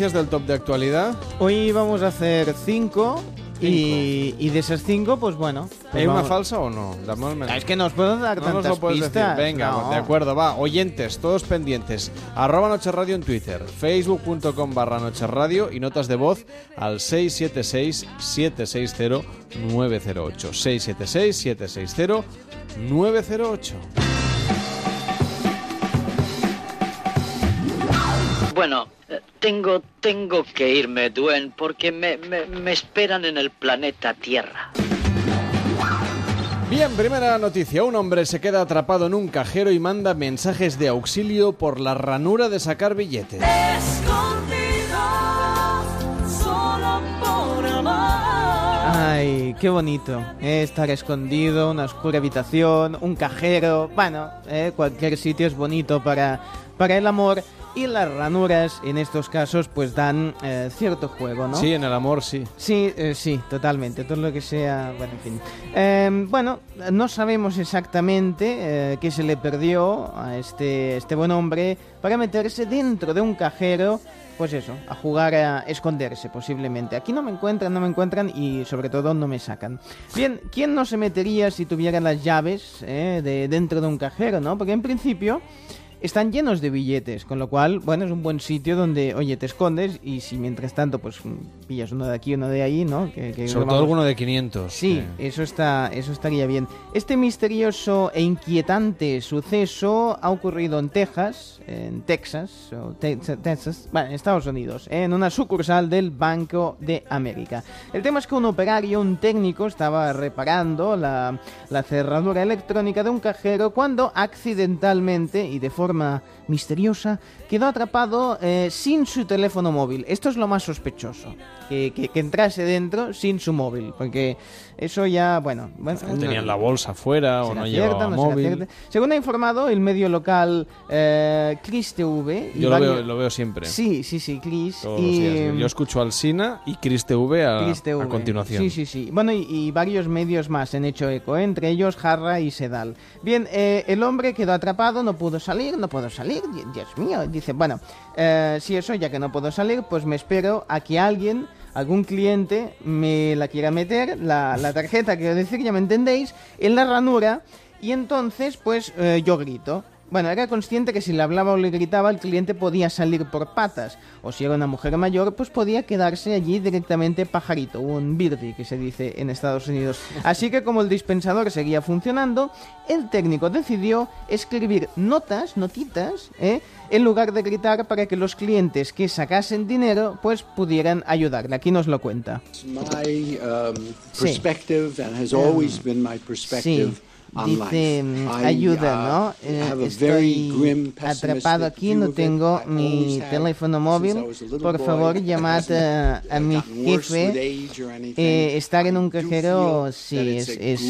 Noticias del top de actualidad? Hoy vamos a hacer cinco. Y, y de esas cinco, pues bueno. pues ¿Hay una vamos- falsa o no? Dame. Es que no os puedo dar No nos tantas lo puedes pistas. decir. Venga, No. de acuerdo, va. Oyentes, todos pendientes. Arroba Noche Radio en Twitter, facebook.com barra Noche Radio y notas de voz al 676-760-908. 676-760-908. Bueno, eh, tengo, tengo que irme, Duen, porque me, me, me esperan en el planeta Tierra. Bien, primera noticia. Un hombre se queda atrapado en un cajero y manda mensajes de auxilio por la ranura de sacar billetes. solo por amar. Ay, qué bonito. eh, estar escondido, una oscura habitación, un cajero. Bueno, eh, cualquier sitio es bonito para, para el amor. Y las ranuras en estos casos pues dan eh, cierto juego, ¿no? Sí, en el amor sí. Sí, eh, sí, totalmente. Todo lo que sea, bueno, en fin. Eh, bueno, no sabemos exactamente eh, qué se le perdió a este, este buen hombre para meterse dentro de un cajero, pues eso, a jugar a esconderse posiblemente. Aquí no me encuentran, no me encuentran y sobre todo no me sacan. Bien, ¿quién no se metería si tuviera las llaves eh, de dentro de un cajero, no? Porque en principio están llenos de billetes, con lo cual, bueno, es un buen sitio donde, oye, te escondes y si mientras tanto, pues pillas uno de aquí, uno de ahí, ¿no? Que, que Sobre todo vamos- alguno de 500. Sí, eso está, eso estaría bien. Este misterioso e inquietante suceso ha ocurrido en Texas, en Texas, o Te- Texas, bueno, en Estados Unidos, en una sucursal del Banco de América. El tema es que un operario, un técnico, estaba reparando la, la cerradura electrónica de un cajero cuando accidentalmente y de forma misteriosa quedó atrapado eh, sin su teléfono móvil. Esto es lo más sospechoso, que, que- que entrase dentro sin su móvil, porque eso ya, bueno... bueno tenían la bolsa fuera o no cierta, llevaba no móvil. cierta. Según ha informado el medio local eh, Cris TV... y Yo lo veo, lo veo siempre. Sí, sí, sí. Todos los y, días. Yo escucho al Sina y Chris TV a, TV. a continuación. Sí, sí, sí. Bueno, y, y varios medios más han hecho eco, ¿eh? entre ellos Jarra y Sedal. Bien, eh, el hombre quedó atrapado, no pudo salir, no puedo salir, di- Dios mío. Dice, bueno, eh, si eso, ya que no puedo salir, pues me espero a que alguien, algún cliente, me la quiera meter, la, la tarjeta, quiero decir, ya me entendéis, en la ranura, y entonces, pues eh, yo grito. Bueno, era consciente que si le hablaba o le gritaba, el cliente podía salir por patas. O si era una mujer mayor, pues podía quedarse allí directamente pajarito, un birdie que se dice en Estados Unidos. Así que como el dispensador seguía funcionando, el técnico decidió escribir notas, notitas, ¿eh? en lugar de gritar para que los clientes que sacasen dinero, pues pudieran ayudarle. Aquí nos lo cuenta. my um, Sí. perspective and has Um, always been my perspective Sí, dice mm, ayuda, uh, ¿no? Eh, estoy grim, atrapado aquí, no tengo mi teléfono móvil. Por favor, llamad hasn't, a, a mi jefe. Eh, estar en un cajero sí es, es,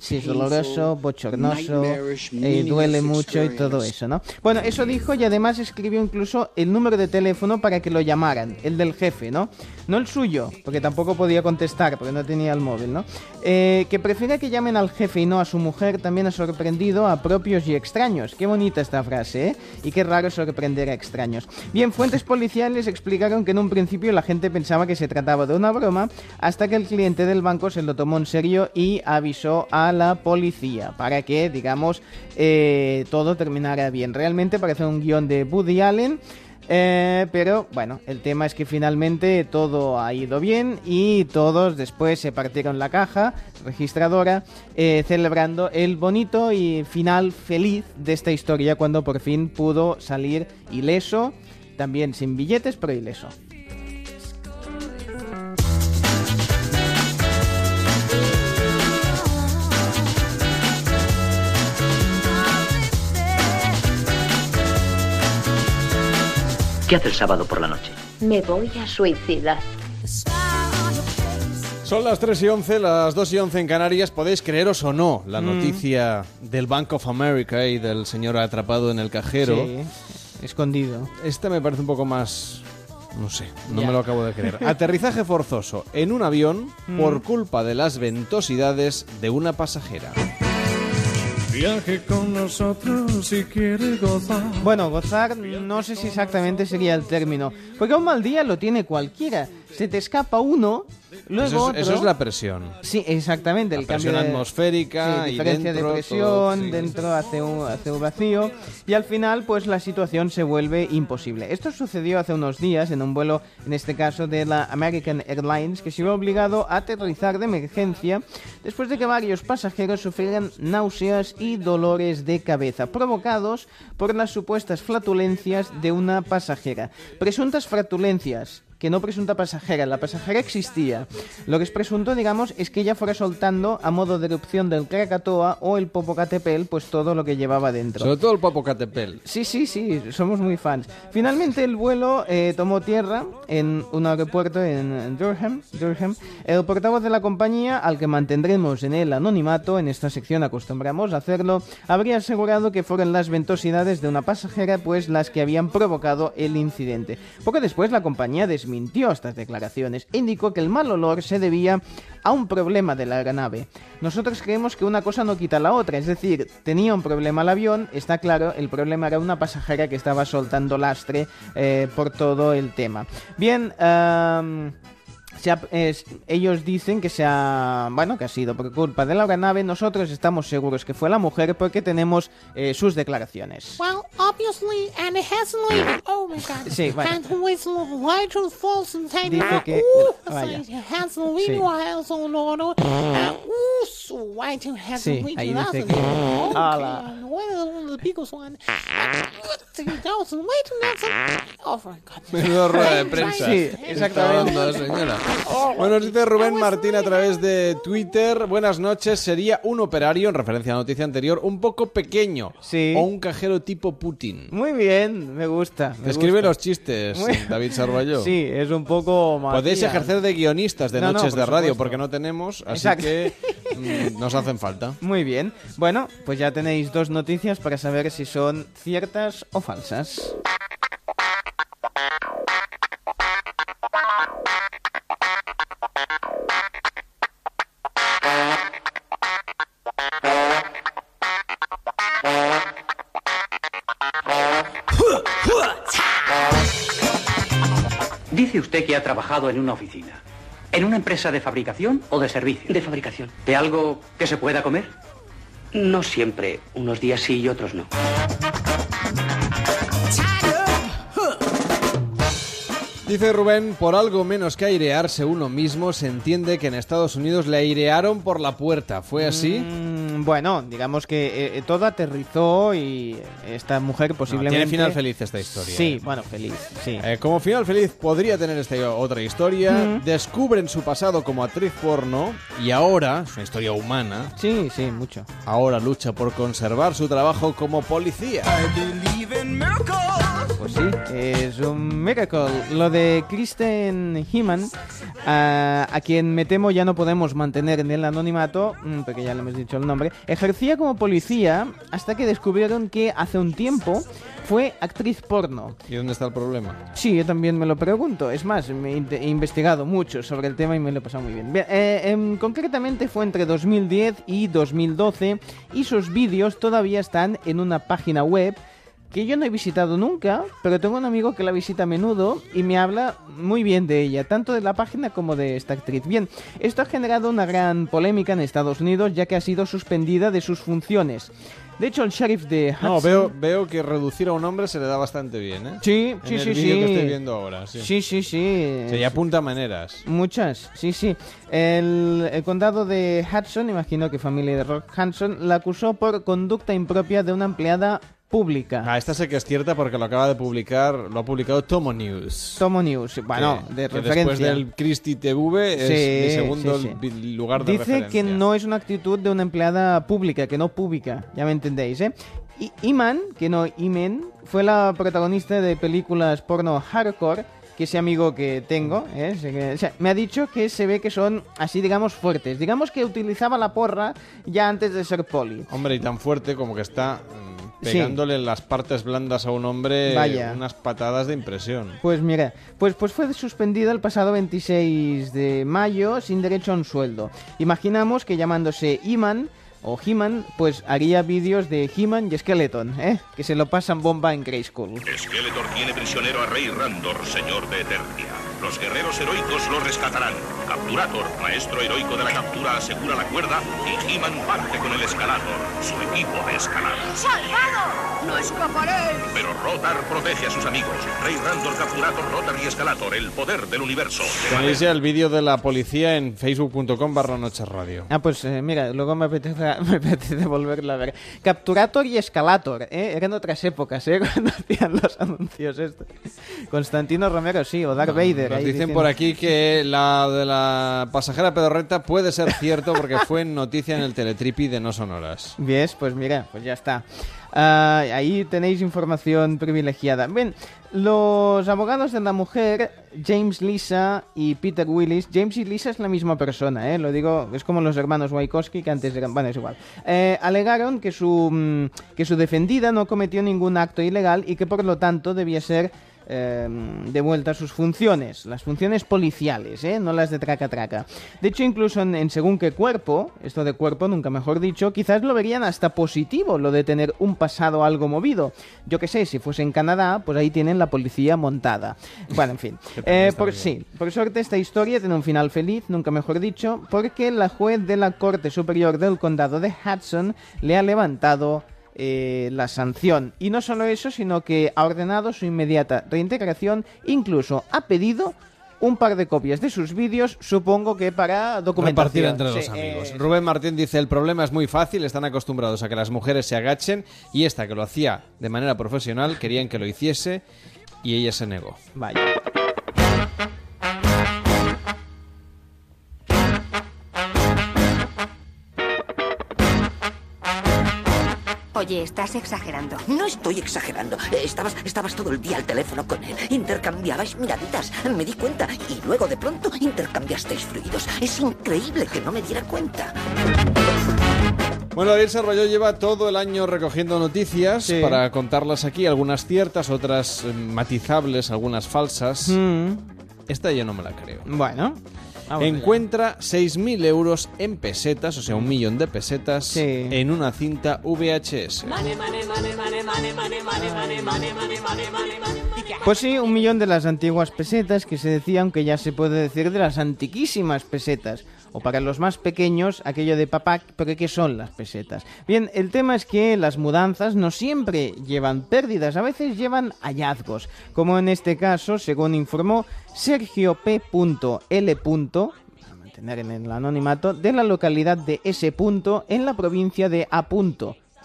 sí, es doloroso, bochornoso, eh, duele mucho y todo eso, ¿no? Bueno, eso dijo y además escribió incluso el número de teléfono para que lo llamaran, el del jefe, ¿no? No el suyo, porque tampoco podía contestar, porque no tenía el móvil, ¿no? Eh, que prefiera que llamen al jefe y no a su mujer también ha sorprendido a propios y extraños. Qué bonita esta frase, ¿eh? Y qué raro sorprender a extraños. Bien, fuentes [laughs] policiales explicaron que en un principio la gente pensaba que se trataba de una broma, hasta que el cliente del banco se lo tomó en serio y avisó a la policía para que, digamos, eh, todo terminara bien. Realmente parece un guion de Woody Allen. Eh, pero bueno, el tema es que finalmente todo ha ido bien y todos después se partieron la caja registradora eh, celebrando el bonito y final feliz de esta historia cuando por fin pudo salir ileso, también sin billetes pero ileso. ¿Qué hace el sábado por la noche? Me voy a suicidar. Son las 3 y 11, las 2 y 11 en Canarias. Podéis creeros o no la Mm. noticia del Bank of America y del señor atrapado en el cajero. Sí, escondido. Esta me parece un poco más... No sé, no Ya. me lo acabo de creer. Aterrizaje forzoso en un avión Mm. por culpa de las ventosidades de una pasajera. Viaje con nosotros si quiere gozar. Bueno, gozar no sé si exactamente sería el término, porque un mal día lo tiene cualquiera. Se te escapa uno, luego Eso es, otro. eso es la presión. Sí, exactamente. La el presión cambio de- atmosférica sí, y diferencia dentro, de presión, todo, sí. dentro hace un, hace un vacío y al final pues la situación se vuelve imposible. Esto sucedió hace unos días en un vuelo, en este caso de la American Airlines, que se vio obligado a aterrizar de emergencia después de que varios pasajeros sufrieran náuseas y dolores de cabeza provocados por las supuestas flatulencias de una pasajera. Presuntas flatulencias que no presunta pasajera. La pasajera existía. Lo que es presunto, digamos, es que ella fuera soltando a modo de erupción del Krakatoa o el Popocatépetl, pues todo lo que llevaba dentro. Sobre todo el Popocatépetl. Sí, sí, sí, somos muy fans. Finalmente el vuelo eh, tomó tierra en un aeropuerto en Durham, Durham. El portavoz de la compañía, al que mantendremos en el anonimato, en esta sección acostumbramos a hacerlo, habría asegurado que fueron las ventosidades de una pasajera pues las que habían provocado el incidente. Poco después la compañía desmintió estas declaraciones e indicó que el mal olor se debía a un problema de la aeronave. Nosotros creemos que una cosa no quita la otra, es decir, tenía un problema el avión, está claro, el problema era una pasajera que estaba soltando lastre eh, por todo el tema. Bien, um, se ha- es- ellos dicen que se ha, bueno, que ha sido por culpa de la aeronave. Nosotros estamos seguros que fue la mujer porque tenemos eh, sus declaraciones. Well, obviously, and it hasn't like, oh my god. Sí, bueno. And who is white or false and take Dice que- uh, vaya. so it has no video, has no no no. Uh, ooh, so white and has Sí, no video, ahí that's dice a- que- Okay, Ala. well, one of the biggest one. That was wait, that's a- Oh my god. Menudo rueda de prensa. Sí, Está exactamente. dando, señora. Bueno, nos dice Rubén Martín a través de Twitter. Buenas noches. Sería un operario, en referencia a la noticia anterior, un poco pequeño. Sí. O un cajero tipo Putin. Muy bien, me gusta. me Te escribe gusta. los chistes, Muy- [laughs] David Sarballo. [laughs] Sí, es un poco más. Podéis ejercer de guionistas de No, no, noches por de radio supuesto. porque no tenemos, así Exacto. que [laughs] mm, nos hacen falta. Muy bien. Bueno, pues ya tenéis dos noticias para saber si son ciertas o falsas. Dice usted que ha trabajado en una oficina. ¿En una empresa de fabricación o de servicio? De fabricación. ¿De algo que se pueda comer? No siempre. Unos días sí y otros no. Dice Rubén, por algo menos que airearse uno mismo, se entiende que en Estados Unidos le airearon por la puerta. ¿Fue así? Mm, bueno, digamos que eh, eh, todo aterrizó y esta mujer posiblemente... tiene final feliz esta historia, Sí, eh. bueno, feliz, sí. Eh, como final feliz podría tener esta otra historia. Mm. Descubren su pasado como actriz porno y ahora, es una historia humana, Sí, sí, mucho. ahora lucha por conservar su trabajo como policía. Pues sí, es un miracle. Lo de Kristen Heeman, a, a quien me temo ya no podemos mantener en el anonimato, mm, porque ya le hemos dicho el nombre, ejercía como policía hasta que descubrieron que hace un tiempo fue actriz porno. ¿Y dónde está el problema? Sí, yo también me lo pregunto. Es más, me he in- he investigado mucho sobre el tema y me lo he pasado muy bien. Bien, eh, em, concretamente fue entre 2010 y 2012 y sus vídeos todavía están en una página web que yo no he visitado nunca, pero tengo un amigo que la visita a menudo y me habla muy bien de ella, tanto de la página como de esta actriz. Bien, esto ha generado una gran polémica en Estados Unidos ya que ha sido suspendida de sus funciones. De hecho, el sheriff de No, Hudson- veo, veo que reducir a un hombre se le da bastante bien, ¿eh? Sí, En sí, el sí, sí. que estoy viendo ahora, sí. Sí, sí, sí. Se apunta maneras. Muchas, sí, sí. El, el condado de Hudson, imagino que familia de Rock Hudson, la acusó por conducta impropia de una empleada pública. Ah, esta sé que es cierta porque lo acaba de publicar, lo ha publicado Tomo News. Tomo News, bueno, de referencia. Después del Christie TV es Sí, mi segundo sí, lugar de Dice referencia. que no es una actitud de una empleada pública, que no pública, ya me entendéis, ¿eh? Y Iman, que no Imen, fue la protagonista de películas porno hardcore, que ese amigo que tengo, ¿eh? O sea, me ha dicho que se ve que son así, digamos, fuertes. Digamos que utilizaba la porra ya antes de ser poli. Hombre, y tan fuerte como que está Sí. pegándole en las partes blandas a un hombre Vaya. unas patadas de impresión. Pues mira, pues, pues fue suspendida el pasado 26 de mayo sin derecho a un sueldo. Imaginamos que llamándose Iman o He-Man, pues haría vídeos de He-Man y Skeleton, ¿eh? Que se lo pasan bomba en Grey School. Skeletor tiene prisionero a Rey Randor, señor de Eternia. Los guerreros heroicos lo rescatarán. Capturator, maestro heroico de la captura, asegura la cuerda y He-Man parte con el escalador, su equipo de escalada. ¡Salvado! ¡No escaparéis! Pero Rotar protege a sus amigos. Rey Randor, Capturator, Rotar y Escalator, el poder del universo. Tenéis ya el vídeo de la policía en facebook.com barra noche radio. Ah, pues eh, mira, luego me apetece, [laughs] me apetece volverlo a ver. Capturator y Escalator, ¿eh? Eran otras épocas, ¿eh? [laughs] Cuando hacían los anuncios estos. Constantino Romero, sí, o Darth Vader. Nos ahí dicen diciendo- por aquí que la de la pasajera pedorreta puede ser cierto porque fue noticia en el Teletripi de No Sonoras. ¿Ves? Pues mira, pues ya está. Ah, ahí tenéis información privilegiada. Bien, los abogados de la mujer, James Lisa y Peter Willis, James y Lisa es la misma persona, ¿eh? lo digo, es como los hermanos Wajkowski que antes eran, bueno, es igual. Eh, alegaron que su, mm, que su defendida no cometió ningún acto ilegal y que por lo tanto debía ser eh, de vuelta a sus funciones, las funciones policiales, ¿eh? no las de traca-traca. De hecho, incluso en, en según qué cuerpo, esto de cuerpo nunca mejor dicho, quizás lo verían hasta positivo, lo de tener un pasado algo movido. Yo que sé, si fuese en Canadá, pues ahí tienen la policía montada. Bueno, en fin. [laughs] Eh, por, sí, por suerte esta historia tiene un final feliz, nunca mejor dicho, porque la juez de la Corte Superior del Condado de Hudson le ha levantado eh, la sanción. Y no solo eso, sino que ha ordenado su inmediata reintegración, incluso ha pedido un par de copias de sus vídeos, supongo que para documentación. Repartir entre los Sí, amigos. eh, Rubén Martín dice, el problema es muy fácil, están acostumbrados a que las mujeres se agachen y esta que lo hacía de manera profesional querían que lo hiciese y ella se negó. Vaya. Oye, estás exagerando. No estoy exagerando. Eh, Estabas, estabas todo el día al teléfono con él. Intercambiabais miraditas. Me di cuenta. Y luego de pronto intercambiasteis fluidos. Es increíble que no me diera cuenta. Bueno, Ariel Sarroyo lleva todo el año recogiendo noticias Sí. para contarlas aquí, algunas ciertas, otras eh, matizables, algunas falsas. Mm. Esta yo no me la creo. Bueno. Allá. Encuentra 6.000 euros en pesetas, o sea, un millón de pesetas, en una cinta VHS. Pues sí, un millón de las antiguas pesetas que se decía, aunque ya se puede decir de las antiquísimas pesetas. O para los más pequeños, aquello de papá, pero ¿qué son las pesetas? Bien, el tema es que las mudanzas no siempre llevan pérdidas, a veces llevan hallazgos. Como en este caso, según informó Sergio a mantener en el anonimato, de la localidad de S. en la provincia de A.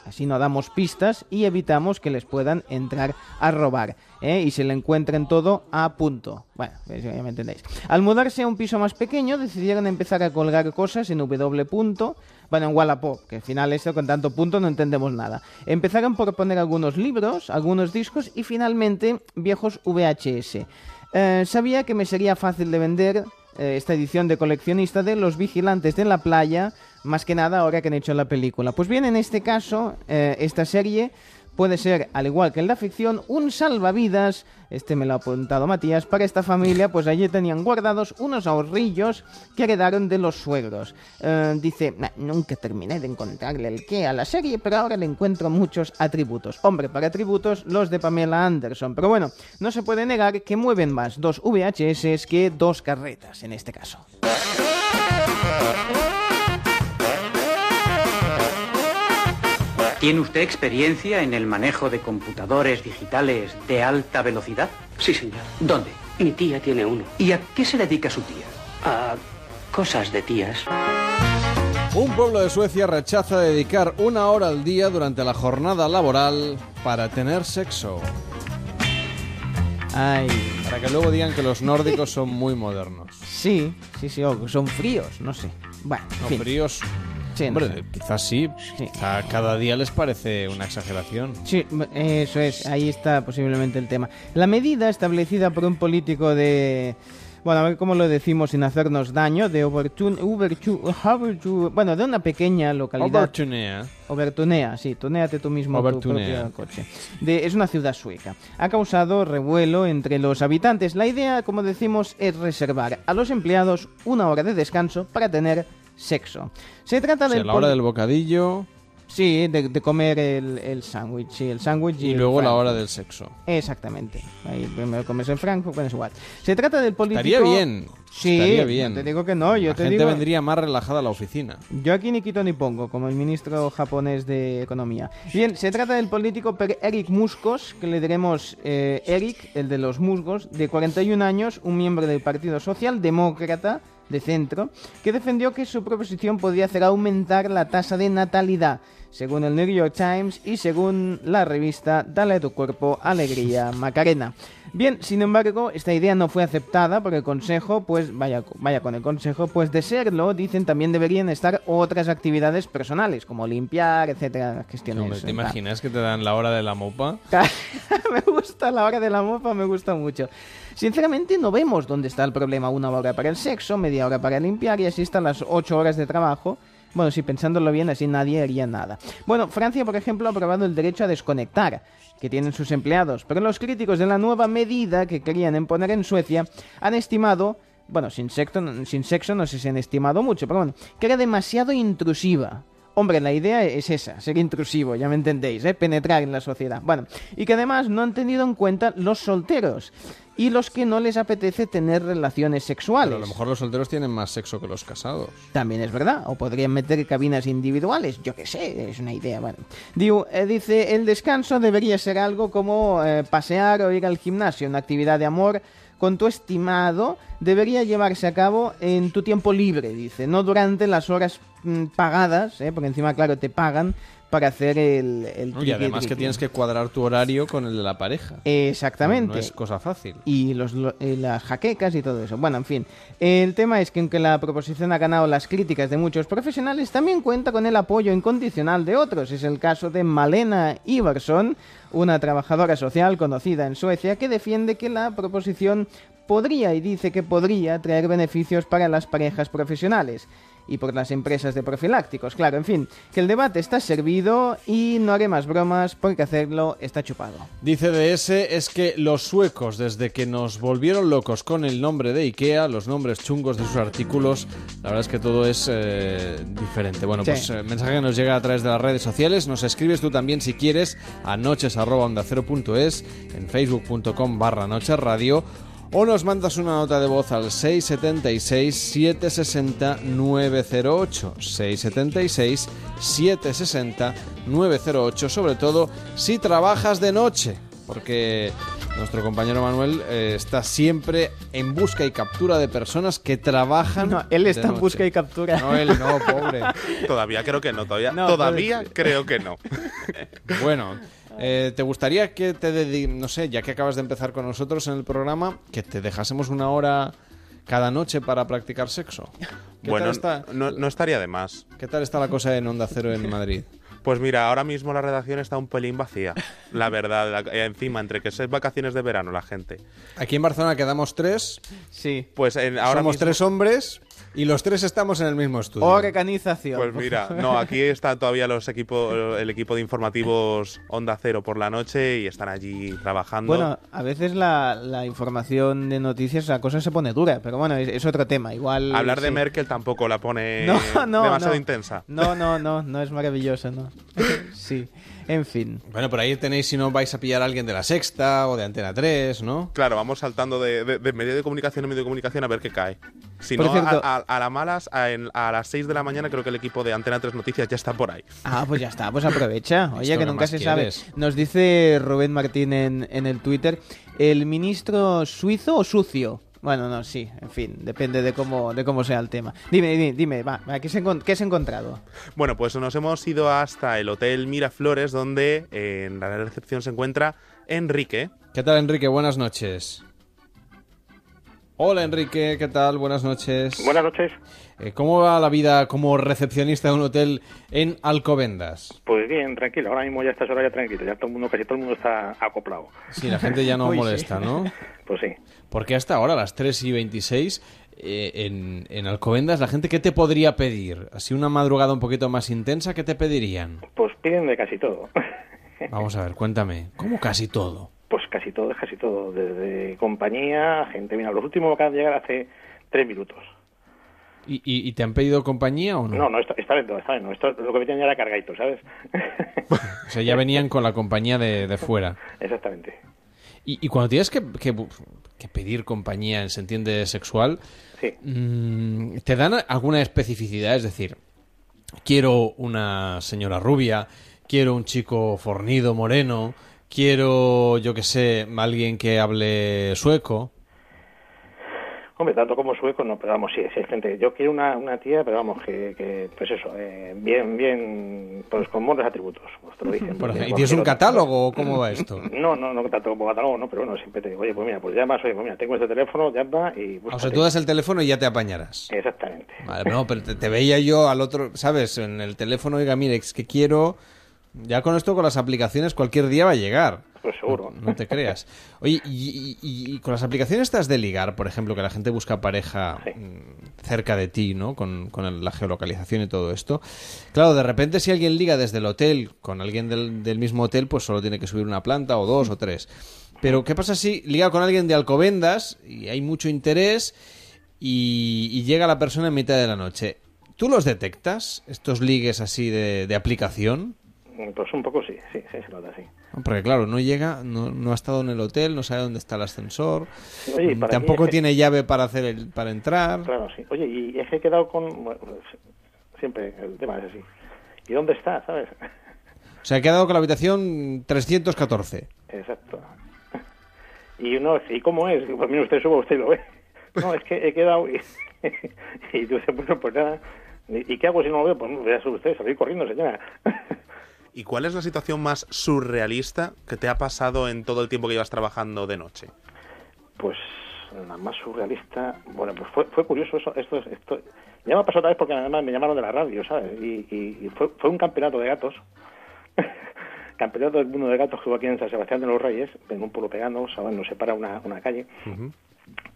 Así no damos pistas y evitamos que les puedan entrar a robar. ¿Eh? Y se le encuentren todo a punto. Bueno, ya me entendéis. Al mudarse a un piso más pequeño, decidieron empezar a colgar cosas en W. punto, Bueno, en Wallapop, que al final esto con tanto punto no entendemos nada. Empezaron por poner algunos libros, algunos discos y finalmente viejos VHS. Eh, sabía que me sería fácil de vender eh, esta edición de coleccionista de Los Vigilantes de la Playa, más que nada ahora que han hecho la película. Pues bien, en este caso, esta serie puede ser, al igual que en la ficción, un salvavidas, este me lo ha apuntado Matías, para esta familia, pues allí tenían guardados unos ahorrillos que heredaron de los suegros. Eh, dice, "Nah, nunca terminé de encontrarle el qué a la serie, pero ahora le encuentro muchos atributos. Hombre, para atributos, los de Pamela Anderson. Pero bueno, no se puede negar que mueven más dos VHS que dos carretas, en este caso. ¿Tiene usted experiencia en el manejo de computadores digitales de alta velocidad? Sí, señor. ¿Dónde? Mi tía tiene uno. ¿Y a qué se dedica su tía? A cosas de tías. Un pueblo de Suecia rechaza dedicar una hora al día durante la jornada laboral para tener sexo. Ay. Para que luego digan que los nórdicos son muy modernos. Sí, sí, sí, o son fríos, no sé. Bueno, en No, fin. fríos. Sí, no Hombre, sé. quizás sí. Quizá cada día les parece una exageración. Sí, eso es, ahí está posiblemente el tema. La medida establecida por un político de... Bueno, a ver cómo lo decimos sin hacernos daño, de Habertu- bueno, de una pequeña localidad. Obertunea. Obertunea, sí, tuneate tú mismo tu Obertunea. propio coche. De- es una ciudad sueca. Ha causado revuelo entre los habitantes. La idea, como decimos, es reservar a los empleados una hora de descanso para tener sexo. Se trata O sea, del la hora del bocadillo. Sí, de, de comer el, el sándwich, sí, el sándwich y, Y el luego la hora del sexo. Exactamente. Ahí primero comes el Frankfurt, es igual. Se trata del político... Estaría bien. Sí, estaría bien. no te digo que no, yo la te gente digo... vendría más relajada a la oficina. Yo aquí ni quito ni pongo, como el ministro japonés de Economía. Bien, se trata del político Eric Muscos, que le diremos eh, Eric, el de los musgos, de 41 años, un miembro del Partido Socialdemócrata de centro, que defendió que su proposición podía hacer aumentar la tasa de natalidad, según el New York Times y según la revista Dale a tu cuerpo alegría Macarena. Bien, sin embargo, esta idea no fue aceptada por el Consejo, pues vaya, vaya con el Consejo, pues de serlo, dicen, también deberían estar otras actividades personales, como limpiar, etcétera, gestiones. Hombre, ¿te imaginas que te dan la hora de la mopa? [laughs] me gusta la hora de la mopa, me gusta mucho. Sinceramente no vemos dónde está el problema. Una hora para el sexo, media hora para limpiar y así están las ocho horas de trabajo. Bueno, si pensándolo bien, así nadie haría nada. Bueno, Francia, por ejemplo, ha aprobado el derecho a desconectar que tienen sus empleados, pero los críticos de la nueva medida que querían imponer en Suecia han estimado, bueno, sin sexo, sin sexo no sé si han estimado mucho, pero bueno, que era demasiado intrusiva. Hombre, la idea es esa, ser intrusivo, ya me entendéis, ¿eh? penetrar en la sociedad. Bueno, y que además no han tenido en cuenta los solteros y los que no les apetece tener relaciones sexuales. Pero a lo mejor los solteros tienen más sexo que los casados. También es verdad, o podrían meter cabinas individuales, yo qué sé, es una idea. Bueno, Diu, eh, dice, el descanso debería ser algo como eh, pasear o ir al gimnasio, una actividad de amor con tu estimado debería llevarse a cabo en tu tiempo libre, dice, no durante las horas mm, pagadas, eh, porque encima, claro, te pagan para hacer el... el Y triqui, además que tienes que cuadrar tu horario con el de la pareja. Exactamente. No es cosa fácil. Y los, lo- eh, las jaquecas y todo eso. Bueno, en fin. El tema es que aunque la proposición ha ganado las críticas de muchos profesionales, también cuenta con el apoyo incondicional de otros. Es el caso de Malena Iverson, una trabajadora social conocida en Suecia, que defiende que la proposición podría y dice que podría traer beneficios para las parejas profesionales y por las empresas de profilácticos. Claro, en fin, que el debate está servido y no haré más bromas porque hacerlo está chupado. Dice DS es que los suecos, desde que nos volvieron locos con el nombre de IKEA, los nombres chungos de sus artículos, la verdad es que todo es eh, diferente. Bueno, Sí. pues eh, mensaje que nos llega a través de las redes sociales. Nos escribes tú también si quieres a noches.ondacero.es, en facebook.com barra noches radio o nos mandas una nota de voz al 676-760-908. 676-760-908, sobre todo si trabajas de noche, porque nuestro compañero Manuel eh, está siempre en busca y captura de personas que trabajan. No, él está de en busca y captura. No, él no, pobre. Todavía creo que no, todavía, No, todavía puede- creo que no. Bueno, eh, ¿te gustaría que te dedi- no sé, ya que acabas de empezar con nosotros en el programa, que te dejásemos una hora cada noche para practicar sexo? ¿Qué Bueno, tal está? no, no estaría de más. ¿Qué tal está la cosa en Onda Cero en Madrid? [laughs] Pues mira, ahora mismo la redacción está un pelín vacía. La verdad, la- eh, encima, entre que es vacaciones de verano la gente. Aquí en Barcelona quedamos tres. Sí. Pues en, ahora Somos mismo- tres hombres y los tres estamos en el mismo estudio. Organización. Pues mira, no, aquí está todavía los equipos, el equipo de informativos Onda Cero por la noche y están allí trabajando. Bueno, a veces la, la información de noticias, la cosa se pone dura, pero bueno, es, es otro tema. Igual. Hablar de sí. Merkel tampoco la pone [laughs] No, no, demasiado no. intensa. No, no, no, no es maravilloso, no. [laughs] sí, en fin. Bueno, por ahí tenéis si no vais a pillar a alguien de la Sexta o de Antena 3, ¿no? Claro, vamos saltando de, de- de medio de comunicación a medio de comunicación a ver qué cae. Si Por no, cierto- a, a- a la malas, a, en- a las 6 de la mañana creo que el equipo de Antena 3 Noticias ya está por ahí. Ah, pues ya está, pues aprovecha. [laughs] Oye, ¿Esto que nunca se quieres? sabe. Nos dice Rubén Martín en, en el Twitter, ¿el ministro suizo o sucio? Bueno, no, sí, en fin, depende de cómo, de cómo sea el tema. Dime, dime, dime, va, va, ¿qué, qué has encontrado? Bueno, pues nos hemos ido hasta el Hotel Miraflores, donde eh, en la recepción se encuentra Enrique. ¿Qué tal, Enrique? Buenas noches. Hola, Enrique. ¿Qué tal? Buenas noches. Buenas noches. Eh, ¿Cómo va la vida como recepcionista de un hotel en Alcobendas? Pues bien, tranquilo. Ahora mismo ya a estas horas ya tranquilo. Ya todo el mundo, casi todo el mundo está acoplado. Sí, la gente ya no [laughs] Uy, sí. molesta, ¿no? Pues sí. Porque hasta ahora, a las 3 y 26, eh, en, en Alcobendas, la gente, ¿qué te podría pedir? Así una madrugada un poquito más intensa, ¿qué te pedirían? Pues piden de casi todo. [laughs] Vamos a ver, cuéntame. ¿Cómo casi todo? Pues casi todo, es casi todo. Desde compañía, gente. Mira, los últimos acaban de llegar hace tres minutos. ¿Y, y, te han pedido compañía o no? No, no, esta, esta vez no, esta vez no. Esto, lo que me tenía era cargadito, ¿sabes? [laughs] O sea, ya venían con la compañía de, de fuera. Exactamente. Y, y cuando tienes que, que- que pedir compañía, se entiende sexual, Sí. mm, ¿te dan alguna especificidad? Es decir, quiero una señora rubia, quiero un chico fornido, moreno, quiero, yo que sé, alguien que hable sueco. Hombre, tanto como sueco, no, pero vamos, sí, sí hay gente. Yo quiero una, una tía, pero vamos, que, que pues eso, eh, bien, bien, pues con buenos atributos, pues te lo dicen. ¿Y tienes un catálogo o cómo va esto? [clears throat] No, no, no tanto como catálogo, no, pero bueno, siempre te digo, oye, pues mira, pues llamas, oye, pues mira, tengo este teléfono, llama y O sea, búscate. tú das el teléfono y ya te apañarás. Exactamente. Vale, no, pero te, te veía yo al otro, ¿sabes? En el teléfono, oiga, mire, es que quiero... Ya con esto, con las aplicaciones, cualquier día va a llegar. Pues seguro. No, no te creas. Oye, y, y- y con las aplicaciones estas de ligar, por ejemplo, que la gente busca pareja mm, cerca de ti, ¿no? Con, la geolocalización y todo esto. Claro, de repente si alguien liga desde el hotel con alguien del, del mismo hotel, pues solo tiene que subir una planta o dos o tres. Pero ¿qué pasa si liga con alguien de Alcobendas y hay mucho interés y, y llega la persona en mitad de la noche? ¿Tú los detectas, estos ligues así de, de aplicación? Pues un poco sí, sí, sí, se nota así. Porque claro, no llega, no, no ha estado en el hotel, no sabe dónde está el ascensor, Oye, mm, para tampoco que- tiene llave para hacer el, para entrar. Claro, sí. Oye, y es que he quedado con... bueno, pues, siempre el tema es así. ¿Y dónde está, sabes? O sea, ha quedado con la habitación 314. Exacto. Y uno, ¿y cómo es? Pues mira, usted suba, usted lo ve. No, es que he quedado... Y, [laughs] y tú dices, bueno, pues nada. ¿Y y qué hago si no lo veo? Pues no, vea usted, salir corriendo, señora. ¿Y cuál es la situación más surrealista que te ha pasado en todo el tiempo que llevas trabajando de noche? Pues la más surrealista... Bueno, pues fue, fue curioso eso. Esto, es- esto Ya me ha pasado otra vez porque además me llamaron de la radio, ¿sabes? Y, y- y fue, fue un campeonato de gatos. [laughs] campeonato del mundo de gatos que hubo aquí en San Sebastián de los Reyes, en un pueblo pegando, ¿sabes? Nos separa una, una calle.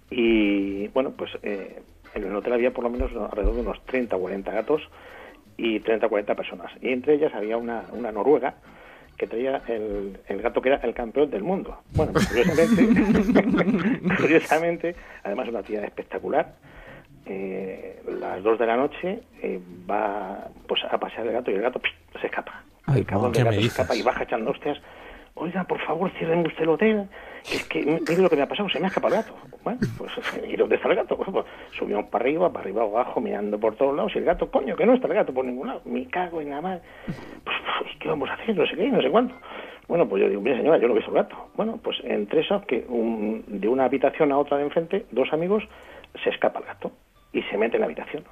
Y bueno, pues eh, en el hotel había por lo menos alrededor de unos 30 o 40 gatos y 30 o 40 personas. Y entre ellas había una, una noruega que traía el, el gato que era el campeón del mundo. Bueno, pues, curiosamente, [laughs] curiosamente, además una tía espectacular, eh, las 2 de la noche eh, va pues a pasear el gato y el gato ¡psh! se escapa. Ay, el cabrón ¿qué del gato se escapa y baja echando hostias. Oiga, por favor, cierren usted el hotel. Es que, mire lo que me ha pasado, se me ha escapado el gato. Bueno, pues, [laughs] ¿y dónde está el gato? Pues, subimos para arriba, para arriba, abajo, mirando por todos lados. Y el gato, coño, que no está el gato por ningún lado. Me cago en la madre. Pues, pues, ¿qué vamos a hacer? No sé qué, no sé cuánto. Bueno, pues yo digo, mire señora, yo no he visto el gato. Bueno, pues entre eso, que un- de una habitación a otra de enfrente, dos amigos, se escapa el gato y se mete en la habitación.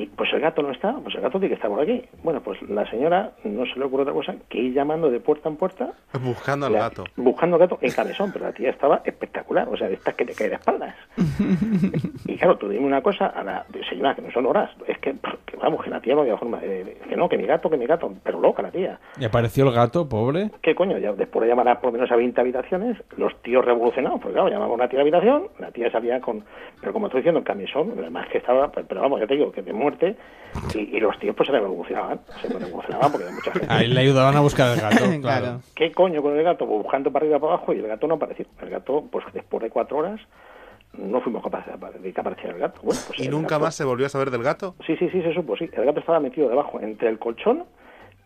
Y pues el gato no está, pues el gato tiene que estar por aquí. Bueno, pues la señora no se le ocurre otra cosa que ir llamando de puerta en puerta, Buscando al La- gato. buscando al gato en cabezón, pero la tía estaba espectacular, o sea, de estas que te cae de espaldas. [laughs] Y claro, tú dime una cosa a la señora, que no son horas, es que, que vamos, que la tía no había forma de, de- que no, que mi gato, que mi gato, pero loca la tía. Y apareció el gato, pobre. ¿Qué coño? Ya después de llamar a por lo menos a 20 habitaciones, los tíos revolucionados, porque claro, llamamos a una tía a la habitación, la tía salía con, pero como estoy diciendo, en camisón, además que estaba, pero, pero vamos, ya te digo, que de muerte, y, y los tíos pues se revolucionaban, se revolucionaban porque había mucha gente. Ahí le ayudaban a buscar el gato, [laughs] claro. Claro. ¿Qué coño con el gato? Pues buscando para arriba para abajo y el gato no apareció. El gato, pues después de cuatro horas, no fuimos capaces de que apareciera el gato. Bueno, pues ¿Y el nunca gato- más se volvió a saber del gato? Sí, sí, sí, se supo, sí. El gato estaba metido debajo, entre el colchón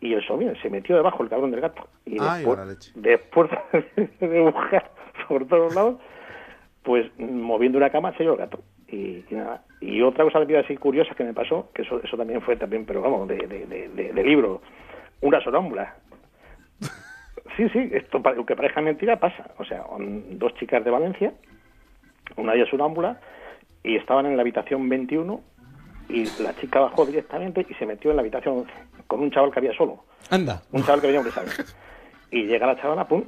y el somier. Se metió debajo el cabrón del gato. Y Ay, después, la leche. después [laughs] de buscar por todos lados, pues moviendo una cama se llevó el gato. Y, y nada. Y otra cosa así curiosa que me pasó, que eso, eso también fue también, pero vamos, de, de, de, de- de libro, una sonámbula. [laughs] Sí, sí, esto para- aunque parezca mentira pasa. O sea, dos chicas de Valencia, una de ellas sonámbula, y estaban en la habitación 21 y la chica bajó directamente y se metió en la habitación 11 con un chaval que había solo. Anda. Un chaval que venía hombre. Y llega la chavala, pum,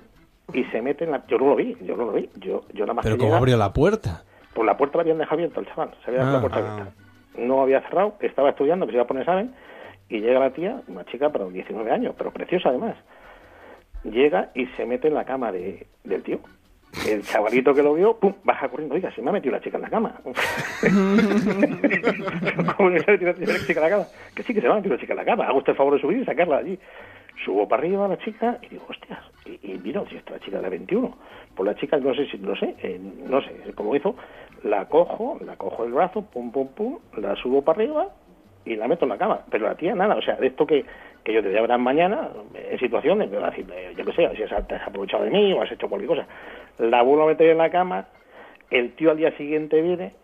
y se mete en la... Yo no lo vi, yo no lo vi. Yo, yo nada más Pero que ¿cómo llega- abrió la puerta? Por la puerta la habían dejado abierta el chaval, se había dejado Ah. la puerta abierta. No había cerrado, estaba estudiando, que se iba a poner examen, y llega la tía, una chica, pero 19 años, pero preciosa además. Llega y se mete en la cama de, del tío. El chavalito que lo vio, pum, baja corriendo. Oiga, se me ha metido la chica en la cama. [laughs] [laughs] ¿Cómo que se ha metido la chica en la cama? Que sí, que se me ha metido la chica en la cama. Haga usted el favor de subir y sacarla de allí. Subo para arriba a la chica y digo, hostias. Y, y mira, si esta chica de 21. Pues la chica, no sé si, no sé, eh, no sé cómo hizo. la cojo, la cojo el brazo, pum, pum, pum, la subo para arriba y la meto en la cama. Pero la tía nada, o sea, de esto que, que yo te voy a ver mañana, en situaciones, me va a decir, eh, yo qué sé, si has- te has aprovechado de mí o has hecho cualquier cosa. La vuelvo a meter en la cama, el tío al día siguiente viene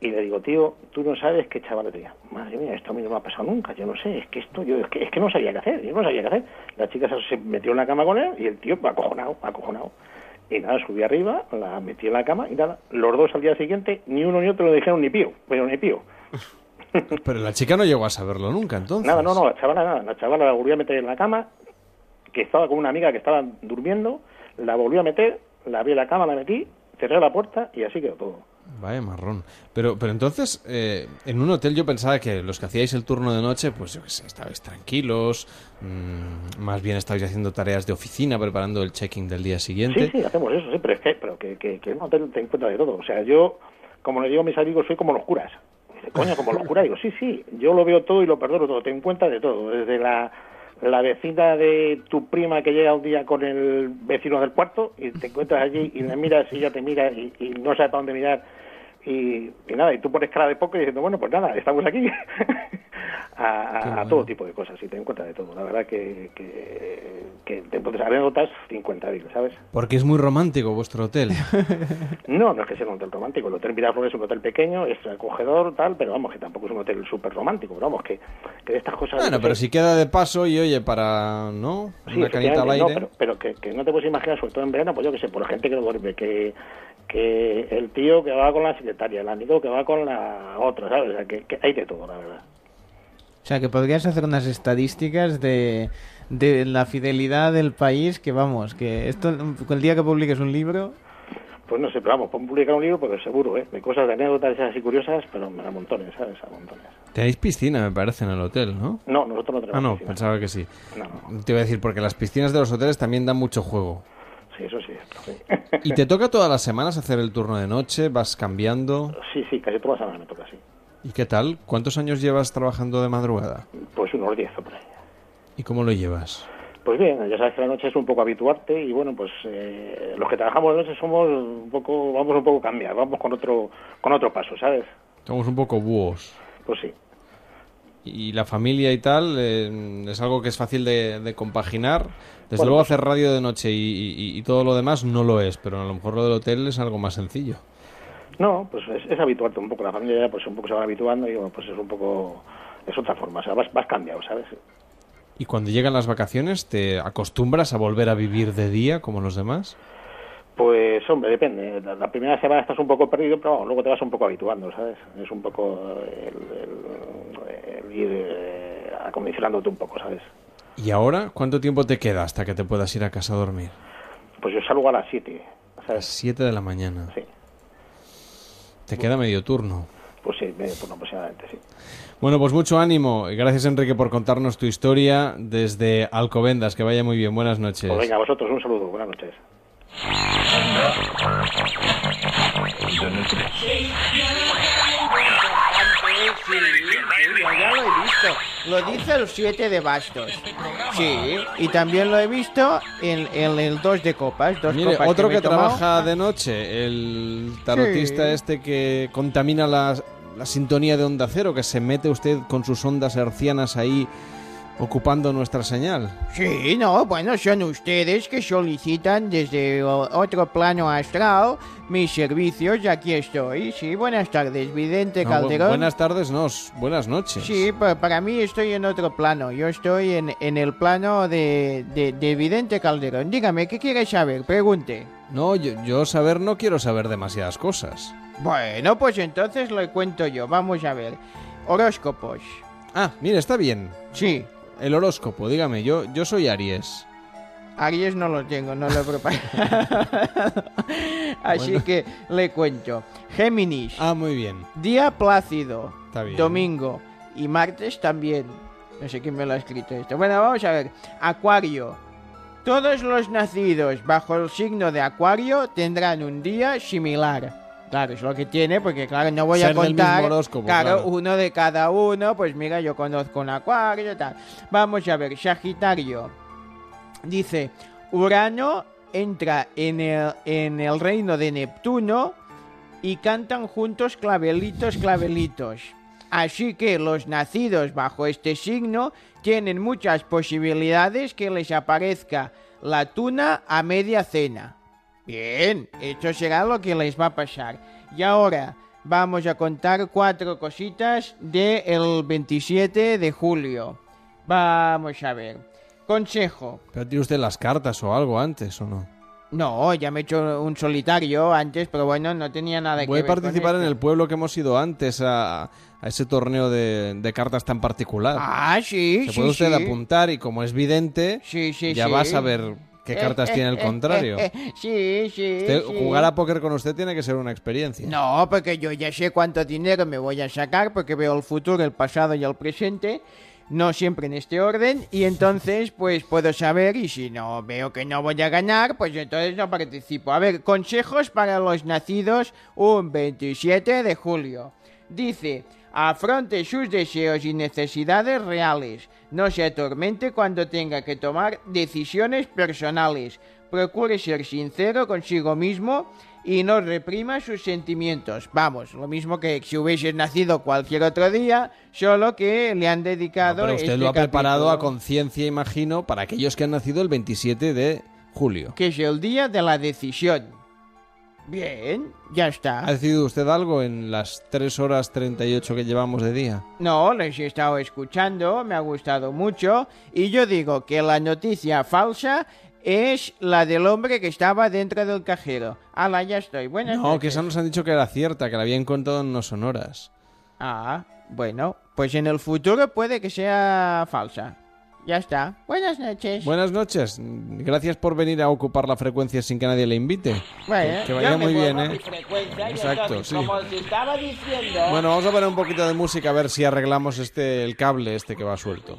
y le digo, tío, tú no sabes qué chaval tenía. Madre mía, esto a mí no me ha pasado nunca, yo no sé, es que esto, yo es que, es que no sabía qué hacer, yo no sabía qué hacer. La chica se- metió en la cama con él y el tío acojonado, acojonado. Y nada, subí arriba, la metí en la cama y nada, los dos al día siguiente, ni uno ni otro le dijeron ni pío, pero ni pío. [laughs] Pero la chica no llegó a saberlo nunca, entonces. Nada, no, no, la chavala nada, la chavala la volví a meter en la cama, que estaba con una amiga que estaba durmiendo, la volví a meter, la abrí en la cama, la metí, cerré la puerta y así quedó todo. Vaya marrón. Pero, pero entonces, eh, en un hotel yo pensaba que los que hacíais el turno de noche, pues yo qué sé, estabais tranquilos, mm, más bien estabais haciendo tareas de oficina, preparando el check-in del día siguiente. Sí, sí, hacemos eso, sí, pero es que, pero que, que, que en un hotel te encuentras de todo. O sea, yo, como le digo a mis amigos, soy como los curas. Coño, como los curas. Digo, sí, sí, yo lo veo todo y lo perdono todo. Te encuentras de todo. Desde la, la vecina de tu prima que llega un día con el vecino del cuarto y te [laughs] encuentras allí y le miras y ella te mira y, y no sabe para dónde mirar. Y, y nada, y tú pones cara de poco y diciendo, bueno, pues nada, estamos aquí. [laughs] a, a- todo tipo de cosas y te encuentras de todo. La verdad que, que, que te encuentras anécdotas 50.000, ¿sabes? Porque es muy romántico vuestro hotel. [laughs] No, no es que sea un hotel romántico. El Hotel Miraflores es un hotel pequeño, es acogedor, tal, pero vamos, que tampoco es un hotel súper romántico. Pero vamos, que, que de estas cosas... Bueno, no pero sé, si queda de paso y oye, para, ¿no? sí, Una canita al efectivamente, no, aire. pero, pero que, que no te puedes imaginar, sobre todo en verano, pues yo que sé, por la gente que no duerme, que, que el tío que va con la secretaria, el amigo que va con la otra, ¿sabes? O sea, que, que hay de todo, la verdad. O sea, que podrías hacer unas estadísticas de, de la fidelidad del país, que vamos, que esto, el día que publiques un libro... Pues no sé, pero vamos, publicar un libro porque seguro, ¿eh? De cosas, de anécdotas así curiosas, pero a montones, ¿sabes? A montones. Tenéis piscina, me parece, en el hotel, ¿no? No, nosotros no tenemos Ah, no, piscina. pensaba que sí. No, Te iba a decir, porque las piscinas de los hoteles también dan mucho juego. Sí, eso sí. sí. ¿Y te toca todas las semanas hacer el turno de noche? ¿Vas cambiando? Sí, sí, casi todas las semanas me toca así. ¿Y qué tal? ¿Cuántos años llevas trabajando de madrugada? Pues unos 10 o por ahí. ¿Y cómo lo llevas? Pues bien, ya sabes que la noche es un poco habituarte y bueno, pues eh, los que trabajamos de noche somos un poco, vamos un poco a cambiar, vamos con otro, con otro paso, ¿sabes? Somos un poco búhos. Pues sí. ¿Y la familia y tal? eh, ¿Es algo que es fácil de, de compaginar? Desde Bueno, luego pues- hacer radio de noche y, y- y todo lo demás no lo es, pero a lo mejor lo del hotel es algo más sencillo. No, pues es, es habituarte un poco, la familia ya pues un poco se va habituando y bueno, pues es un poco, es otra forma, o sea, vas, vas cambiado, ¿sabes? ¿Y cuando llegan las vacaciones te acostumbras a volver a vivir de día como los demás? Pues hombre, depende, la, la primera semana estás un poco perdido, pero luego te vas un poco habituando, ¿sabes? Es un poco el, el- el ir eh, acondicionándote un poco, ¿sabes? ¿Y ahora cuánto tiempo te queda hasta que te puedas ir a casa a dormir? Pues yo salgo a las 7, A las ¿sabes? 7 de la mañana. Sí. Te queda medio turno. Pues sí, medio turno aproximadamente, sí. Bueno, pues mucho ánimo. y Gracias, Enrique, por contarnos tu historia desde Alcobendas. Que vaya muy bien. Buenas noches. Pues venga, a vosotros un saludo, buenas noches. Sí, sí, yo ya lo he visto. Lo dice el 7 de bastos. Sí, y también lo he visto en, en el 2 de copas. Dos Mire, copas otro que, trabaja de noche, el tarotista Sí. este que contamina la, la sintonía de onda cero, que se mete usted con sus ondas hercianas ahí ocupando nuestra señal. Sí, no, bueno, son ustedes que solicitan desde otro plano astral mis servicios y aquí estoy. Sí, buenas tardes, Vidente No, bu- Calderón. buenas tardes, no, buenas noches. Sí, pa- para mí estoy en otro plano. Yo estoy en, en el plano de, de, de Vidente Calderón. Dígame, ¿qué quiere saber? Pregunte. No, yo, yo saber no quiero saber demasiadas cosas. Bueno, pues entonces lo cuento yo. Vamos a ver. Horóscopos. Ah, mire, está bien. Sí. El horóscopo, dígame, yo, yo soy Aries. Aries no lo tengo, no lo he preparado. [laughs] Así Bueno. que le cuento. Géminis. Ah, muy bien. Día plácido. Está bien. Domingo. Y martes también. No sé quién me lo ha escrito esto. Bueno, vamos a ver. Acuario. Todos los nacidos bajo el signo de Acuario tendrán un día similar. Claro, es lo que tiene, porque claro, no voy Ser a contar. mismo horóscopo, claro, claro. uno de cada uno. Pues mira, yo conozco un Acuario y tal. Vamos a ver, Sagitario. Dice, Urano entra en el, en el reino de Neptuno y cantan juntos clavelitos, clavelitos. Así que los nacidos bajo este signo tienen muchas posibilidades que les aparezca la tuna a media cena. Bien, esto será lo que les va a pasar. Y ahora vamos a contar cuatro cositas del 27 de julio. Vamos a ver. Consejo. Pero tiene usted las cartas o algo antes, ¿o no? No, ya me he hecho un solitario antes, pero bueno, no tenía nada que Voy a ver con participar en el pueblo que hemos ido antes a, a ese torneo de, de cartas tan particular. Ah, sí, Se sí, puede usted sí. apuntar y como es vidente, Sí, ya va a saber qué cartas tiene el contrario. sí, sí, Usted- sí. Jugar a póker con usted tiene que ser una experiencia. No, porque yo ya sé cuánto dinero me voy a sacar porque veo el futuro, el pasado y el presente, no siempre en este orden, y entonces [laughs] pues puedo saber y si no veo que no voy a ganar, pues entonces no participo. A ver, consejos para los nacidos un 27 de julio. Dice, afronte sus deseos y necesidades reales, no se atormente cuando tenga que tomar decisiones personales, procure ser sincero consigo mismo y no reprima sus sentimientos. Vamos, lo mismo que si hubieses nacido cualquier otro día, solo que le han dedicado. Pero usted este lo ha preparado a conciencia, imagino, para aquellos que han nacido el 27 de julio. Que es el día de la decisión. Bien, ya está. ¿Ha decidido usted algo en las 3 horas 38 que llevamos de día? No, les he estado escuchando, me ha gustado mucho, y yo digo que la noticia falsa es la del hombre que estaba dentro del cajero. Ala, ya estoy. Buenas No, que noches. esa nos han dicho que era cierta, que la habían contado en no sonoras. Ah, bueno, pues en el futuro puede que sea falsa. Ya está. Buenas noches. Buenas noches. Gracias por venir a ocupar la frecuencia sin que nadie le invite. Bueno, que, que yo vaya me muy bien, ¿eh? Exacto, sí. Como os estaba diciendo. Bueno, vamos a poner un poquito de música a ver si arreglamos este el cable este que va suelto.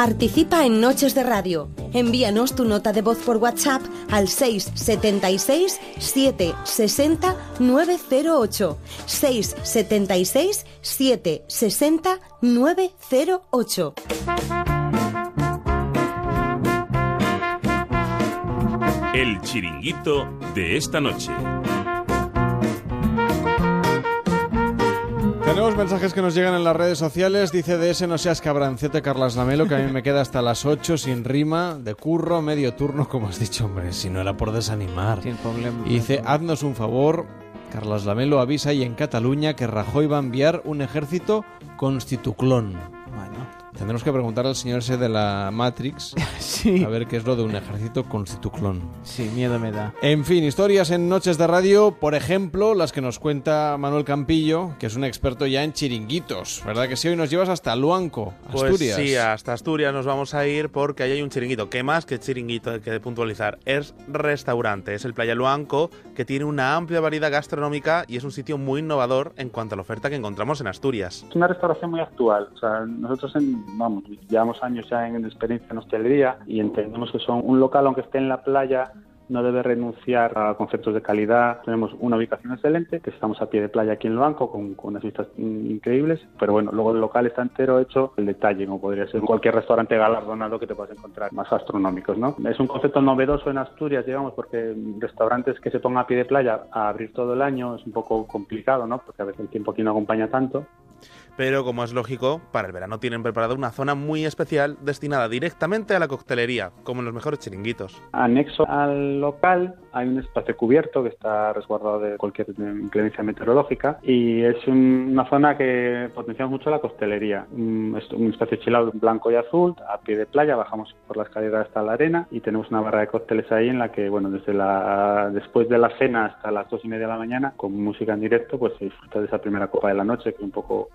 Participa en Noches de Radio. Envíanos tu nota de voz por WhatsApp al 676 760 908. 676 760 908. El chiringuito de esta noche. Mensajes que nos llegan en las redes sociales. Dice DS, no seas cabrancete, Carlas Lamelo, que a mí me queda hasta las 8 sin rima, de curro, medio turno, como has dicho, hombre, si no era por desanimar. Sin problema. Y dice, haznos un favor, Carlas Lamelo avisa ahí en Cataluña que Rajoy va a enviar un ejército constituclón. Tendremos que preguntar al señor ese de la Matrix [laughs] Sí. a ver qué es lo de un ejército constituclón. Sí, miedo me da. En fin, historias en Noches de Radio, por ejemplo, las que nos cuenta Manuel Campillo, que es un experto ya en chiringuitos, ¿verdad que sí? Hoy nos llevas hasta Luanco, Pues Asturias. sí, hasta Asturias nos vamos a ir porque ahí hay un chiringuito. ¿Qué más que chiringuito hay que puntualizar? Es restaurante, es el Playa Luanco, que tiene una amplia variedad gastronómica y es un sitio muy innovador en cuanto a la oferta que encontramos en Asturias. Es una restauración muy actual. O sea, nosotros en- vamos, llevamos años ya en experiencia en hostelería y entendemos que son un local, aunque esté en la playa, no debe renunciar a conceptos de calidad. Tenemos una ubicación excelente, que estamos a pie de playa aquí en el banco, con, con unas vistas increíbles, pero bueno, luego el local está entero hecho el detalle, como podría ser cualquier restaurante galardonado que te puedas encontrar, más gastronómicos, ¿no? Es un concepto novedoso en Asturias, digamos, porque restaurantes que se pongan a pie de playa a abrir todo el año es un poco complicado, ¿no? Porque a veces el tiempo aquí no acompaña tanto. Pero como es lógico, para el verano tienen preparada una zona muy especial destinada directamente a la coctelería, como en los mejores chiringuitos. Anexo al local hay un espacio cubierto que está resguardado de cualquier inclemencia meteorológica y es un- una zona que potenciamos mucho la costelería. Un, un espacio chilado blanco y azul, a pie de playa, bajamos por la escalera hasta la arena y tenemos una barra de cócteles ahí en la que, bueno, desde la después de la cena hasta las dos y media de la mañana, con música en directo, pues se disfruta de esa primera copa de la noche, que es un poco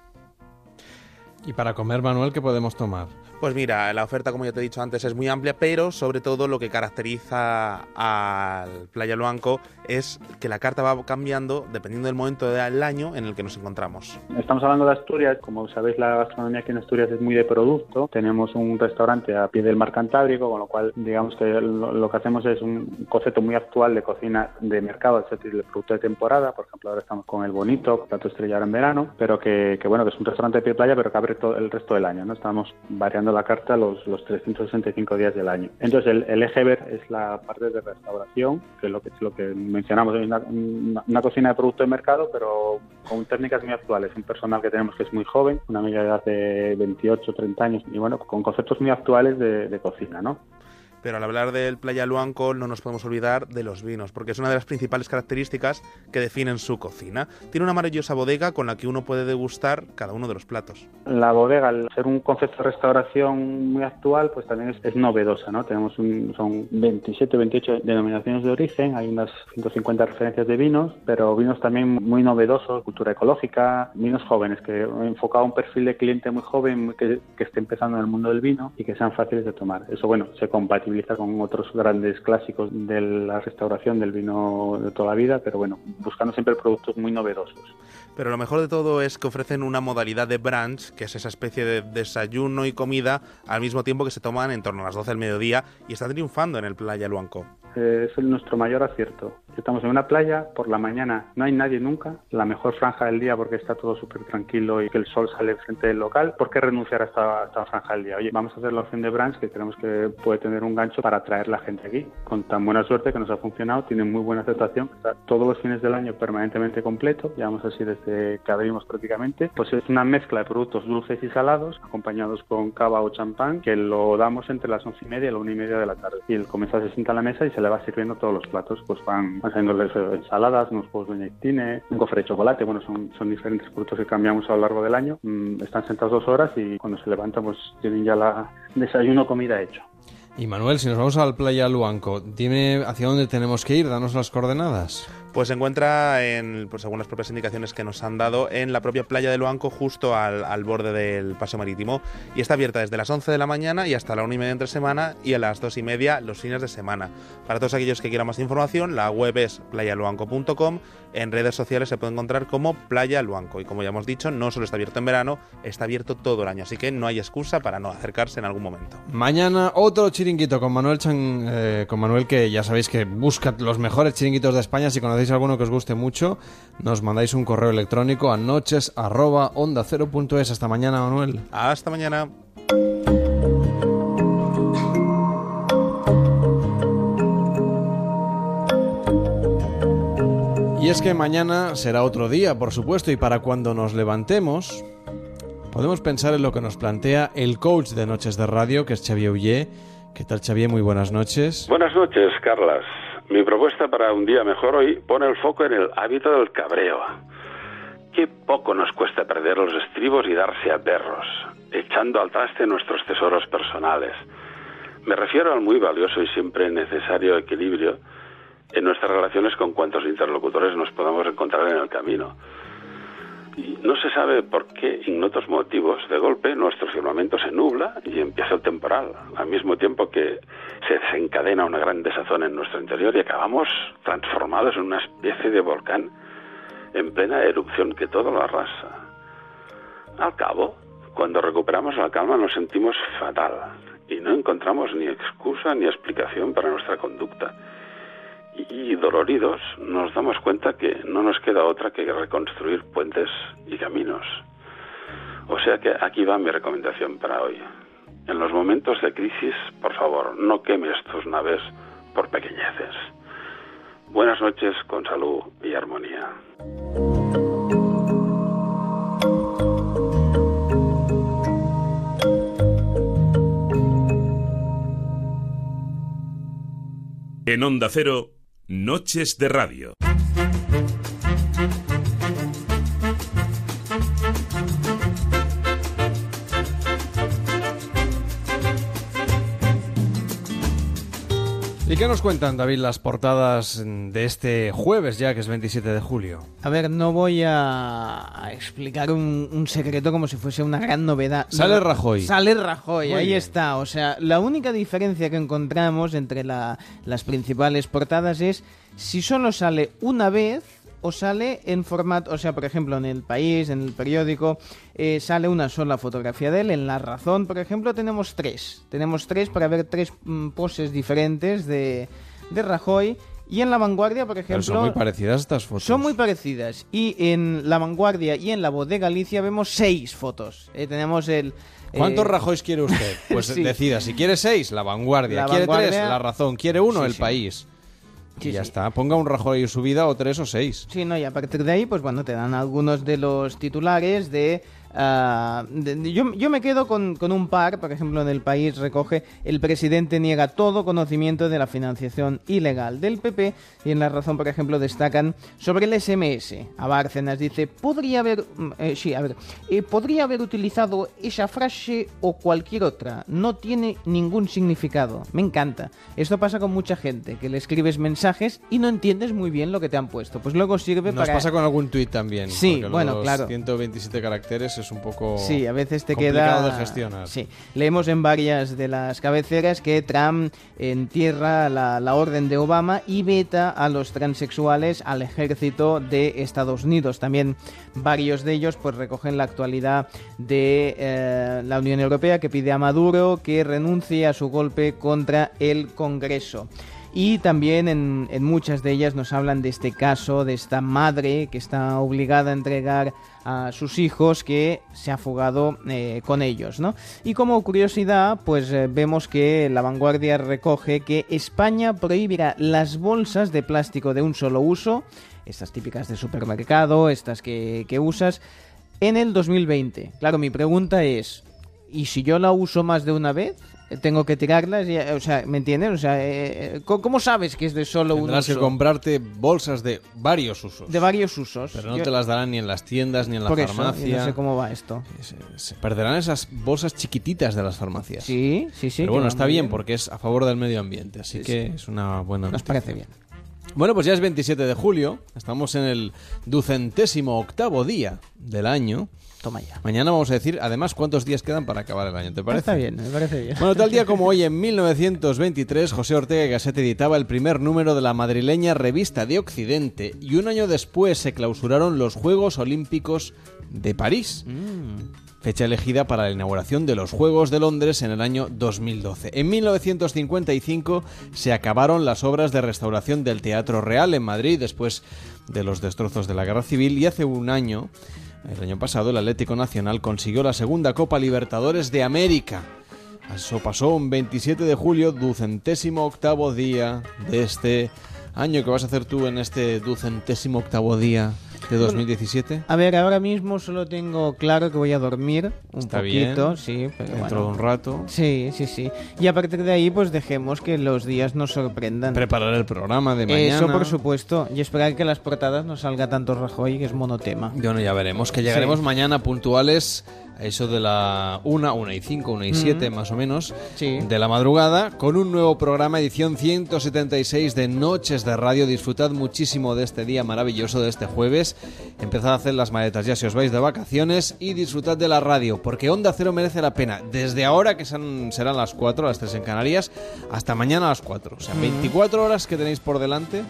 Y para comer, Manuel, ¿qué podemos tomar? Pues mira, la oferta, como ya te he dicho antes, es muy amplia, pero sobre todo lo que caracteriza al Playa Luanco es que la carta va cambiando dependiendo del momento del año en el que nos encontramos. Estamos hablando de Asturias, como sabéis la gastronomía aquí en Asturias es muy de producto. Tenemos un restaurante a pie del mar Cantábrico, con lo cual digamos que lo, que hacemos es un concepto muy actual de cocina de mercado, es decir, de producto de temporada. Por ejemplo, ahora estamos con el Bonito, plato estrella ahora en verano, pero que, que, bueno, que es un restaurante de pie de playa, pero que abre el resto del año, ¿no? Estamos variando la carta los, los 365 días del año. Entonces el, eje ver es la parte de restauración, que es lo que, es lo que mencionamos, una, cocina de producto de mercado, pero con técnicas muy actuales. Un personal que tenemos que es muy joven, una media de edad de 28, 30 años, y bueno, con conceptos muy actuales de, de cocina, ¿no? Pero al hablar del Playa Luanco no nos podemos olvidar de los vinos, porque es una de las principales características que definen su cocina. Tiene una maravillosa bodega con la que uno puede degustar cada uno de los platos. La bodega, al ser un concepto de restauración muy actual, pues también es, es novedosa, ¿no? Tenemos un, son 27, 28 denominaciones de origen, hay unas 150 referencias de vinos, pero vinos también muy novedosos, cultura ecológica, vinos jóvenes, que enfocado a un perfil de cliente muy joven que, que esté empezando en el mundo del vino y que sean fáciles de tomar. Eso, bueno, se compatibiliza con otros grandes clásicos de la restauración del vino de toda la vida, pero bueno, buscando siempre productos muy novedosos. Pero lo mejor de todo es que ofrecen una modalidad de brunch, que es esa especie de desayuno y comida al mismo tiempo que se toman en torno a las 12 del mediodía y están triunfando en el Playa Luanco. eh, es nuestro mayor acierto. Estamos en una playa, por la mañana no hay nadie nunca, la mejor franja del día porque está todo súper tranquilo y que el sol sale frente del local. ¿Por qué renunciar a esta, franja del día? Oye, vamos a hacer la opción de branch que creemos que puede tener un gancho para atraer la gente aquí. Con tan buena suerte que nos ha funcionado, tiene muy buena aceptación, está todos los fines del año permanentemente completo, llevamos así desde que abrimos prácticamente. Pues es una mezcla de productos dulces y salados, acompañados con cava o champán, que lo damos entre las once y media y la una y media de la tarde. Y el comensal se sienta a la mesa y se le va sirviendo todos los platos, pues van, van saliéndoles eh, ensaladas, unos juegos de ñectine, un cofre de chocolate, bueno, son, son diferentes productos que cambiamos a lo largo del año. Mm, están sentados dos horas y cuando se levantan pues tienen ya la desayuno comida hecho. Y Manuel, si nos vamos al Playa Luanco, dime hacia dónde tenemos que ir, danos las coordenadas. Pues se encuentra, en, pues según las propias indicaciones que nos han dado, en la propia playa de Luanco, justo al, al borde del paseo marítimo. Y está abierta desde las 11 de la mañana y hasta la 1 y media entre semana y a las 2 y media los fines de semana. Para todos aquellos que quieran más información, la web es playaluanco.com. En redes sociales se puede encontrar como Playa Luanco. Y como ya hemos dicho, no solo está abierto en verano, está abierto todo el año. Así que no hay excusa para no acercarse en algún momento. Mañana otro chiringuito con Manuel Chan, eh, con Manuel que ya sabéis que busca los mejores chiringuitos de España. Si conocéis alguno que os guste mucho, nos mandáis un correo electrónico a noches arroba onda. Hasta mañana, Manuel. Hasta mañana. Y es que mañana será otro día, por supuesto, y para cuando nos levantemos, podemos pensar en lo que nos plantea el coach de Noches de Radio, que es Xavier Ullé. ¿Qué tal, Xavier? Muy buenas noches. Buenas noches, Carlas. Mi propuesta para un día mejor hoy pone el foco en el hábito del cabreo. Qué poco nos cuesta perder los estribos y darse a perros, echando al traste nuestros tesoros personales. Me refiero al muy valioso y siempre necesario equilibrio en nuestras relaciones con cuantos interlocutores nos podamos encontrar en el camino. Y no se sabe por qué, ignotos motivos, de golpe nuestro firmamento se nubla y empieza el temporal, al mismo tiempo que se desencadena una gran desazón en nuestro interior y acabamos transformados en una especie de volcán en plena erupción que todo lo arrasa. Al cabo, cuando recuperamos la calma nos sentimos fatal y no encontramos ni excusa ni explicación para nuestra conducta y doloridos nos damos cuenta que no nos queda otra que reconstruir puentes y caminos. O sea que aquí va mi recomendación para hoy. En los momentos de crisis, por favor, no quemes tus naves por pequeñeces. Buenas noches con salud y armonía. En Onda Cero, Noches de Radio. ¿Y qué nos cuentan, David, las portadas de este jueves ya, que es 27 de julio? A ver, no voy a, explicar un, un secreto como si fuese una gran novedad. Sale Rajoy. Sale Rajoy, Muy ahí bien. está. O sea, la única diferencia que encontramos entre la- las principales portadas es si solo sale una vez o sale en formato, o sea, por ejemplo, en el país, en el periódico, eh, sale una sola fotografía de él. En La Razón, por ejemplo, tenemos tres. Tenemos tres para ver tres mm, poses diferentes de, de Rajoy. Y en La Vanguardia, por Pero ejemplo... son muy parecidas estas fotos. Son muy parecidas. Y en La Vanguardia y en La Voz de Galicia vemos seis fotos. Eh, tenemos el... ¿Cuántos eh, Rajoy quiere usted? [laughs] Pues Sí. decida, si quiere seis, la vanguardia. La quiere Vanguardia- tres, la razón. Quiere uno, Sí, el sí. país. Sí, y ya sí. está. Ponga un Rajoy en su vida o tres o seis. Sí, no, y a partir de ahí, pues bueno, te dan algunos de los titulares de... ah, de- yo, yo me quedo con, con un par, por ejemplo, en el país recoge el presidente niega todo conocimiento de la financiación ilegal del PP y en la razón, por ejemplo, destacan sobre el SMS. A Bárcenas dice, podría haber, mm, eh, sí, a ver, eh, podría haber utilizado esa frase o cualquier otra, no tiene ningún significado. Me encanta. Esto pasa con mucha gente, que le escribes mensajes y no entiendes muy bien lo que te han puesto. Pues luego sirve Nos para... pasa con algún tuit también. Sí, bueno, los claro. 127 caracteres es un poco Sí, a veces te complicado queda de gestionar. Sí, leemos en varias de las cabeceras que Trump entierra la, la orden de Obama y veta a los transexuales al ejército de Estados Unidos. También varios de ellos pues recogen la actualidad de eh, la Unión Europea que pide a Maduro que renuncie a su golpe contra el Congreso. Y también en, muchas de ellas nos hablan de este caso, de esta madre que está obligada a entregar a sus hijos que se ha fugado eh, con ellos, ¿no? Y como curiosidad, pues eh, vemos que la vanguardia recoge que España prohibirá las bolsas de plástico de un solo uso, estas típicas de supermercado, estas que, que usas, en el 2020. Claro, mi pregunta es, ¿y si yo la uso más de una vez? ¿Tengo que tirarlas? Y, O sea, ¿me entiendes? O sea, eh, ¿cómo cómo sabes que es de solo un Tendrás que uso? comprarte bolsas de varios usos. De varios usos. Pero no Yo- te las darán ni en las tiendas ni en la Por farmacia. no sé cómo va esto. Se, se perderán esas bolsas chiquititas de las farmacias. Sí, sí, sí. Pero que bueno, está bien porque es a favor del medio ambiente, así Sí, que sí. es una buena Nos noticia. parece bien. Bueno, pues ya es 27 de julio, estamos en el ducentésimo octavo día del año. Toma ya. Mañana vamos a decir, además, cuántos días quedan para acabar el año, ¿te parece? Está bien, me parece bien. Bueno, tal día como hoy, en 1923, José Ortega y Gasset editaba el primer número de la madrileña Revista de Occidente y un año después se clausuraron los Juegos Olímpicos de París. Fecha elegida para la inauguración de los Juegos de Londres en el año 2012. En 1955 se acabaron las obras de restauración del Teatro Real en Madrid después de los destrozos de la Guerra Civil y hace un año, el año pasado, el Atlético Nacional consiguió la segunda Copa Libertadores de América. Eso pasó un 27 de julio, ducentésimo octavo día de este año. ¿Qué vas a hacer tú en este ducentésimo octavo día de 2017? A ver, ahora mismo solo tengo claro que voy a dormir un Está poquito, bien. sí, pero Dentro bueno. de un rato. Sí, sí, sí. Y a partir de ahí, pues dejemos que los días nos sorprendan. Preparar el programa de mañana. Eso, por supuesto. Y esperar que las portadas no salga tanto Rajoy, que es monotema. Bueno, ya veremos, que llegaremos Sí. mañana puntuales eso de la 1, 1 y 5, 1 y 7 Mm. más o menos Sí. de la madrugada con un nuevo programa, edición 176 de Noches de Radio. Disfrutad muchísimo de este día maravilloso de este jueves. Empezad a hacer las maletas ya si os vais de vacaciones y disfrutad de la radio porque Onda Cero merece la pena. Desde ahora que son- serán las 4, las 3 en Canarias, hasta mañana a las 4. O sea, Mm. 24 horas que tenéis por delante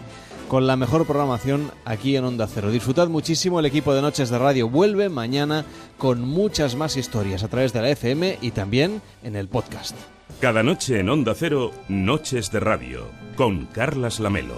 con la mejor programación aquí en Onda Cero. Disfrutad muchísimo, el equipo de Noches de Radio vuelve mañana con muchas más historias a través de la FM y también en el podcast. Cada noche en Onda Cero, Noches de Radio, con Carlas Lamelo.